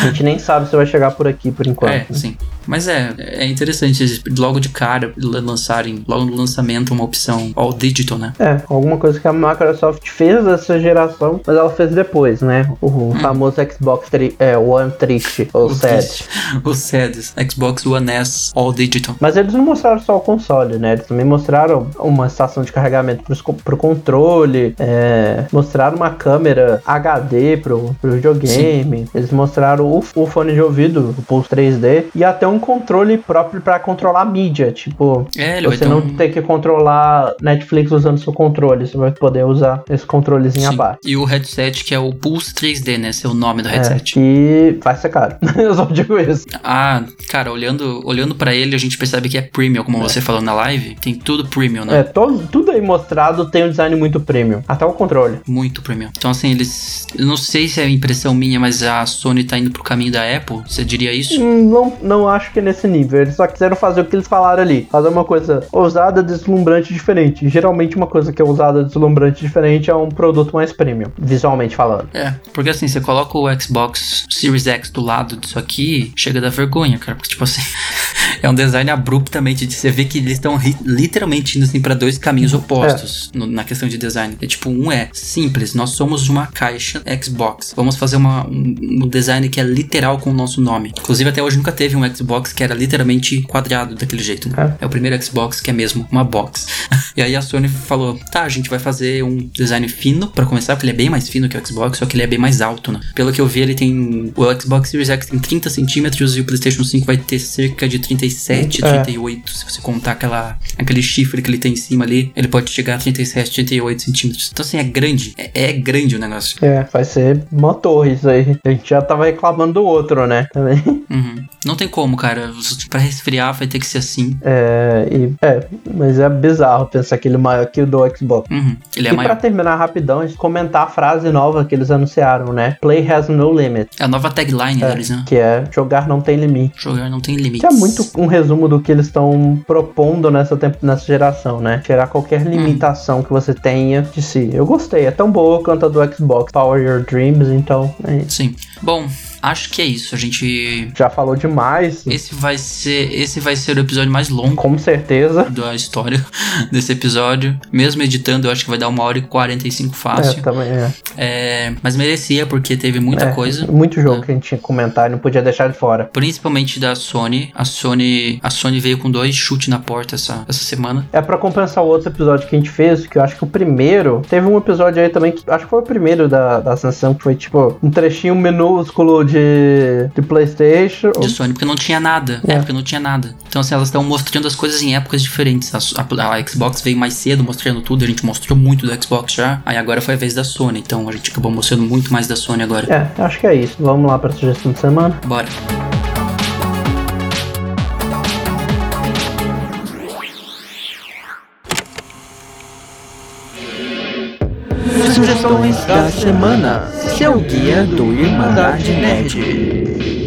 A gente nem sabe se vai chegar por aqui por [laughs] enquanto. É, sim. Mas é, é interessante logo de cara lançarem, logo no lançamento, uma opção all digital, né? É, alguma coisa que a Microsoft fez essa geração, mas ela fez depois, né? O famoso Xbox tri, é, One Trist, ou SED. O SEDS, Xbox One S All Digital. Mas eles não mostraram só o console, né? Eles também mostraram uma estação de carregamento pros, pro controle, é, mostraram uma câmera HD pro, pro videogame, eles mostraram o, o fone de ouvido, o Pulse 3D, e até um controle próprio pra controlar a mídia. Tipo, É, você não um... ter que controlar Netflix usando seu controle, você vai poder usar esse controlezinho Sim. abaixo. E o headset que é o Pulse 3D, né? Esse é o nome do É, headset. que vai ser caro. [laughs] Eu só digo isso. Ah, cara, olhando, olhando para ele, a gente percebe que é premium, como você falou na live. Tem tudo premium, né? É, todo, tudo aí mostrado tem um design muito premium. Até o controle. Muito premium. Então, assim, eles. Eu não sei se é impressão minha, mas a Sony tá indo pro caminho da Apple. Você diria isso? Hum, Não, não acho que é nesse nível. Eles só quiseram fazer o que eles falaram ali. Fazer uma coisa ousada, deslumbrante diferente. Geralmente uma coisa que é ousada, deslumbrante diferente é um produto mais premium, visualmente falando. É, porque assim, você coloca o Xbox Series X do lado disso aqui, chega da vergonha, cara. Porque, tipo assim, [laughs] é um design abruptamente de você ver que eles estão literalmente indo assim pra dois caminhos opostos no- na questão de design. É tipo, um é simples, nós somos uma caixa Xbox. Vamos fazer uma, um, um design que é literal com o nosso nome. Inclusive, até hoje nunca teve um Xbox que era literalmente quadrado daquele jeito. Né? É. o primeiro Xbox que é mesmo uma box. [laughs] e aí a Sony falou: tá, a gente vai fazer um design fino pra começar, porque ele é bem mais fino que o Xbox, só que ele é bem mais alto, né? Pelo que eu vi, ele tem. O Xbox Series X tem 30 centímetros e o PlayStation 5 vai ter cerca de 37, É. 38. Se você contar aquela, aquele chifre que ele tem em cima ali, ele pode chegar a 37, 38 centímetros. Então, assim, é grande. É, é grande o negócio. É, vai ser uma torre isso aí. A gente já tava reclamando do outro, né? Também. [laughs] Uhum. Não tem como, cara. Pra resfriar vai ter que ser assim. É, e, é, mas é bizarro pensar que ele é maior que o do Xbox. Uhum. Ele é e pra maior. terminar rapidão, a gente comentar a frase nova que eles anunciaram, né? Play has no limit. É a nova tagline É, deles, né? que é jogar não tem limite. Jogar não tem limites. Que é muito um resumo do que eles estão propondo nessa, nessa geração, né? Tirar qualquer limitação que você tenha de si. Eu gostei, é tão boa quanto a do Xbox Power Your Dreams, então é isso. Sim. Bom, acho que é isso. A gente. Já falou demais. Esse vai ser. Esse vai ser o episódio mais longo Com certeza. da história [laughs] desse episódio. Mesmo editando, eu acho que vai dar uma hora e 45 É, fácil. também é. É, mas merecia, porque teve muita É, coisa. Muito jogo que a gente tinha que comentar e não podia deixar de fora. Principalmente da Sony. A Sony. A Sony veio com dois chutes na porta essa, essa semana. É pra compensar o outro episódio que a gente fez, que eu acho que o primeiro. Teve um episódio aí também que acho que foi o primeiro da, da Ascensão, que foi tipo um trechinho minúsculo de, de PlayStation. de Sony, porque não tinha nada. É, É. porque não tinha nada. Então, assim, elas estão mostrando as coisas em épocas diferentes. A, a- a Xbox veio mais cedo mostrando tudo, a gente mostrou muito do Xbox já. Aí agora foi a vez da Sony, então a gente acabou mostrando muito mais da Sony agora. É, acho que é isso. Vamos lá pra sugestão de semana. Bora. Sugestões da semana. Seu guia do Irmandade Nerd.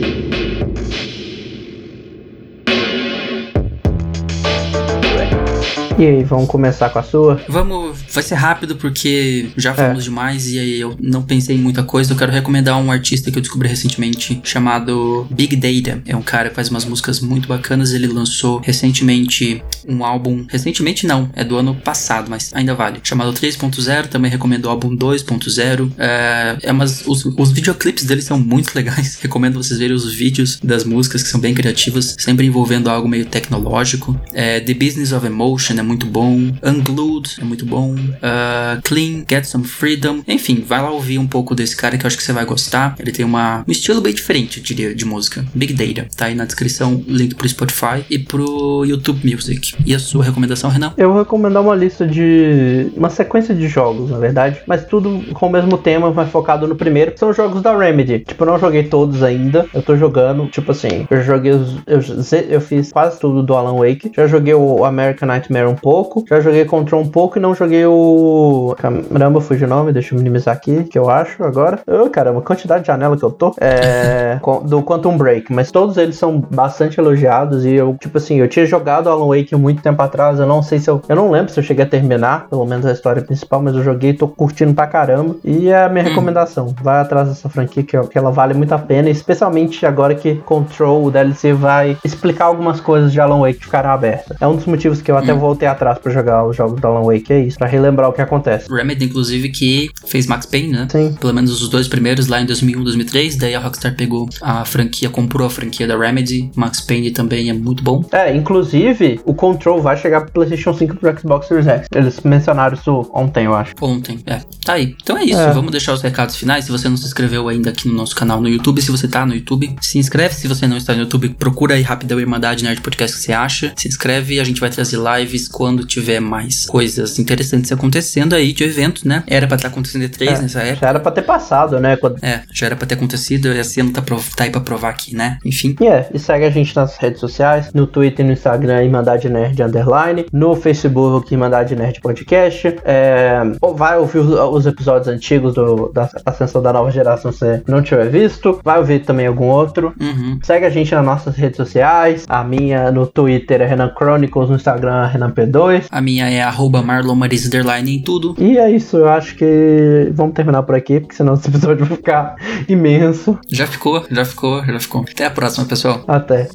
E aí, vamos começar com a sua? Vamos, vai ser rápido porque já falamos demais e aí eu não pensei em muita coisa. Eu quero recomendar um artista que eu descobri recentemente chamado Big Data. É um cara que faz umas músicas muito bacanas. Ele lançou recentemente um álbum. Recentemente não, é do ano passado, mas ainda vale. Chamado 3.0. Também recomendo o álbum 2.0. É, é umas, os, os videoclipes dele são muito [laughs] legais. Recomendo vocês verem os vídeos das músicas que são bem criativas, sempre envolvendo algo meio tecnológico. É, The Business of Emotion é muito bom. Unglued é muito bom. Ah, Clean, Get Some Freedom. Enfim, vai lá ouvir um pouco desse cara que eu acho que você vai gostar. Ele tem uma, um estilo bem diferente, eu diria, de música. Big Data. Tá aí na descrição o link pro Spotify e pro YouTube Music. E a sua recomendação, Renan? Eu vou recomendar uma lista de. uma sequêzia de jogos, na verdade. Mas tudo com o mesmo tema, mas focado no primeiro, são os jogos da Remedy. Tipo, eu não joguei todos ainda. Eu tô jogando, tipo assim, eu joguei os. Eu, eu fiz quase tudo do Alan Wake. Já joguei o American Nightmare pouco. Já joguei Control um pouco e não joguei o. Caramba, fugiu o nome, deixa eu minimizar aqui, que eu acho agora. Ô, caramba, quantidade de janela que eu tô. É. [laughs] do Quantum Break. Mas todos eles são bastante elogiados. E eu, tipo assim, eu tinha jogado Alan Wake muito tempo atrás. Eu não sei se eu. Eu não lembro se eu cheguei a terminar, pelo menos a história principal, mas eu joguei, tô curtindo pra caramba. E é a minha recomendação. Vai atrás dessa franquia que, que ela vale muito a pena. Especialmente agora que Control, o DLC, vai explicar algumas coisas de Alan Wake que ficaram abertas. É um dos motivos que eu até voltei atrás pra jogar os jogos do Alan Wake. É isso, pra relembrar o que acontece. Remedy, inclusive, que fez Max Payne, né? Sim. Pelo menos os dois primeiros lá em 2001, 2003. Daí a Rockstar pegou a franquia, comprou a franquia da Remedy. Max Payne também é muito bom. É, inclusive, o Control vai chegar pro PlayStation 5 e pro Xbox Series X. Eles mencionaram isso ontem, eu acho. Ontem, é. Tá aí. Então é isso. É. Vamos deixar os recados finais. Se você não se inscreveu ainda aqui no nosso canal no YouTube, se você tá no YouTube, se inscreve. Se você não está no YouTube, procura aí rapidão Irmandade Nerd Podcast que você acha. Se inscreve a gente vai trazer lives quando tiver mais coisas interessantes acontecendo aí de eventos, né? Era pra estar acontecendo E3 É, nessa época. Já era pra ter passado, né? Quando... É, já era pra ter acontecido e esse ano tá, prov- tá aí pra provar aqui, né? Enfim. E é, e segue a gente nas redes sociais, no Twitter e no Instagram, Irmandade Nerd Underline, no Facebook, Irmandade Nerd Podcast. É, vai ouvir os, os episódios antigos do, da Ascensão da Nova Geração se você não tiver visto. Vai ouvir também algum outro. Uhum. Segue a gente nas nossas redes sociais. A minha no Twitter é Renan Chronicles, no Instagram é Renan P2. A minha é arroba em tudo. E é isso, eu acho que vamos terminar por aqui, porque senão [laughs] esse episódio vai ficar imenso. Já ficou, já ficou, já ficou. Até a próxima, pessoal. Até.